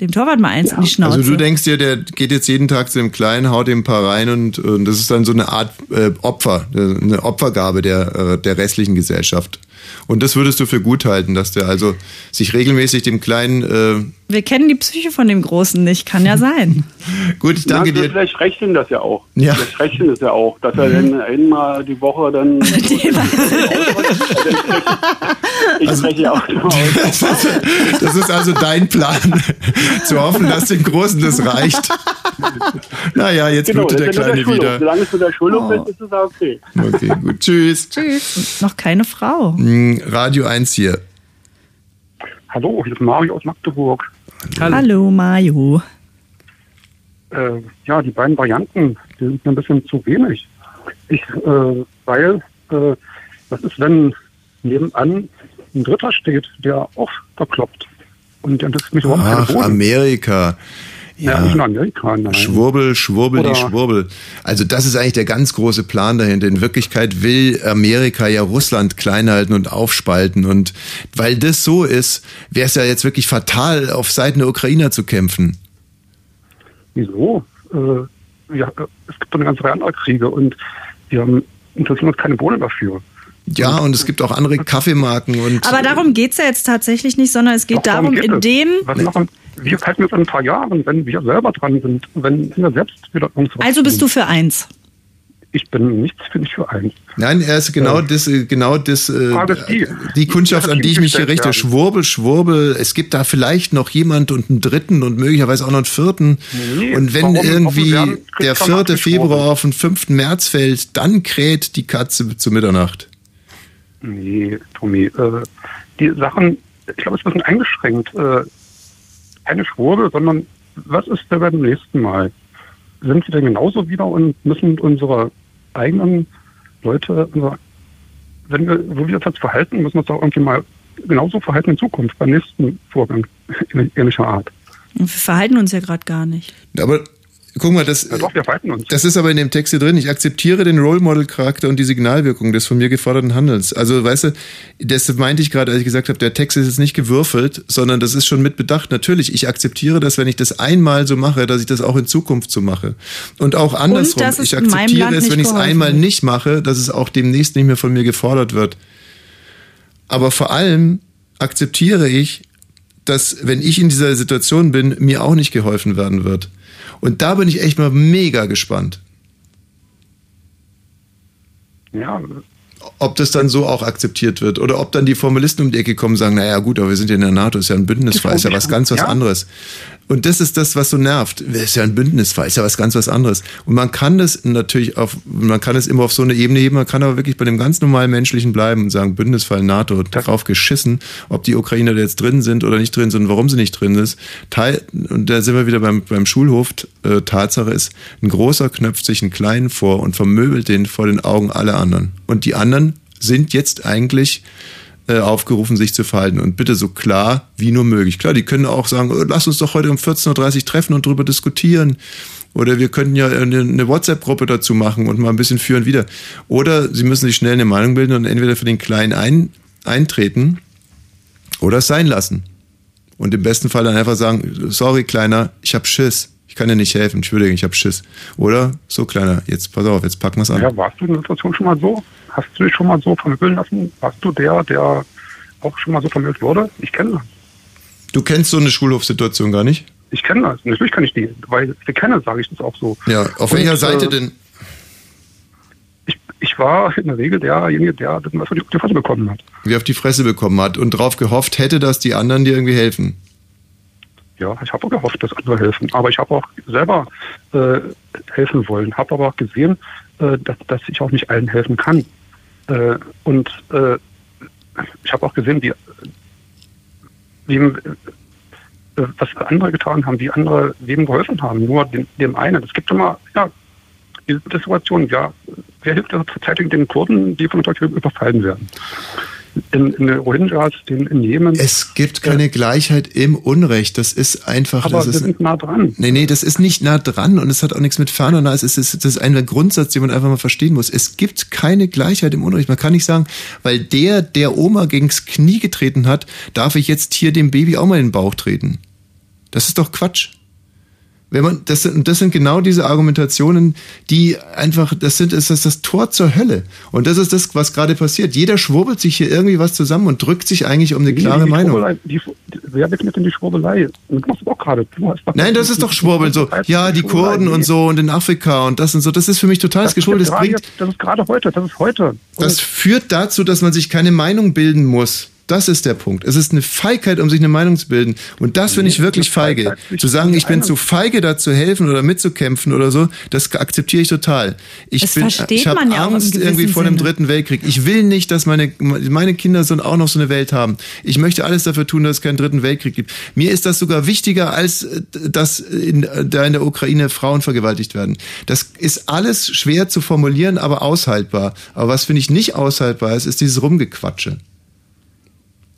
dem Torwart mal eins in die Schnauze. Also du denkst dir, der geht jetzt jeden Tag zu dem Kleinen, haut ihm ein paar rein und, und das ist dann so eine Art äh, Opfer, äh, eine Opfergabe der, äh, der restlichen Gesellschaft. Und das würdest du für gut halten, dass der also sich regelmäßig dem Kleinen... Äh, Wir kennen die Psyche von dem Großen nicht, kann ja sein. gut, ich danke Na, dir. Vielleicht ihm das ja auch. Ja. Vielleicht ihm das ja auch, dass er dann einmal die Woche dann. ich spreche ja auch immer aus. Das ist, das ist also dein Plan, zu hoffen, dass dem Großen das reicht. Naja, jetzt Genau, blutet der das ist ja Kleine nur der wieder. Solange es nur der Schulhof Oh. ist, ist es okay. Okay, gut. Tschüss. Tschüss. Noch keine Frau. Mm, Radio 1 hier. Hallo, hier ist Mario aus Magdeburg. Hallo, Mario. Äh, ja, die beiden Varianten, die sind mir ein bisschen zu wenig. Ich, äh, weil, äh, was ist, wenn nebenan ein Dritter steht, der auch verkloppt? Und der interessiert mich überhaupt Ach. Amerika. Ja, nicht in Amerika, nein. Schwurbel, schwurbel, die Schwurbel. Also das ist eigentlich der ganz große Plan dahinter. In Wirklichkeit will Amerika ja Russland klein halten und aufspalten. Und weil das so ist, wäre es ja jetzt wirklich fatal, auf Seiten der Ukrainer zu kämpfen. Wieso? Äh, ja, es gibt doch eine ganze Reihe anderer Kriege und wir haben, interessieren uns keine Bohne dafür. Ja, und es gibt auch andere Kaffeemarken und Aber darum geht's ja jetzt tatsächlich nicht, sondern es geht Doch, darum darum, geht in es. den. Was machen, wir halten jetzt in ein paar Jahren, wenn wir selber dran sind, wenn wir selbst wieder irgendwas Also bist du für eins. Ich bin nichts für nicht für eins. Nein, er ist genau das, äh, genau das, äh, die. die Kundschaft, an die ich mich hier richte. werden. Schwurbel, Schwurbel. Es gibt da vielleicht noch jemand und einen dritten und möglicherweise auch noch einen vierten. Nee, und wenn irgendwie werden, der keiner 4. abgesprochen. Februar auf den 5. März fällt, dann kräht die Katze zu Mitternacht. Nee, Tommy, äh, die Sachen, ich glaube, es ist ein bisschen eingeschränkt. Äh, keine Schwurbel, sondern was ist denn beim nächsten Mal? Sind sie denn genauso wieder und müssen unsere eigenen Leute, unser, wenn wir, so wie wir uns jetzt verhalten, müssen wir uns auch irgendwie mal genauso verhalten in Zukunft, beim nächsten Vorgang ähnlicher Art. Wir verhalten uns ja gerade gar nicht. Aber Guck mal, das, Ja, doch, wir fighten uns. das ist aber in dem Text hier drin. Ich akzeptiere den Role Model Charakter und die Signalwirkung des von mir geforderten Handelns. Also, weißt du, das meinte ich gerade, als ich gesagt habe, der Text ist jetzt nicht gewürfelt, sondern das ist schon mit Bedacht. Natürlich, ich akzeptiere das, wenn ich das einmal so mache, dass ich das auch in Zukunft so mache. Und auch andersrum. es ich akzeptiere es, wenn ich es einmal nicht mache, dass es auch demnächst nicht mehr von mir gefordert wird. Aber vor allem akzeptiere ich, dass wenn ich in dieser Situation bin, mir auch nicht geholfen werden wird. Und da bin ich echt mal mega gespannt, Ja, ob das dann so auch akzeptiert wird oder ob dann die Formalisten um die Ecke kommen und sagen, naja gut, aber wir sind ja in der NATO, ist ja ein Bündnisfall, ist ja was ganz was Ja. anderes. Und das ist das, was so nervt. Ist ja ein Bündnisfall, ist ja was ganz was anderes. Und man kann das natürlich auf, man kann es immer auf so eine Ebene heben, man kann aber wirklich bei dem ganz normalen Menschlichen bleiben und sagen, Bündnisfall, NATO, drauf geschissen, ob die Ukrainer da jetzt drin sind oder nicht drin sind, warum sie nicht drin ist. Teil, und da sind wir wieder beim, beim Schulhof. Äh, Tatsache ist, ein großer knöpft sich einen kleinen vor und vermöbelt den vor den Augen aller anderen. Und die anderen sind jetzt eigentlich äh, aufgerufen, sich zu verhalten. Und bitte so klar wie nur möglich. Klar, die können auch sagen, äh, lass uns doch heute um 14.30 Uhr treffen und drüber diskutieren. Oder wir könnten ja eine, eine WhatsApp-Gruppe dazu machen und mal ein bisschen führen wieder. Oder sie müssen sich schnell eine Meinung bilden und entweder für den Kleinen ein, eintreten oder es sein lassen. Und im besten Fall dann einfach sagen, sorry Kleiner, ich hab Schiss. Ich kann dir nicht helfen, Entschuldigung, ich hab Schiss. Oder, so Kleiner, jetzt pass auf, jetzt packen wir's an. ja, warst du in der Situation schon mal so? Hast du dich schon mal so vermöbeln lassen? Warst du der, der auch schon mal so vermöbelt wurde? Ich kenne das. Du kennst so eine Schulhofsituation gar nicht? Ich kenne das. Natürlich kann ich die, weil ich sie kenne, sage ich das auch so. Ja, auf Und, welcher Seite äh, denn? Ich war in der Regel derjenige, der das was auf die Fresse bekommen hat. Wie auf die Fresse bekommen hat und drauf gehofft hätte, dass die anderen dir irgendwie helfen. Ja, ich habe auch gehofft, dass andere helfen. Aber ich habe auch selber äh, helfen wollen. Habe aber auch gesehen, äh, dass, dass ich auch nicht allen helfen kann. Äh, und äh, ich habe auch gesehen, wie, wem, äh, was andere getan haben, wie andere wem geholfen haben. Nur dem, dem einen. Es gibt immer, ja, diese Situation, ja, wer hilft der den Kurden, die von der Türkei überfallen werden? In, in den Rohingyas, den in Jemen. Es gibt keine Gleichheit im Unrecht. Das ist einfach. Aber das wir ist, sind nah dran. Nee, nee, das ist nicht nah dran und es hat auch nichts mit fern und nah. Es ist, es ist, das ist ein Grundsatz, den man einfach mal verstehen muss. Es gibt keine Gleichheit im Unrecht. Man kann nicht sagen, weil der, der Oma gegens Knie getreten hat, darf ich jetzt hier dem Baby auch mal in den Bauch treten. Das ist doch Quatsch. Wenn man, das sind, das sind genau diese Argumentationen, die einfach, das sind, das ist das Tor zur Hölle. Und das ist das, was gerade passiert. Jeder schwurbelt sich hier irgendwie was zusammen und drückt sich eigentlich um eine klare die Meinung. Die, wer begegnet denn die Schwurbelei? Und Du machst auch gerade. Nein, das ist doch Schwurbeln so. Ja, die Kurden und so und in Afrika und das und so. Das ist für mich totales Das Geschwurbel. Das gerade bringt, jetzt, das ist gerade heute. Das ist heute. das führt dazu, dass man sich keine Meinung bilden muss. Das ist der Punkt. Es ist eine Feigheit, um sich eine Meinung zu bilden. Und das finde ich wirklich feige. Zu sagen, ich bin zu feige, da zu helfen oder mitzukämpfen oder so, das akzeptiere ich total. Ich Das bin, versteht ich habe ja Angst irgendwie vor dem dritten Weltkrieg. Ich will nicht, dass meine, meine Kinder so auch noch so eine Welt haben. Ich möchte alles dafür tun, dass es keinen dritten Weltkrieg gibt. Mir ist das sogar wichtiger, als äh, dass in, da in der Ukraine Frauen vergewaltigt werden. Das ist alles schwer zu formulieren, aber aushaltbar. Aber was finde ich nicht aushaltbar ist, ist dieses Rumgequatsche.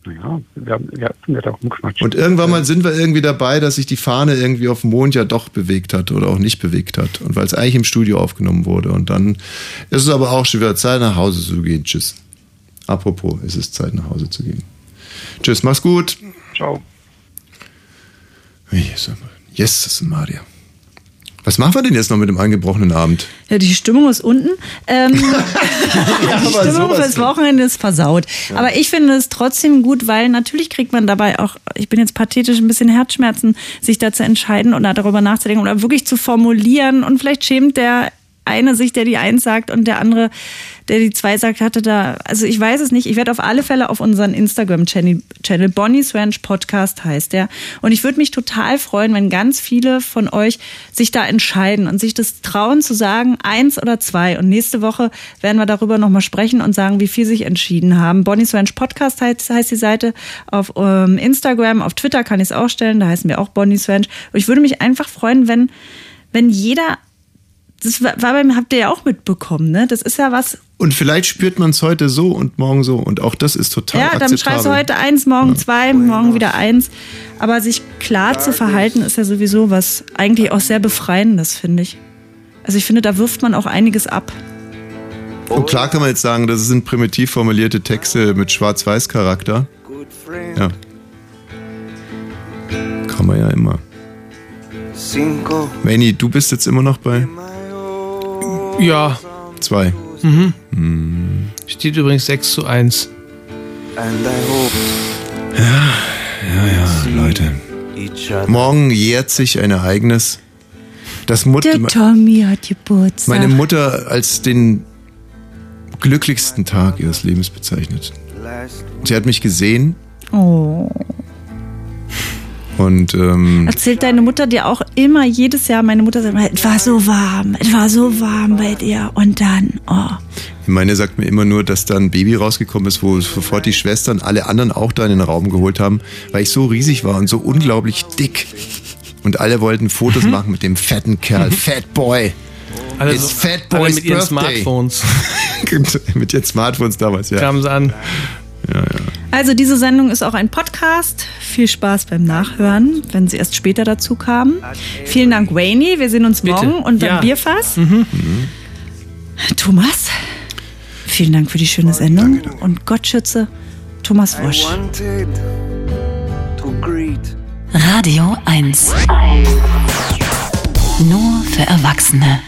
Ja, wir haben, wir haben ja da rumgequatscht. Und irgendwann mal sind wir irgendwie dabei, dass sich die Fahne irgendwie auf dem Mond ja doch bewegt hat oder auch nicht bewegt hat. Und weil es eigentlich im Studio aufgenommen wurde. Und dann ist es aber auch schon wieder Zeit, nach Hause zu gehen. Tschüss. Apropos, es ist Zeit, nach Hause zu gehen. Tschüss, mach's gut. Ciao. Jesus, Jesus Maria. Was machen wir denn jetzt noch mit dem eingebrochenen Abend? Ja, die Stimmung ist unten. Ähm, die aber Stimmung fürs. Wochenende ist versaut. Aber ich finde es trotzdem gut, weil natürlich kriegt man dabei auch, ich bin jetzt pathetisch, ein bisschen Herzschmerzen, sich da zu entscheiden oder darüber nachzudenken oder wirklich zu formulieren. Und vielleicht schämt der eine sich, der die eins sagt und der andere, der die zwei sagt, hatte da, also ich weiß es nicht. Ich werde auf alle Fälle auf unseren Instagram-Channel, Channel Bonnie's Ranch Podcast heißt der. Und ich würde mich total freuen, wenn ganz viele von euch sich da entscheiden und sich das trauen zu sagen, eins oder zwei. Und nächste Woche werden wir darüber nochmal sprechen und sagen, wie viel sich entschieden haben. Bonnie's Ranch Podcast heißt, heißt die Seite auf ähm, Instagram, auf Twitter kann ich es auch stellen, da heißen wir auch Bonnie's Ranch. Und ich würde mich einfach freuen, wenn, wenn jeder das war war bei mir, habt ihr ja auch mitbekommen, ne? Das ist ja was, Und vielleicht spürt man es heute so und morgen so. Und auch das ist total ja, dann akzeptabel. schreibst du heute eins, morgen zwei, morgen wieder eins. Aber sich klar zu verhalten, ist ja sowieso was eigentlich auch sehr Befreiendes, finde ich. Also ich finde, da wirft man auch einiges ab. Und klar kann man jetzt sagen, das sind primitiv formulierte Texte mit Schwarz-Weiß-Charakter. Ja. Kann man ja immer. Manny, du bist jetzt immer noch bei Ja. zwei. Mhm. Hm. Steht übrigens 6 zu 1. Ja, ja, Leute. Morgen jährt sich ein Ereignis. Das Mut Der Tommy hat Geburtstag. meine Mutter als den glücklichsten Tag ihres Lebens bezeichnet. Sie hat mich gesehen Oh. Und ähm, Erzählt deine Mutter dir auch immer jedes Jahr, meine Mutter sagt immer, es war so warm, es war so warm bei dir. Und dann, oh. meine sagt mir immer nur, dass da ein Baby rausgekommen ist, wo sofort die Schwestern alle anderen auch da in den Raum geholt haben, weil ich so riesig war und so unglaublich dick. Und alle wollten Fotos Mhm. machen mit dem fetten Kerl, Fat Boy. Alle, It's so, Fat alle Boys mit ihren Birthday. Smartphones mit ihren Smartphones damals, ja. kamen sie an. Ja, ja. Also diese Sendung ist auch ein Podcast. Viel Spaß beim Nachhören, wenn sie erst später dazu kamen. Vielen Dank, Wayne. Wir sehen uns Bitte. morgen unter Ja. dem Bierfass. Mhm. Thomas, vielen Dank für die schöne Sendung. Und Gott schütze Thomas Wosch. Radio 1. Nur für Erwachsene.